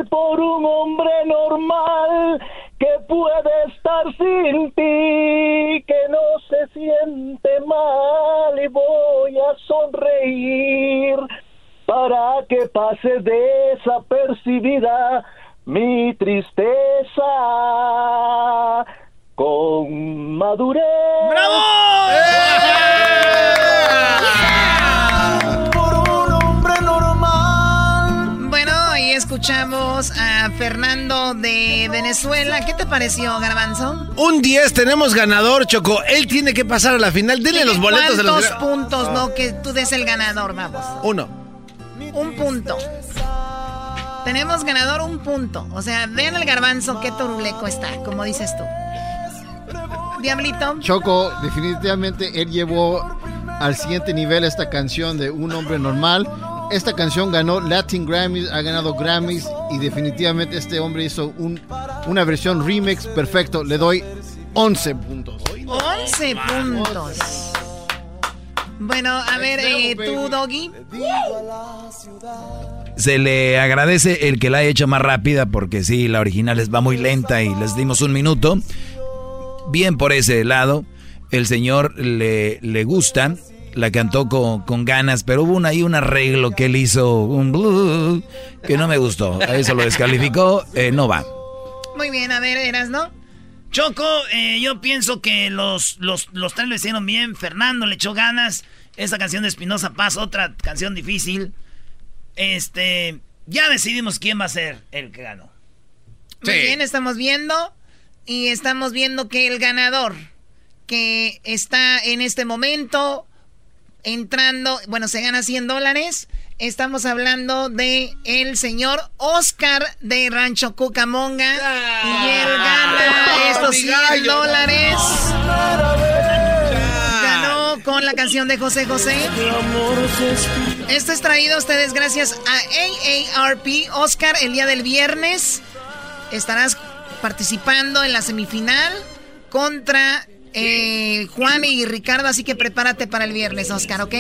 por un hombre normal que puede estar sin ti, que no se siente mal y voy a sonreír para que pase desapercibida mi tristeza con madurez.
¡Bravo!
Por un hombre normal. Bueno, ahí escuchamos a Fernando de Venezuela. ¿Qué te pareció, Garbanzo?
Un 10, tenemos ganador, Choco. Él tiene que pasar a la final. Dile los boletos de los...
¿Cuántos puntos, no? Que tú des el ganador, vamos.
Uno.
Un punto. Tenemos ganador un punto. O sea, vean el garbanzo qué toruleco está, como dices tú. Diablito.
Choco, definitivamente él llevó al siguiente nivel esta canción de Un hombre normal. Esta canción ganó Latin Grammys, ha ganado Grammys y definitivamente este hombre hizo un, una versión remix perfecto. Le doy 11 puntos.
11 puntos. Bueno, a ver, eh, tú, Doggy.
Se le agradece el que la haya hecho más rápida porque sí, la original va muy lenta y les dimos un minuto bien por ese lado. El señor le, le gusta, la cantó con, con, ganas, pero hubo ahí un arreglo que él hizo, un que no me gustó. A eso lo descalificó, eh, no va.
Muy bien, a ver, eras, ¿no?
Choco, eh, yo pienso que los, los, los tres lo hicieron bien. Fernando le echó ganas. Esa canción de Espinosa Paz, otra canción difícil. Este, ya decidimos quién va a ser el que ganó.
Muy bien, estamos viendo. Y estamos viendo que el ganador que está en este momento entrando, bueno, se gana 100 dólares. Estamos hablando de el señor Oscar de Rancho Cucamonga. y él gana estos 100 dólares. Ganó con la canción de José José. Esto es traído a ustedes gracias a AARP. Oscar, el día del viernes estarás participando en la semifinal contra eh, Juan y Ricardo, así que prepárate para el viernes, Oscar, ¿ok?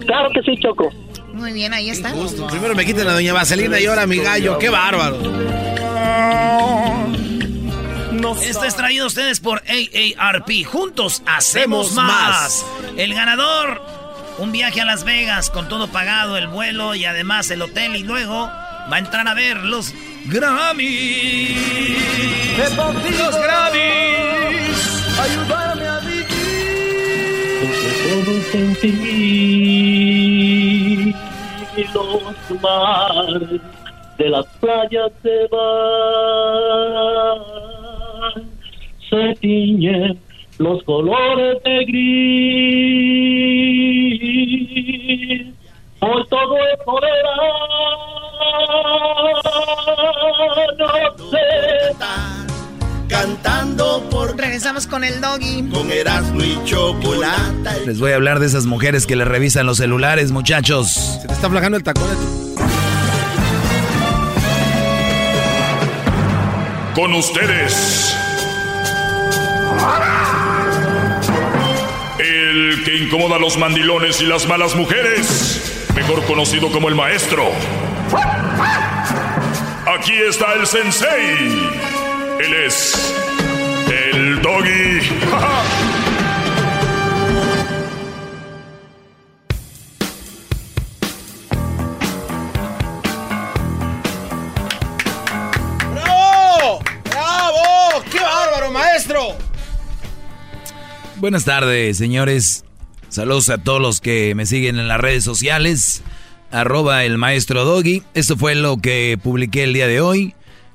Claro que sí, Choco.
Muy bien, ahí está.
Primero me quiten a doña Vaselina y ahora mi gallo, qué bárbaro.
Esto es traído a ustedes por AARP. Juntos hacemos más. El ganador, un viaje a Las Vegas con todo pagado, el vuelo y además el hotel y luego va a entrar a ver los Grammy. Los Grammys.
Ayúdame a vivir. Todos en ti. Los mares de las playas se van. Se tiñen los colores de gris. Hoy todo es
Regresamos con el doggy.
Con Erasmo y chocolate.
Les voy a hablar de esas mujeres que le revisan los celulares, muchachos.
Se te está flajando el tacón. Eh.
Con ustedes. El que incomoda a los mandilones y las malas mujeres Mejor conocido como el maestro. Aquí está el sensei. Él es el doggy.
¡Bravo! ¡Bravo! ¡Qué bárbaro, maestro!
Buenas tardes, señores. Saludos a todos los que me siguen en las redes sociales. Arroba el maestro Doggy. Esto fue lo que publiqué el día de hoy.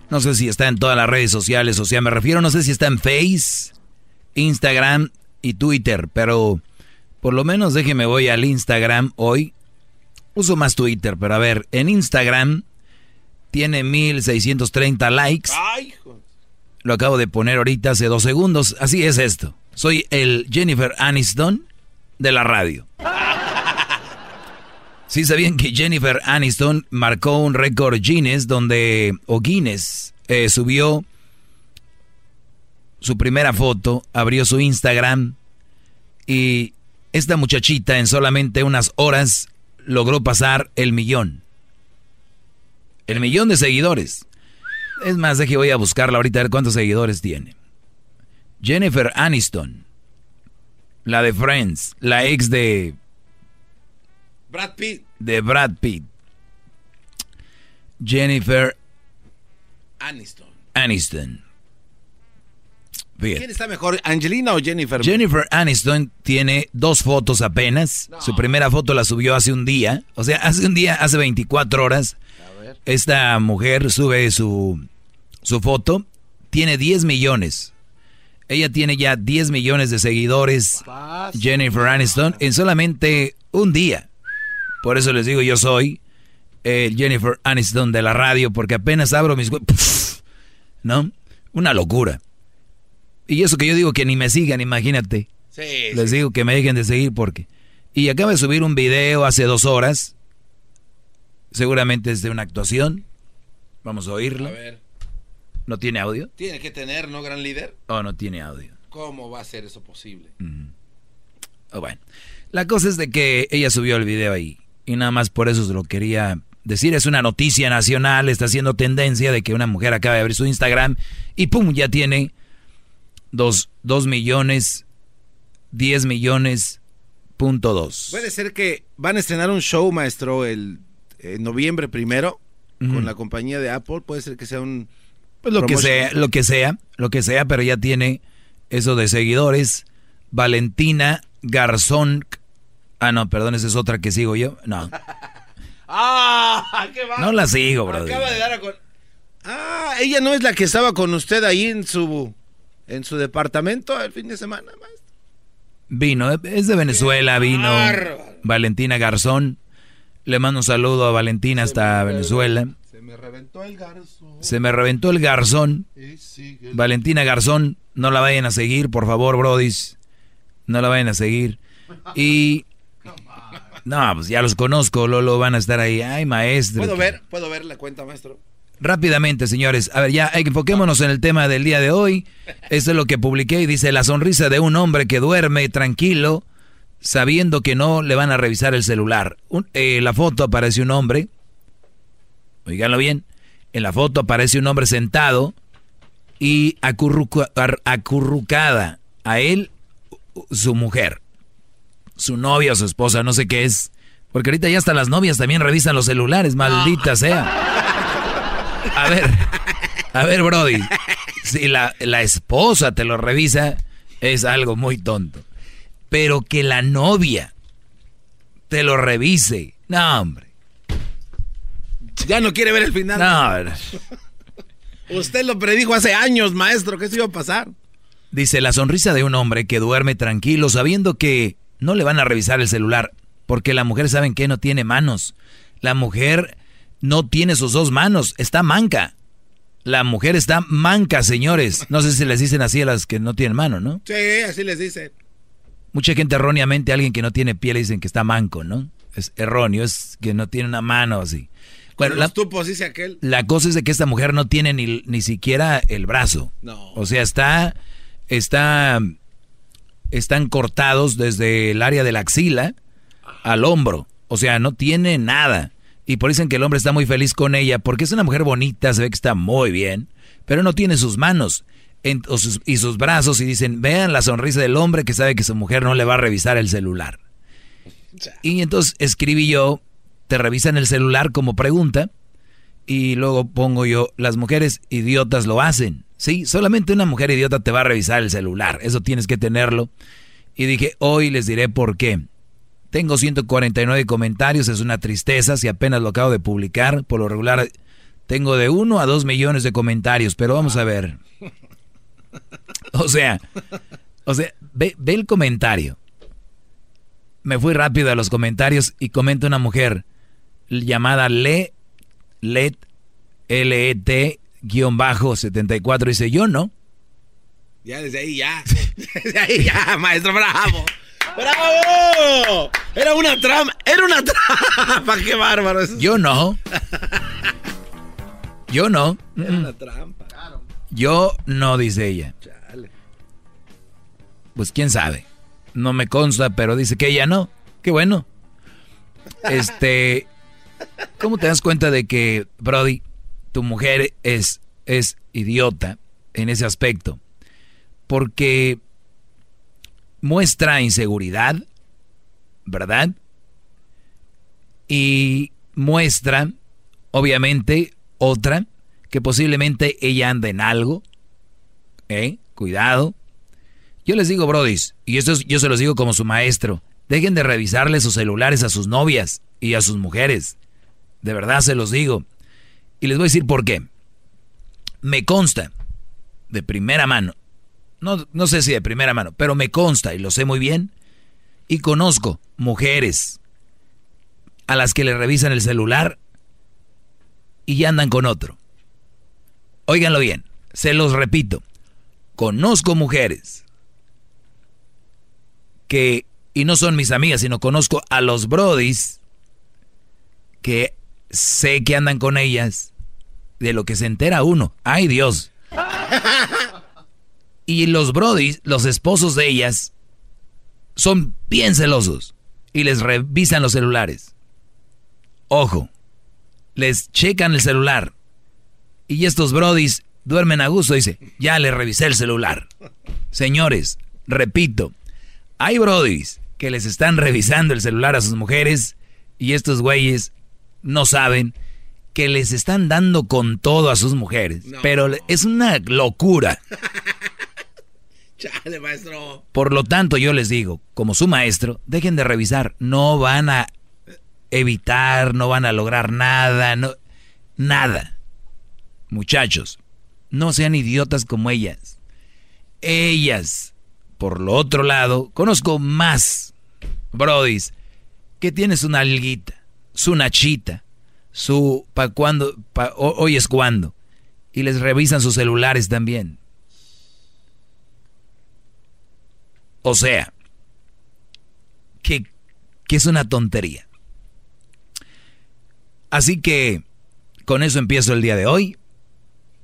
No sé si está en todas las redes sociales, o sea, me refiero, no sé si está en Face, Instagram y Twitter, pero por lo menos déjeme voy al Instagram hoy. Uso más Twitter, pero a ver, en Instagram tiene 1630 likes. Lo acabo de poner ahorita hace dos segundos. Así es esto. Soy el Jennifer Aniston de la radio. Sí sabían que Jennifer Aniston marcó un récord Guinness donde, o Guinness, eh, subió su primera foto, abrió su Instagram y esta muchachita en solamente unas horas logró pasar el millón. El millón de seguidores. Es más, de que voy a buscarla ahorita a ver cuántos seguidores tiene. Jennifer Aniston, la de Friends, la ex de
Brad Pitt.
de Brad Pitt. Jennifer
Aniston.
Aniston. Fíjate.
¿Quién está mejor, Angelina o Jennifer?
Jennifer Aniston tiene dos fotos apenas. Su primera foto la subió hace un día. O sea, hace un día, hace 24 horas. Esta mujer sube su, su foto. Tiene 10 millones. Ella tiene ya 10 millones de seguidores. Jennifer Aniston en solamente un día. Por eso les digo, yo soy el Jennifer Aniston de la radio, porque apenas abro mis... ¡puf! ¿No? Una locura. Y eso que yo digo que ni me sigan, imagínate. Les digo que me dejen de seguir porque... Y acaba de subir un video hace dos horas. Seguramente es de una actuación. Vamos a oírlo.
A ver.
¿No tiene audio?
Tiene que tener, ¿no, gran líder?
Oh, no tiene audio.
¿Cómo va a ser eso posible?
Oh, bueno. La cosa es de que ella subió el video ahí. Y nada más por eso se lo quería decir. Es una noticia nacional. Está haciendo tendencia de que una mujer acaba de abrir su Instagram y ¡pum! Ya tiene dos, dos millones, diez millones, punto dos.
Puede ser que van a estrenar un show, maestro, el en noviembre primero con la compañía de Apple. Puede ser que sea un...
Pues lo que sea, lo que sea, lo que sea, pero ya tiene eso de seguidores. Valentina Garzón. Ah, no, perdón, esa es otra que sigo yo. No,
¡Ah! ¡Qué va!
no la sigo, bro.
Acaba de dar a con... Ah, ella no es la que estaba con usted ahí en su en su departamento el fin de semana, maestro.
Vino, es de Venezuela, vino. Valentina Garzón. Le mando un saludo a Valentina hasta Venezuela.
Se me reventó el garzo.
Se me reventó el garzón. Valentina Garzón, no la vayan a seguir, por favor, brodis. No la vayan a seguir. Y... No, pues ya los conozco, Lolo, van a estar ahí. Ay, maestro.
¿Puedo ver? ¿Puedo ver la cuenta, maestro?
Rápidamente, señores. A ver, ya enfoquémonos en el tema del día de hoy. Esto es lo que publiqué y dice la sonrisa de un hombre que duerme tranquilo sabiendo que no le van a revisar el celular. Un- eh, la foto aparece un hombre. Oiganlo bien. En la foto aparece un hombre sentado y acurruca- acurrucada a él su mujer. Su novia o su esposa, no sé qué es. Porque ahorita ya hasta las novias también revisan los celulares, maldita sea. A ver, a ver, Brody. Si la, la esposa te lo revisa, es algo muy tonto. Pero que la novia te lo revise. No, hombre.
Ya no quiere ver el final.
No.
Usted lo predijo hace años, maestro, que eso iba a pasar.
Dice la sonrisa de un hombre que duerme tranquilo sabiendo que no le van a revisar el celular. Porque la mujer, ¿saben que No tiene manos. La mujer no tiene sus dos manos, está manca. La mujer está manca, señores. No sé si les dicen así a las que no tienen mano, ¿no?
Sí, así les dicen.
Mucha gente erróneamente a alguien que no tiene piel le dicen que está manco, ¿no? Es erróneo, es que no tiene una mano así. Bueno, la,
tupos, dice aquel.
la cosa es de que esta mujer no tiene ni, ni siquiera el brazo.
No.
O sea, está, está, están cortados desde el área de la axila al hombro. O sea, no tiene nada. Y por eso dicen que el hombre está muy feliz con ella, porque es una mujer bonita, se ve que está muy bien, pero no tiene sus manos en- o sus- y sus brazos y dicen, vean la sonrisa del hombre que sabe que su mujer no le va a revisar el celular. Y entonces escribí yo, te revisan el celular como pregunta, y luego pongo yo, las mujeres idiotas lo hacen. Sí, solamente una mujer idiota te va a revisar el celular, eso tienes que tenerlo. Y dije, hoy les diré por qué. Tengo 149 comentarios, es una tristeza si apenas lo acabo de publicar. Por lo regular tengo de 1 a 2 millones de comentarios, pero vamos a ver. O sea, o sea, ve, ve el comentario. Me fui rápido a los comentarios y comenta una mujer llamada Le, Let, L-E-T, guion bajo 74, dice, yo no.
Ya, desde ahí ya. Desde ahí ya, maestro, bravo. ¡Bravo! Era una trampa, era una trampa, qué bárbaro. eso.
Yo no. Yo no.
Era una trampa.
Yo no, dice ella. Pues quién sabe. No me consta, pero dice que ella no. Qué bueno. Este, ¿cómo te das cuenta de que, Brody, tu mujer es, es idiota en ese aspecto? Porque muestra inseguridad, ¿verdad? Y muestra, obviamente, otra, que posiblemente ella anda en algo. ¿Eh? Cuidado. Yo les digo, brodis, y esto es- yo se los digo como su maestro, dejen de revisarle sus celulares a sus novias y a sus mujeres. De verdad se los digo. Y les voy a decir por qué. Me consta, de primera mano, no, no sé si de primera mano, pero me consta y lo sé muy bien, y conozco mujeres a las que le revisan el celular y ya andan con otro. Óiganlo bien, se los repito, conozco mujeres que, y no son mis amigas, sino conozco a los brodis que sé que andan con ellas, de lo que se entera uno. ¡Ay Dios! Y los brodis, los esposos de ellas, son bien celosos y les revisan los celulares. Ojo, les checan el celular y estos brodis duermen a gusto. Dice, ya le revisé el celular. Señores, repito, hay brodis que les están revisando el celular a sus mujeres y estos güeyes no saben que les están dando con todo a sus mujeres. Pero es una locura.
Chale, maestro.
Por lo tanto, yo les digo, como su maestro, dejen de revisar. No van a evitar, no van a lograr nada, no, nada. Muchachos, no sean idiotas como ellas. Ellas, por lo otro lado, conozco más, brodis, que tiene su nalguita, su nachita, su pa cuando, pa, ho- hoy es cuando, y les revisan sus celulares también. O sea, que, que es una tontería. Así que con eso empiezo el día de hoy.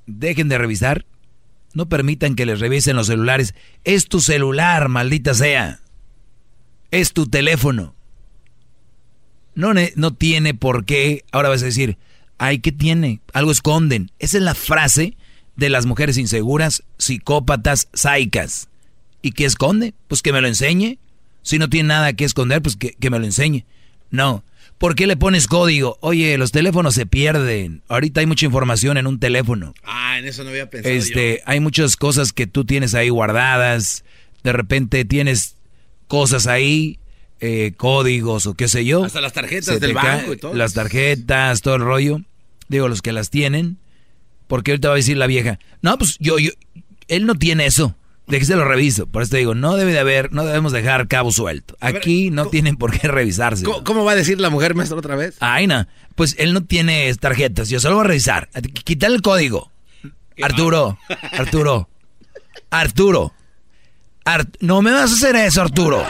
Dejen de revisar. No permitan que les revisen los celulares. Es tu celular, maldita sea. Es tu teléfono. No, no tiene por qué. Ahora vas a decir, ay, ¿qué tiene? Algo esconden. Esa es la frase de las mujeres inseguras, psicópatas, saicas. ¿Y qué esconde? Pues que me lo enseñe. Si no tiene nada que esconder, pues que, que me lo enseñe. No. ¿Por qué le pones código? Oye, los teléfonos se pierden. Ahorita hay mucha información en un teléfono.
Ah, en eso no había pensado
Este, hay muchas cosas que tú tienes ahí guardadas. De repente tienes cosas ahí, eh, códigos o qué sé yo.
Hasta las tarjetas del banco y todo.
Las tarjetas, todo el rollo. Digo, los que las tienen. Porque ahorita va a decir la vieja, no, pues yo, yo, él no tiene eso. De que se lo reviso. Por eso te digo, no debe de haber, no debemos dejar cabo suelto. Aquí no tienen por qué revisarse.
¿Cómo, cómo va a decir la mujer, maestro, otra vez?
Ay, no. Pues él no tiene tarjetas. Yo se lo voy a revisar. Quitar el código. Arturo, Arturo, Arturo. no me vas a hacer eso, Arturo.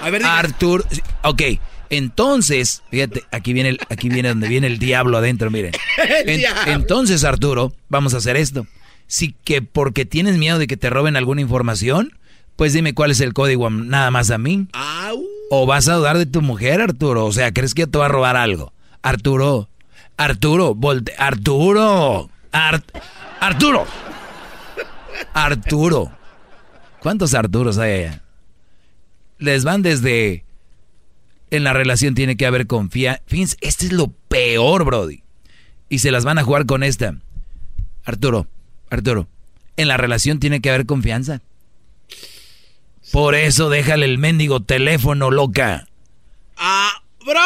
A ver, Arturo, ok. Entonces, fíjate, aquí viene, el, aquí viene donde viene el diablo adentro, miren. entonces, Arturo, vamos a hacer esto. Si que porque tienes miedo de que te roben alguna información, pues dime cuál es el código nada más a mí. O vas a dudar de tu mujer, Arturo. O sea, ¿crees que te va a robar algo? Arturo, Arturo, volte, Arturo, Arturo, Arturo. ¿Cuántos Arturos hay allá? Les van desde en la relación tiene que haber confianza. Fíjense, este es lo peor, Brody. Y se las van a jugar con esta. Arturo, Arturo, en la relación tiene que haber confianza. Por eso déjale el mendigo teléfono, loca.
¡Ah! ¡Bravo!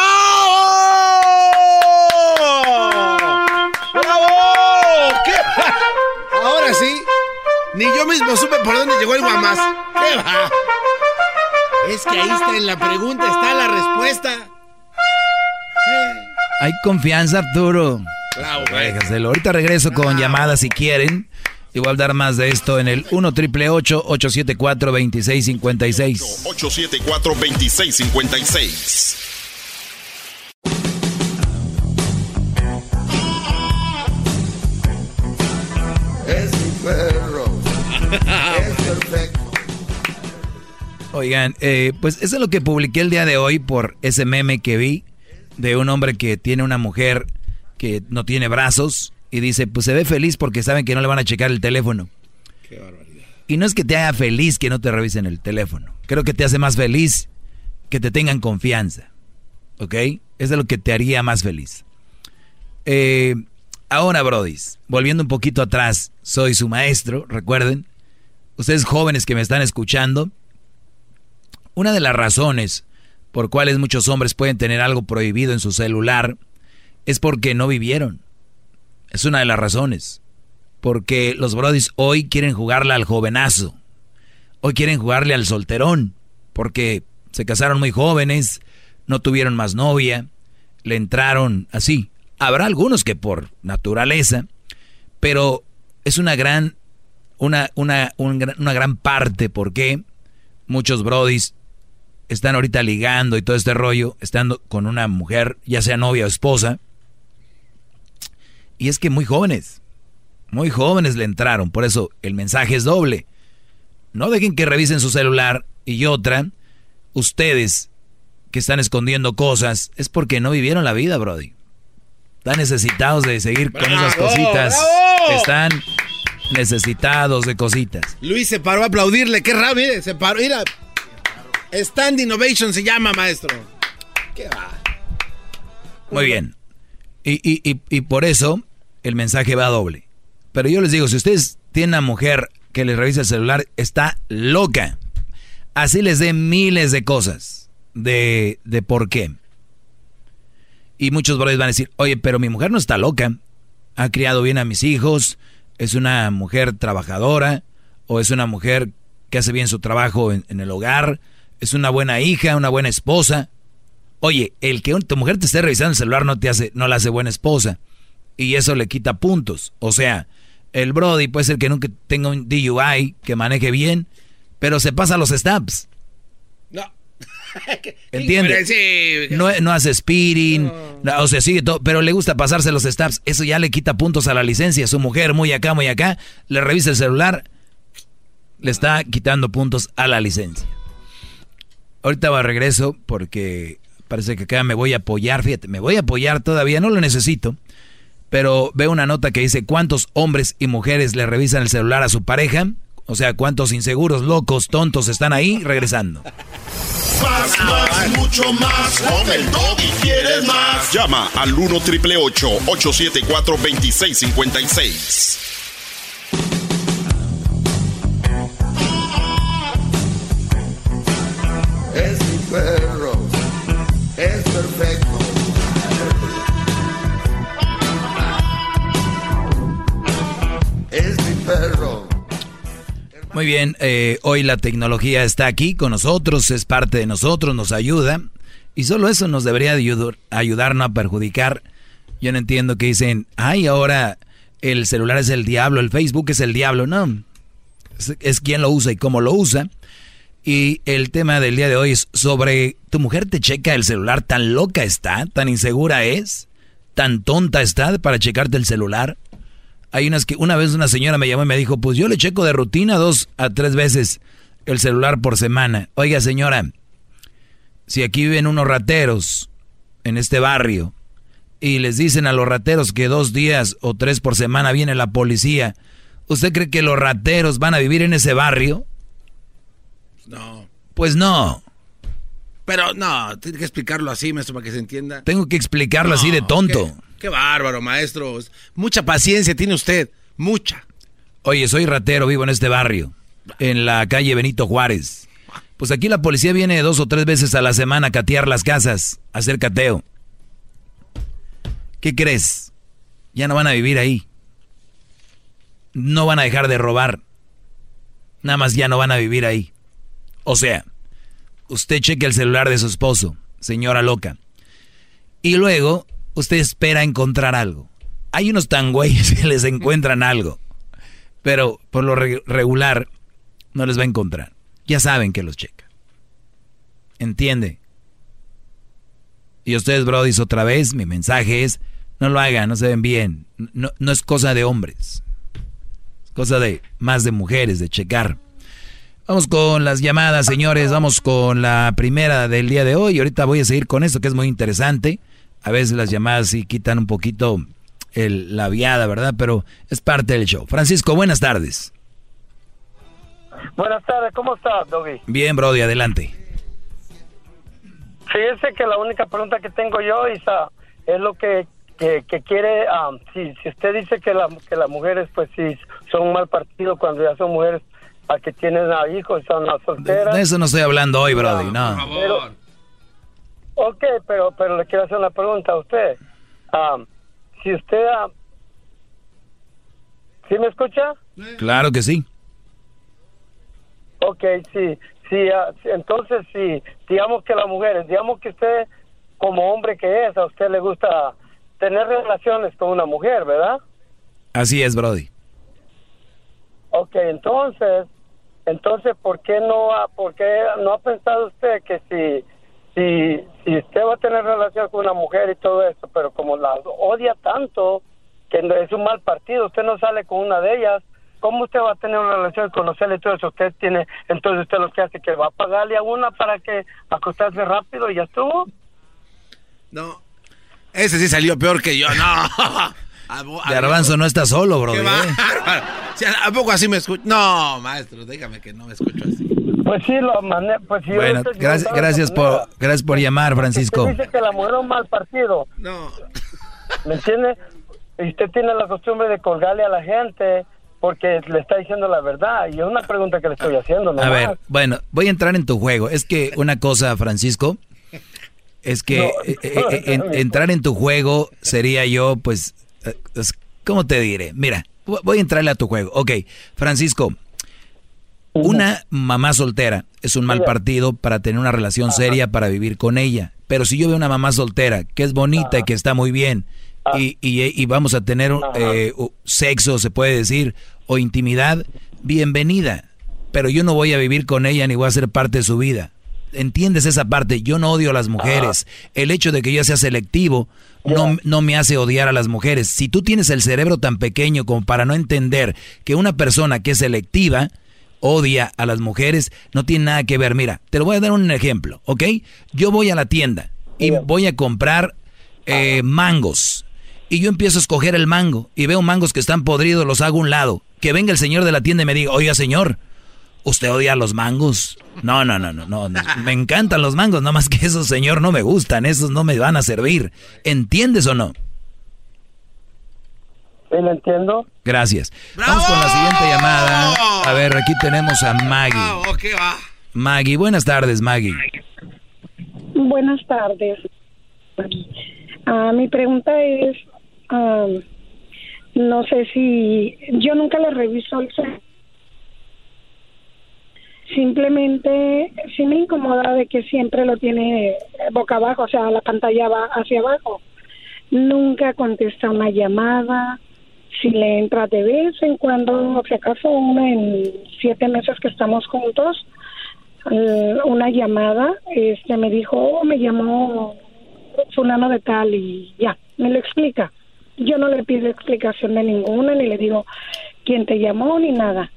¡Bravo! ¿Qué? Ahora sí, ni yo mismo supe por dónde llegó el guamás. ¿Qué va? Es que ahí está en la pregunta, está la respuesta.
Hay confianza, Arturo. Bravo, Déjaselo. Ahorita regreso con llamadas si quieren. Y voy a hablar más de esto en el 1 triple 874 2656.
874 2656.
Oigan, eh, pues eso es lo que publiqué el día de hoy por ese meme que vi de un hombre que tiene una mujer que no tiene brazos y dice, pues se ve feliz porque saben que no le van a checar el teléfono. Qué barbaridad. Y no es que te haga feliz que no te revisen el teléfono. Creo que te hace más feliz que te tengan confianza. ¿Ok? Eso es lo que te haría más feliz. Eh, ahora, Brodis, volviendo un poquito atrás, soy su maestro, recuerden. Ustedes jóvenes que me están escuchando, una de las razones por cuales muchos hombres pueden tener algo prohibido en su celular es porque no vivieron. Es una de las razones. Porque los brodis hoy quieren jugarle al jovenazo. Hoy quieren jugarle al solterón. Porque se casaron muy jóvenes, no tuvieron más novia, le entraron así. Habrá algunos que por naturaleza, pero es una gran, una, una, una gran parte porque muchos brodis están ahorita ligando y todo este rollo, estando con una mujer, ya sea novia o esposa. Y es que muy jóvenes, muy jóvenes le entraron, por eso el mensaje es doble. No dejen que revisen su celular y otra, ustedes que están escondiendo cosas, es porque no vivieron la vida, Brody. Están necesitados de seguir con esas cositas. Están necesitados de cositas.
Luis se paró a aplaudirle, qué mire, se paró, mira. Stand Innovation se llama, maestro. ¿Qué va?
Muy bien. Y, y, y, por eso el mensaje va doble. Pero yo les digo, si ustedes tienen una mujer que les revisa el celular, está loca. Así les dé miles de cosas de, de por qué. Y muchos brothers van a decir, oye, pero mi mujer no está loca. Ha criado bien a mis hijos, es una mujer trabajadora, o es una mujer que hace bien su trabajo en el hogar, es una buena hija, una buena esposa. Oye, el que tu mujer te esté revisando el celular no te hace, no la hace buena esposa. Y eso le quita puntos. O sea, el Brody puede ser que nunca tenga un DUI, que maneje bien, pero se pasa los stabs. No. ¿Entiendes? No, no, hace speeding, o sea, sigue todo, pero le gusta pasarse los stabs. Eso ya le quita puntos a la licencia. Su mujer, muy acá, muy acá, le revisa el celular, le está quitando puntos a la licencia. Ahorita va regreso porque parece que acá me voy a apoyar. Fíjate, me voy a apoyar todavía, no lo necesito. Pero veo una nota que dice cuántos hombres y mujeres le revisan el celular a su pareja. O sea, cuántos inseguros, locos, tontos están ahí regresando.
Más, más, mucho más. Con el y quieres más. Llama al 1 triple 874 2656.
Muy bien, eh, hoy la tecnología está aquí con nosotros, es parte de nosotros, nos ayuda. Y solo eso nos debería ayudar, ayudar no a perjudicar. Yo no entiendo que dicen, ay, ahora el celular es el diablo, el Facebook es el diablo, no. Es, es quien lo usa y cómo lo usa. Y el tema del día de hoy es sobre tu mujer te checa el celular, tan loca está, tan insegura es, tan tonta está para checarte el celular. Hay unas que una vez una señora me llamó y me dijo, pues yo le checo de rutina dos a tres veces el celular por semana. Oiga señora, si aquí viven unos rateros en este barrio y les dicen a los rateros que dos días o tres por semana viene la policía, ¿usted cree que los rateros van a vivir en ese barrio?
No.
Pues no.
Pero no, tiene que explicarlo así, maestro, para que se entienda.
Tengo que explicarlo así de tonto.
Qué, bárbaro, maestro. Mucha paciencia tiene usted. Mucha.
Oye, soy ratero, vivo en este barrio. En la calle Benito Juárez. Pues aquí la policía viene dos o tres veces a la semana a catear las casas, hacer cateo. ¿Qué crees? Ya no van a vivir ahí. No van a dejar de robar. Nada más ya no van a vivir ahí. O sea, usted cheque el celular de su esposo, señora loca. Y luego usted espera encontrar algo. Hay unos tan güeyes que les encuentran algo. Pero por lo regular no les va a encontrar. Ya saben que los checa. ¿Entiende? Y ustedes, Brody, otra vez, mi mensaje es, no lo hagan, no se ven bien. No, no es cosa de hombres. Es cosa de más de mujeres, de checar. Vamos con las llamadas, señores. Vamos con la primera del día de hoy. Ahorita voy a seguir con esto que es muy interesante. A veces las llamadas sí quitan un poquito el, la viada, ¿verdad? Pero es parte del show. Francisco, buenas tardes.
Buenas tardes, ¿cómo estás, Doggy?
Bien, Brody, adelante.
Fíjese que la única pregunta que tengo yo, Isa, es lo que, que, quiere, um, si, si usted dice que, la, que las mujeres, pues sí, son un mal partido cuando ya son mujeres a que tienen a hijos, son las solteras.
De eso no estoy hablando hoy, Brody, no.
Pero, ok, pero, pero le quiero hacer una pregunta a usted. Um, si usted... Uh, ¿Sí me escucha?
Claro que sí.
Ok, sí. Sí, uh, entonces, sí, digamos que las mujeres, digamos que usted, como hombre que es, a usted le gusta tener relaciones con una mujer, ¿verdad?
Así es, Brody.
Ok, entonces, entonces, ¿por qué no ha, por qué no ha pensado usted que si, si, si usted va a tener relación con una mujer y todo eso, pero como la odia tanto, que es un mal partido, usted no sale con una de ellas, ¿cómo usted va a tener una relación, conocerle y todo eso? Usted tiene, entonces usted lo que hace que va a pagarle a una para que acostarse rápido y ya estuvo.
No, ese sí salió peor que yo, no.
Garbanzo no está solo, bro. ¿eh?
¿A poco así me escucho? No, maestro, dígame que no me escucho así.
Pues sí, lo mandé. Pues sí,
bueno, gracias, gracias por, gracias por llamar, Francisco.
Usted dice que la mujer es un mal partido.
No.
¿Me entiende? Y usted tiene la costumbre de colgarle a la gente porque le está diciendo la verdad. Y es una pregunta que le estoy haciendo.
A ver, bueno, voy a entrar en tu juego. Es que una cosa, Francisco, es que eh, eh, entrar en tu juego sería yo, pues, ¿cómo te diré? Mira, voy a entrarle a tu juego. Ok, Francisco, una mamá soltera es un mal partido para tener una relación seria, para vivir con ella. Pero si yo veo una mamá soltera que es bonita y que está muy bien ah. y, vamos a tener eh, sexo, se puede decir, o intimidad, bienvenida. Pero yo no voy a vivir con ella ni voy a ser parte de su vida. ¿Entiendes esa parte? Yo no odio a las mujeres. El hecho de que yo sea selectivo no, no me hace odiar a las mujeres. Si tú tienes el cerebro tan pequeño como para no entender que una persona que es selectiva odia a las mujeres, no tiene nada que ver. Mira, te lo voy a dar un ejemplo, ¿ok? Yo voy a la tienda y voy a comprar eh, mangos. Y yo empiezo a escoger el mango y veo mangos que están podridos, los hago a un lado. Que venga el señor de la tienda y me diga, oiga señor, ¿usted odia los mangos? No, no, no, no, no. Me encantan los mangos, nada más que esos, señor, no me gustan. Esos no me van a servir. ¿Entiendes o no?
Sí, lo entiendo.
Gracias. Vamos con la siguiente llamada. A ver, aquí tenemos a Maggie. Maggie, buenas tardes, Maggie.
Buenas tardes. Ah, mi pregunta es, ah, no sé si yo nunca le reviso el simplemente sí me incomoda de que siempre lo tiene boca abajo, o sea, la pantalla va hacia abajo. Nunca contesta una llamada, si le entra de vez en cuando, si acaso una en siete meses que estamos juntos, eh, una llamada, este me dijo, oh, me llamó fulano de tal y ya, me lo explica. Yo no le pido explicación de ninguna, ni le digo quién te llamó, ni nada.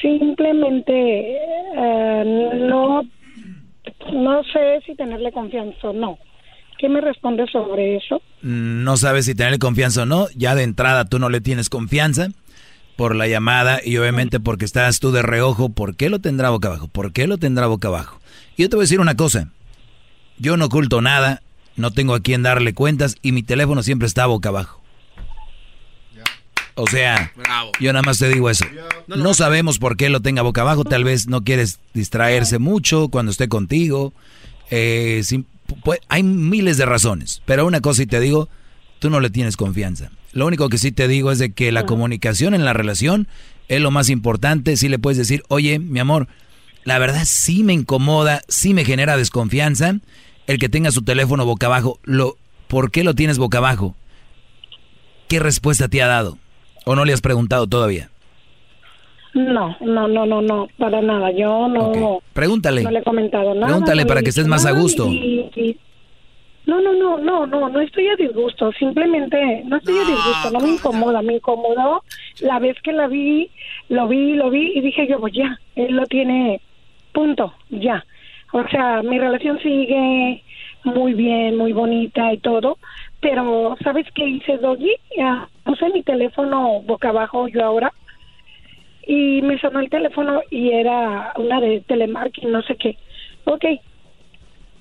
Simplemente eh, no, no sé si tenerle confianza o no. ¿Qué me responde sobre eso?
No sabes si tenerle confianza o no. Ya de entrada tú no le tienes confianza por la llamada y obviamente porque estás tú de reojo. ¿Por qué lo tendrá boca abajo? ¿Por qué lo tendrá boca abajo? Y yo te voy a decir una cosa. Yo no oculto nada, no tengo a quién darle cuentas y mi teléfono siempre está boca abajo. O sea, yo nada más te digo eso. No sabemos por qué lo tenga boca abajo. Tal vez no quieres distraerse mucho cuando esté contigo. Eh, hay miles de razones. Pero una cosa y te digo, tú no le tienes confianza. Lo único que sí te digo es de que la comunicación en la relación es lo más importante. Si le puedes decir, oye, mi amor, la verdad sí me incomoda, sí me genera desconfianza el que tenga su teléfono boca abajo. Lo, ¿Por qué lo tienes boca abajo? ¿Qué respuesta te ha dado? ¿O no le has preguntado todavía?
No, no, no, no, no, para nada. Yo no.
Pregúntale.
No le he comentado nada.
Pregúntale para que estés más a gusto.
No, no, no, no, no, no estoy a disgusto. Simplemente no estoy a disgusto. No me incomoda. Me incomodó la vez que la vi, lo vi, lo vi y dije yo, pues ya, él lo tiene, punto, ya. O sea, mi relación sigue muy bien, muy bonita y todo, pero ¿sabes qué hice, Doggy? Ya, puse mi teléfono boca abajo yo ahora y me sonó el teléfono y era una de telemarketing, no sé qué. Ok,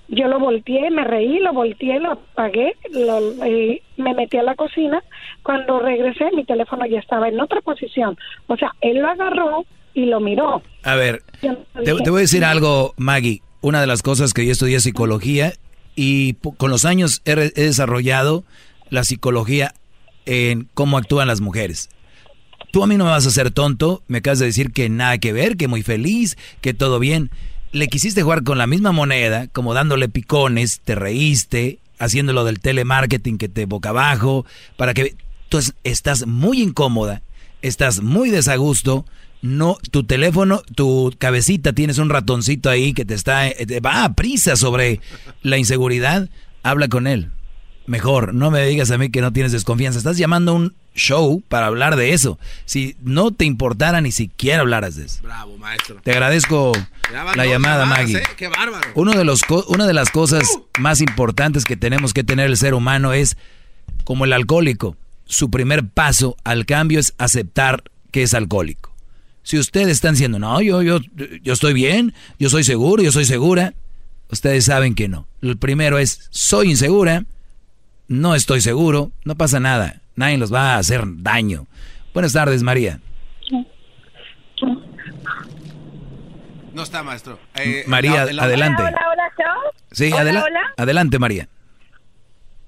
yo lo volteé, me reí, lo volteé, lo apagué, lo, eh, me metí a la cocina. Cuando regresé, mi teléfono ya estaba en otra posición. O sea, él lo agarró y lo miró.
A ver, te, te voy a decir algo, Maggie. Una de las cosas que yo estudié psicología y con los años he, desarrollado la psicología en cómo actúan las mujeres. Tú a mí no me vas a hacer tonto, me acabas de decir que nada que ver, que muy feliz, que todo bien. Le quisiste jugar con la misma moneda, como dándole picones, te reíste, haciéndolo del telemarketing que te boca abajo, para que tú estás muy incómoda, estás muy desagusto, no, tu teléfono, tu cabecita, tienes un ratoncito ahí que te está, eh, va a prisa sobre la inseguridad, habla con él. Mejor, no me digas a mí que no tienes desconfianza. Estás llamando un show para hablar de eso. Si no te importara ni siquiera hablaras de eso.
Bravo, maestro.
Te agradezco la llamada, Maggie.
¿eh? Qué bárbaro.
Uno de los, una de las cosas más importantes que tenemos que tener el ser humano es, como el alcohólico, su primer paso al cambio es aceptar que es alcohólico. Si ustedes están diciendo, no, yo, yo, yo estoy bien, yo soy seguro, yo soy segura, ustedes saben que no. El primero es, soy insegura, no estoy seguro, no pasa nada, nadie los va a hacer daño. Buenas tardes, María.
No está, maestro. Eh,
María, adelante.
Hola, hola, hola,
Sí, adelante, María.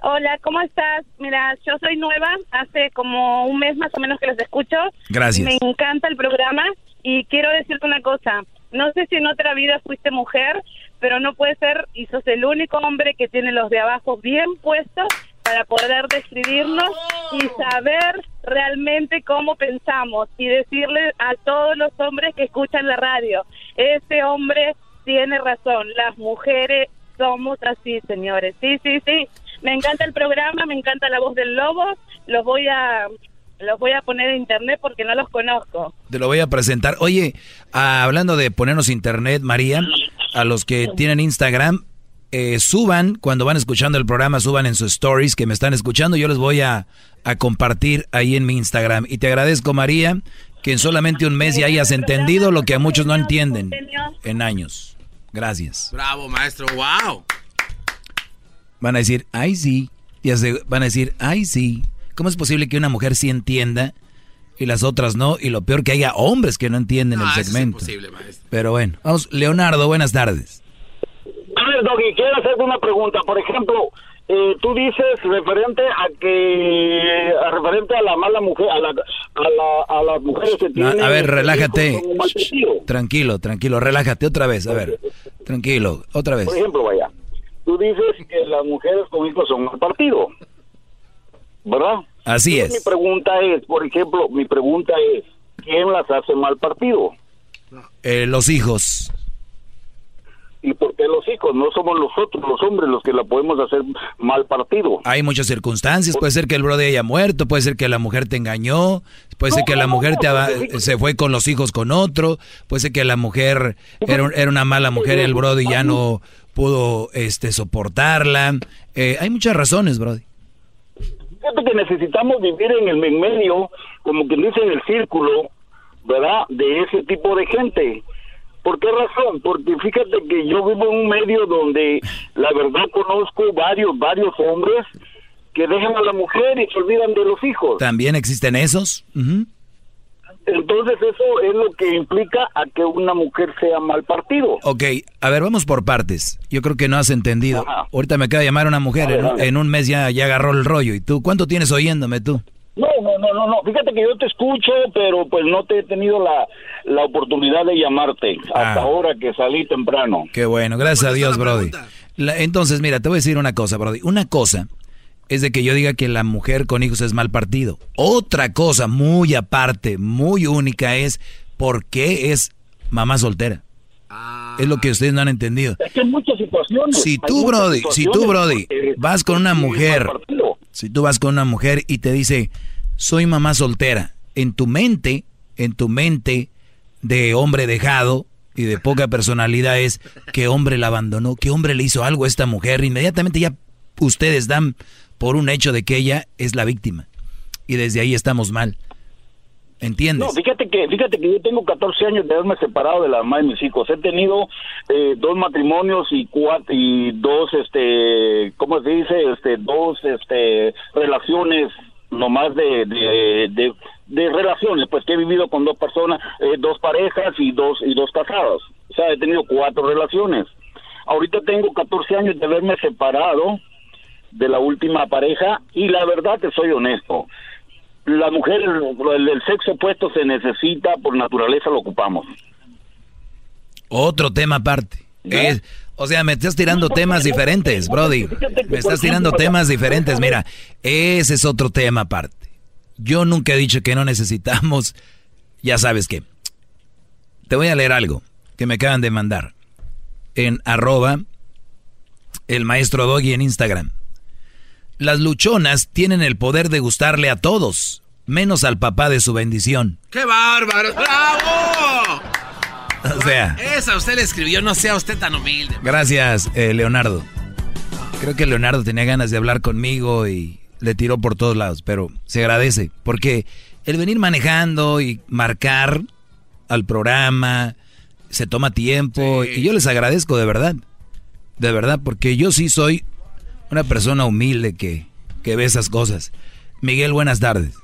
Hola, ¿cómo estás? Mira, yo soy nueva, hace como un mes más o menos que los escucho.
Gracias.
Me encanta el programa y quiero decirte una cosa. No sé si en otra vida fuiste mujer, pero no puede ser y sos el único hombre que tiene los de abajo bien puestos para poder describirnos y saber realmente cómo pensamos y decirle a todos los hombres que escuchan la radio, ese hombre tiene razón, las mujeres somos así, señores. Sí, sí, sí. Me encanta el programa, me encanta la voz del lobo. Los voy a los voy a poner en internet porque no los conozco.
Te lo voy a presentar. Oye, ah, hablando de ponernos internet, María, a los que tienen Instagram, eh, suban, cuando van escuchando el programa, suban en sus stories que me están escuchando. Yo les voy a, a compartir ahí en mi Instagram. Y te agradezco, María, que en solamente un mes ya hayas entendido lo que a muchos no entienden en años. Gracias.
Bravo, maestro. Wow.
Van a decir, ay sí. Y van a decir, ay sí. ¿Cómo es posible que una mujer sí entienda y las otras no? Y lo peor que haya hombres que no entienden el segmento. es imposible, maestro. Pero bueno, vamos, Leonardo, buenas tardes.
A ver, Doggy, quiero hacerte una pregunta. Por ejemplo, eh, tú dices referente a que a referente a la mala mujer a la a, las mujeres que tienen
a ver relájate tranquilo tranquilo relájate otra vez a ver tranquilo otra vez
por ejemplo Tú dices que las mujeres con hijos son un partido, ¿verdad?
Así es.
Mi pregunta es, por ejemplo, mi pregunta es, ¿quién las hace mal partido?
Eh, los hijos.
¿Y por qué los hijos? No somos nosotros, los hombres, los que la podemos hacer mal partido.
Hay muchas circunstancias. Puede ser que el brother haya muerto, puede ser que la mujer te engañó, puede ser que la mujer te se fue con los hijos con otro, puede ser que la mujer era, era una mala mujer y el brody ya no pudo este soportarla. Eh, hay muchas razones, brody.
Que necesitamos vivir en el medio, como que dice en el círculo, ¿verdad? De ese tipo de gente. ¿Por qué razón? Porque fíjate que yo vivo en un medio donde la verdad conozco varios, varios hombres que dejan a la mujer y se olvidan de los hijos.
¿También existen esos?
Entonces eso es lo que implica a que una mujer sea mal partido.
Ok, a ver, vamos por partes. Yo creo que no has entendido. Ahorita me acaba de llamar una mujer, en, en, un mes ya, ya agarró el rollo. ¿Y tú cuánto tienes oyéndome tú?
No, no, no, no, no. Fíjate que yo te escucho, pero pues no te he tenido la, la oportunidad de llamarte hasta ah. ahora que salí temprano.
Qué bueno, gracias a Dios, Brody. entonces, mira, te voy a decir una cosa, Brody. Una cosa es de que yo diga que la mujer con hijos es mal partido. Otra cosa muy aparte, muy única es por qué es mamá soltera. Ah. Es lo que ustedes no han entendido.
Es que hay muchas situaciones.
Si tú, Brody, si tú, Brody, vas con una mujer si tú vas con una mujer y te dice, soy mamá soltera, en tu mente, en tu mente de hombre dejado y de poca personalidad es, ¿qué hombre la abandonó? ¿Qué hombre le hizo algo a esta mujer? Inmediatamente ya ustedes dan por un hecho de que ella es la víctima. Y desde ahí estamos mal. ¿Entiendes?
No, fíjate que, fíjate que yo tengo 14 años de haberme separado de la mamá de mis hijos. He tenido eh, dos matrimonios y cuatro, y dos, este, ¿cómo se dice? Este, dos, este, relaciones nomás de, de, de, relaciones, pues que he vivido con dos personas, eh, dos parejas y dos, y dos casados. O sea, he tenido cuatro relaciones. Ahorita tengo 14 años de haberme separado de la última pareja y la verdad te soy honesto la mujer, el, sexo opuesto se necesita, por naturaleza lo ocupamos.
Otro tema aparte. o sea, me estás tirando temas diferentes, Brody. Me estás tirando temas diferentes. Mira, ese es otro tema aparte. Yo nunca he dicho que no necesitamos, ya sabes qué. Te voy a leer algo que me acaban de mandar en arroba el maestro Doggy en Instagram. Las luchonas tienen el poder de gustarle a todos, menos al papá de su bendición.
¡Qué bárbaro! ¡Bravo!
O sea.
Esa usted le escribió, no sea usted tan humilde.
Gracias, eh, Leonardo. Creo que Leonardo tenía ganas de hablar conmigo y le tiró por todos lados, pero se agradece, porque el venir manejando y marcar al programa se toma tiempo y yo les agradezco de verdad. De verdad, porque yo sí soy una persona humilde que, que ve esas cosas. Miguel, buenas tardes.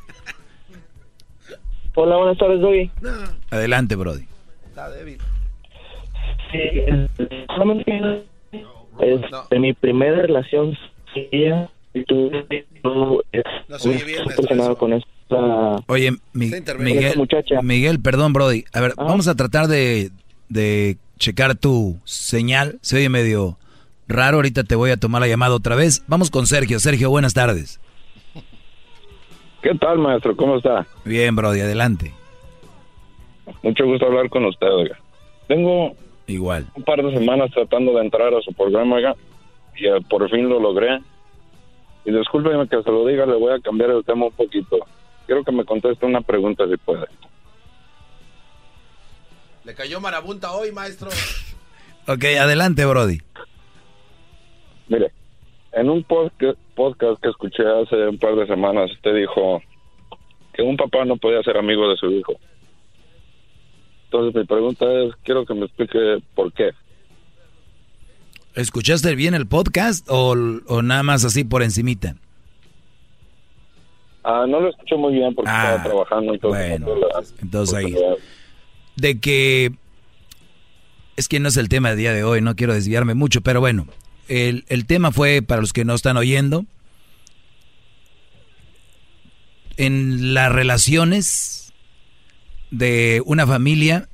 Hola, buenas tardes, Doggy.
Adelante, Brody.
Está débil. Sí, solamente es de mi primera relación tú no, no con esta
Oye, Miguel, Miguel, perdón, Brody. A ver, vamos a tratar de, de checar tu señal. Se oye medio raro. Ahorita te voy a tomar la llamada otra vez. Vamos con Sergio. Sergio, buenas tardes.
¿Qué tal, maestro? ¿Cómo está?
Bien, Brody, adelante.
Mucho gusto hablar con usted, oiga. Tengo
igual
un par de semanas tratando de entrar a su programa, oiga, y eh, por fin lo logré. Y discúlpeme que se lo diga, le voy a cambiar el tema un poquito. Quiero que me conteste una pregunta si puede.
Le cayó marabunta hoy, maestro.
ok, adelante, Brody.
Mire, en un podcast que escuché hace un par de semanas, usted dijo que un papá no podía ser amigo de su hijo. Entonces mi pregunta es, quiero que me explique por qué.
¿Escuchaste bien el podcast o, nada más así por encimita?
Ah, no lo escuché muy bien porque estaba ah, trabajando. Entonces,
bueno, entonces ahí. De que... Es que no es el tema del día de hoy, no quiero desviarme mucho, pero bueno, el, el tema fue, para los que no están oyendo, en las relaciones de una familia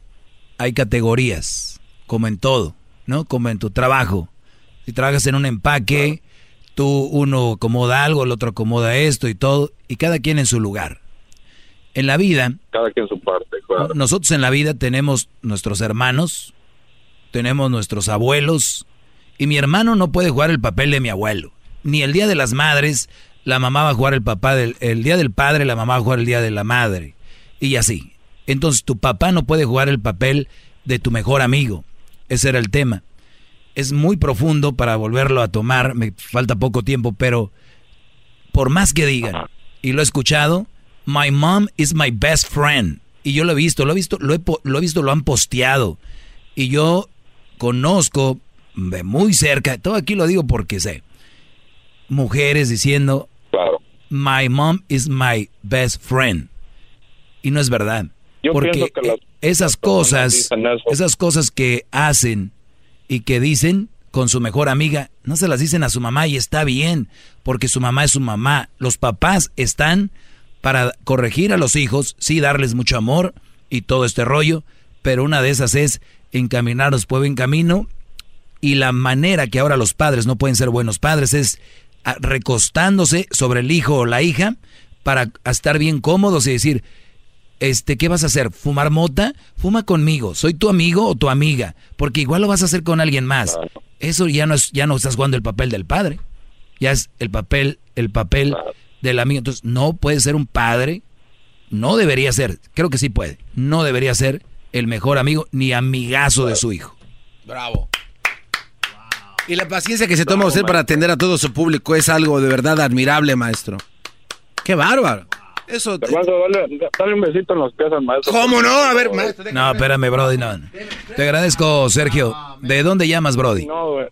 hay categorías, como en todo, ¿no? Como en tu trabajo. Si trabajas en un empaque, tú uno acomoda algo, el otro acomoda esto y todo, y cada quien en su lugar. En la vida,
cada quien su parte, claro.
Nosotros en la vida tenemos nuestros hermanos, tenemos nuestros abuelos, y mi hermano no puede jugar el papel de mi abuelo. Ni el día de las madres, la mamá va a jugar el papá del el día del padre, la mamá va a jugar el día de la madre. Y así. Entonces tu papá no puede jugar el papel de tu mejor amigo. Ese era el tema es muy profundo para volverlo a tomar, me falta poco tiempo, pero por más que digan, y lo he escuchado, my mom is my best friend. Y yo lo he visto, lo he visto, lo he, lo he visto, lo han posteado. Y yo conozco de muy cerca, todo aquí lo digo porque sé, mujeres diciendo, my mom is my best friend. Y no es verdad. porque esas cosas, esas cosas que hacen y que dicen con su mejor amiga, no se las dicen a su mamá y está bien, porque su mamá es su mamá. Los papás están para corregir a los hijos, sí darles mucho amor y todo este rollo, pero una de esas es encaminarlos por buen camino y la manera que ahora los padres no pueden ser buenos padres es ah, recostándose sobre el hijo o la hija para estar bien cómodos y decir, este, ¿qué vas a hacer? ¿Fumar mota? Fuma conmigo. ¿Soy tu amigo o tu amiga? Porque igual lo vas a hacer con alguien más. Eso ya no es, ya no estás jugando el papel del padre. Ya es el papel, el papel del amigo. Entonces, no puede ser un padre. No debería ser. Creo que sí puede. No debería ser el mejor amigo ni amigazo de su hijo.
Bravo. Y la paciencia que se toma usted para atender a todo su público es algo de verdad admirable, maestro. Qué bárbaro. Eso.
dale, un besito en los pies al maestro.
¿Cómo no? A ver, maestro.
No, espérame, Brody, no. Te agradezco, Sergio. ¿De dónde llamas, Brody?
No, güey.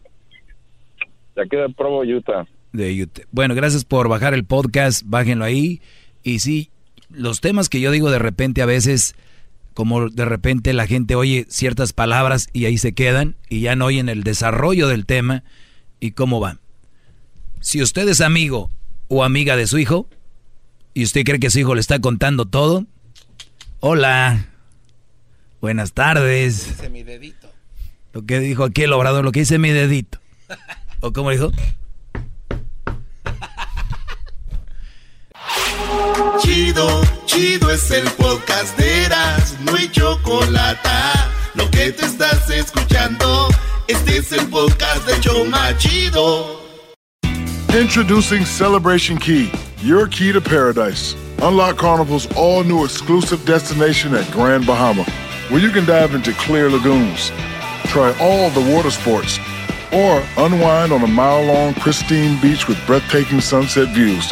De aquí de Provo, Utah.
De Utah. Bueno, gracias por bajar el podcast. Bájenlo ahí. Y sí, los temas que yo digo de repente a veces, como de repente la gente oye ciertas palabras y ahí se quedan y ya no oyen el desarrollo del tema y cómo va. Si usted es amigo o amiga de su hijo, ¿Y usted cree que su hijo le está contando todo? Hola. Buenas tardes.
Dice mi dedito.
Lo que dijo aquí el obrador, lo que dice mi dedito. ¿O cómo dijo?
Chido, chido es el podcast de Eras, no hay chocolate. Lo que te estás escuchando, este es el podcast de Choma Chido.
Introducing Celebration Key. your key to paradise. Unlock Carnival's all new exclusive destination at Grand Bahama, where you can dive into clear lagoons, try all the water sports, or unwind on a mile long, pristine beach with breathtaking sunset views.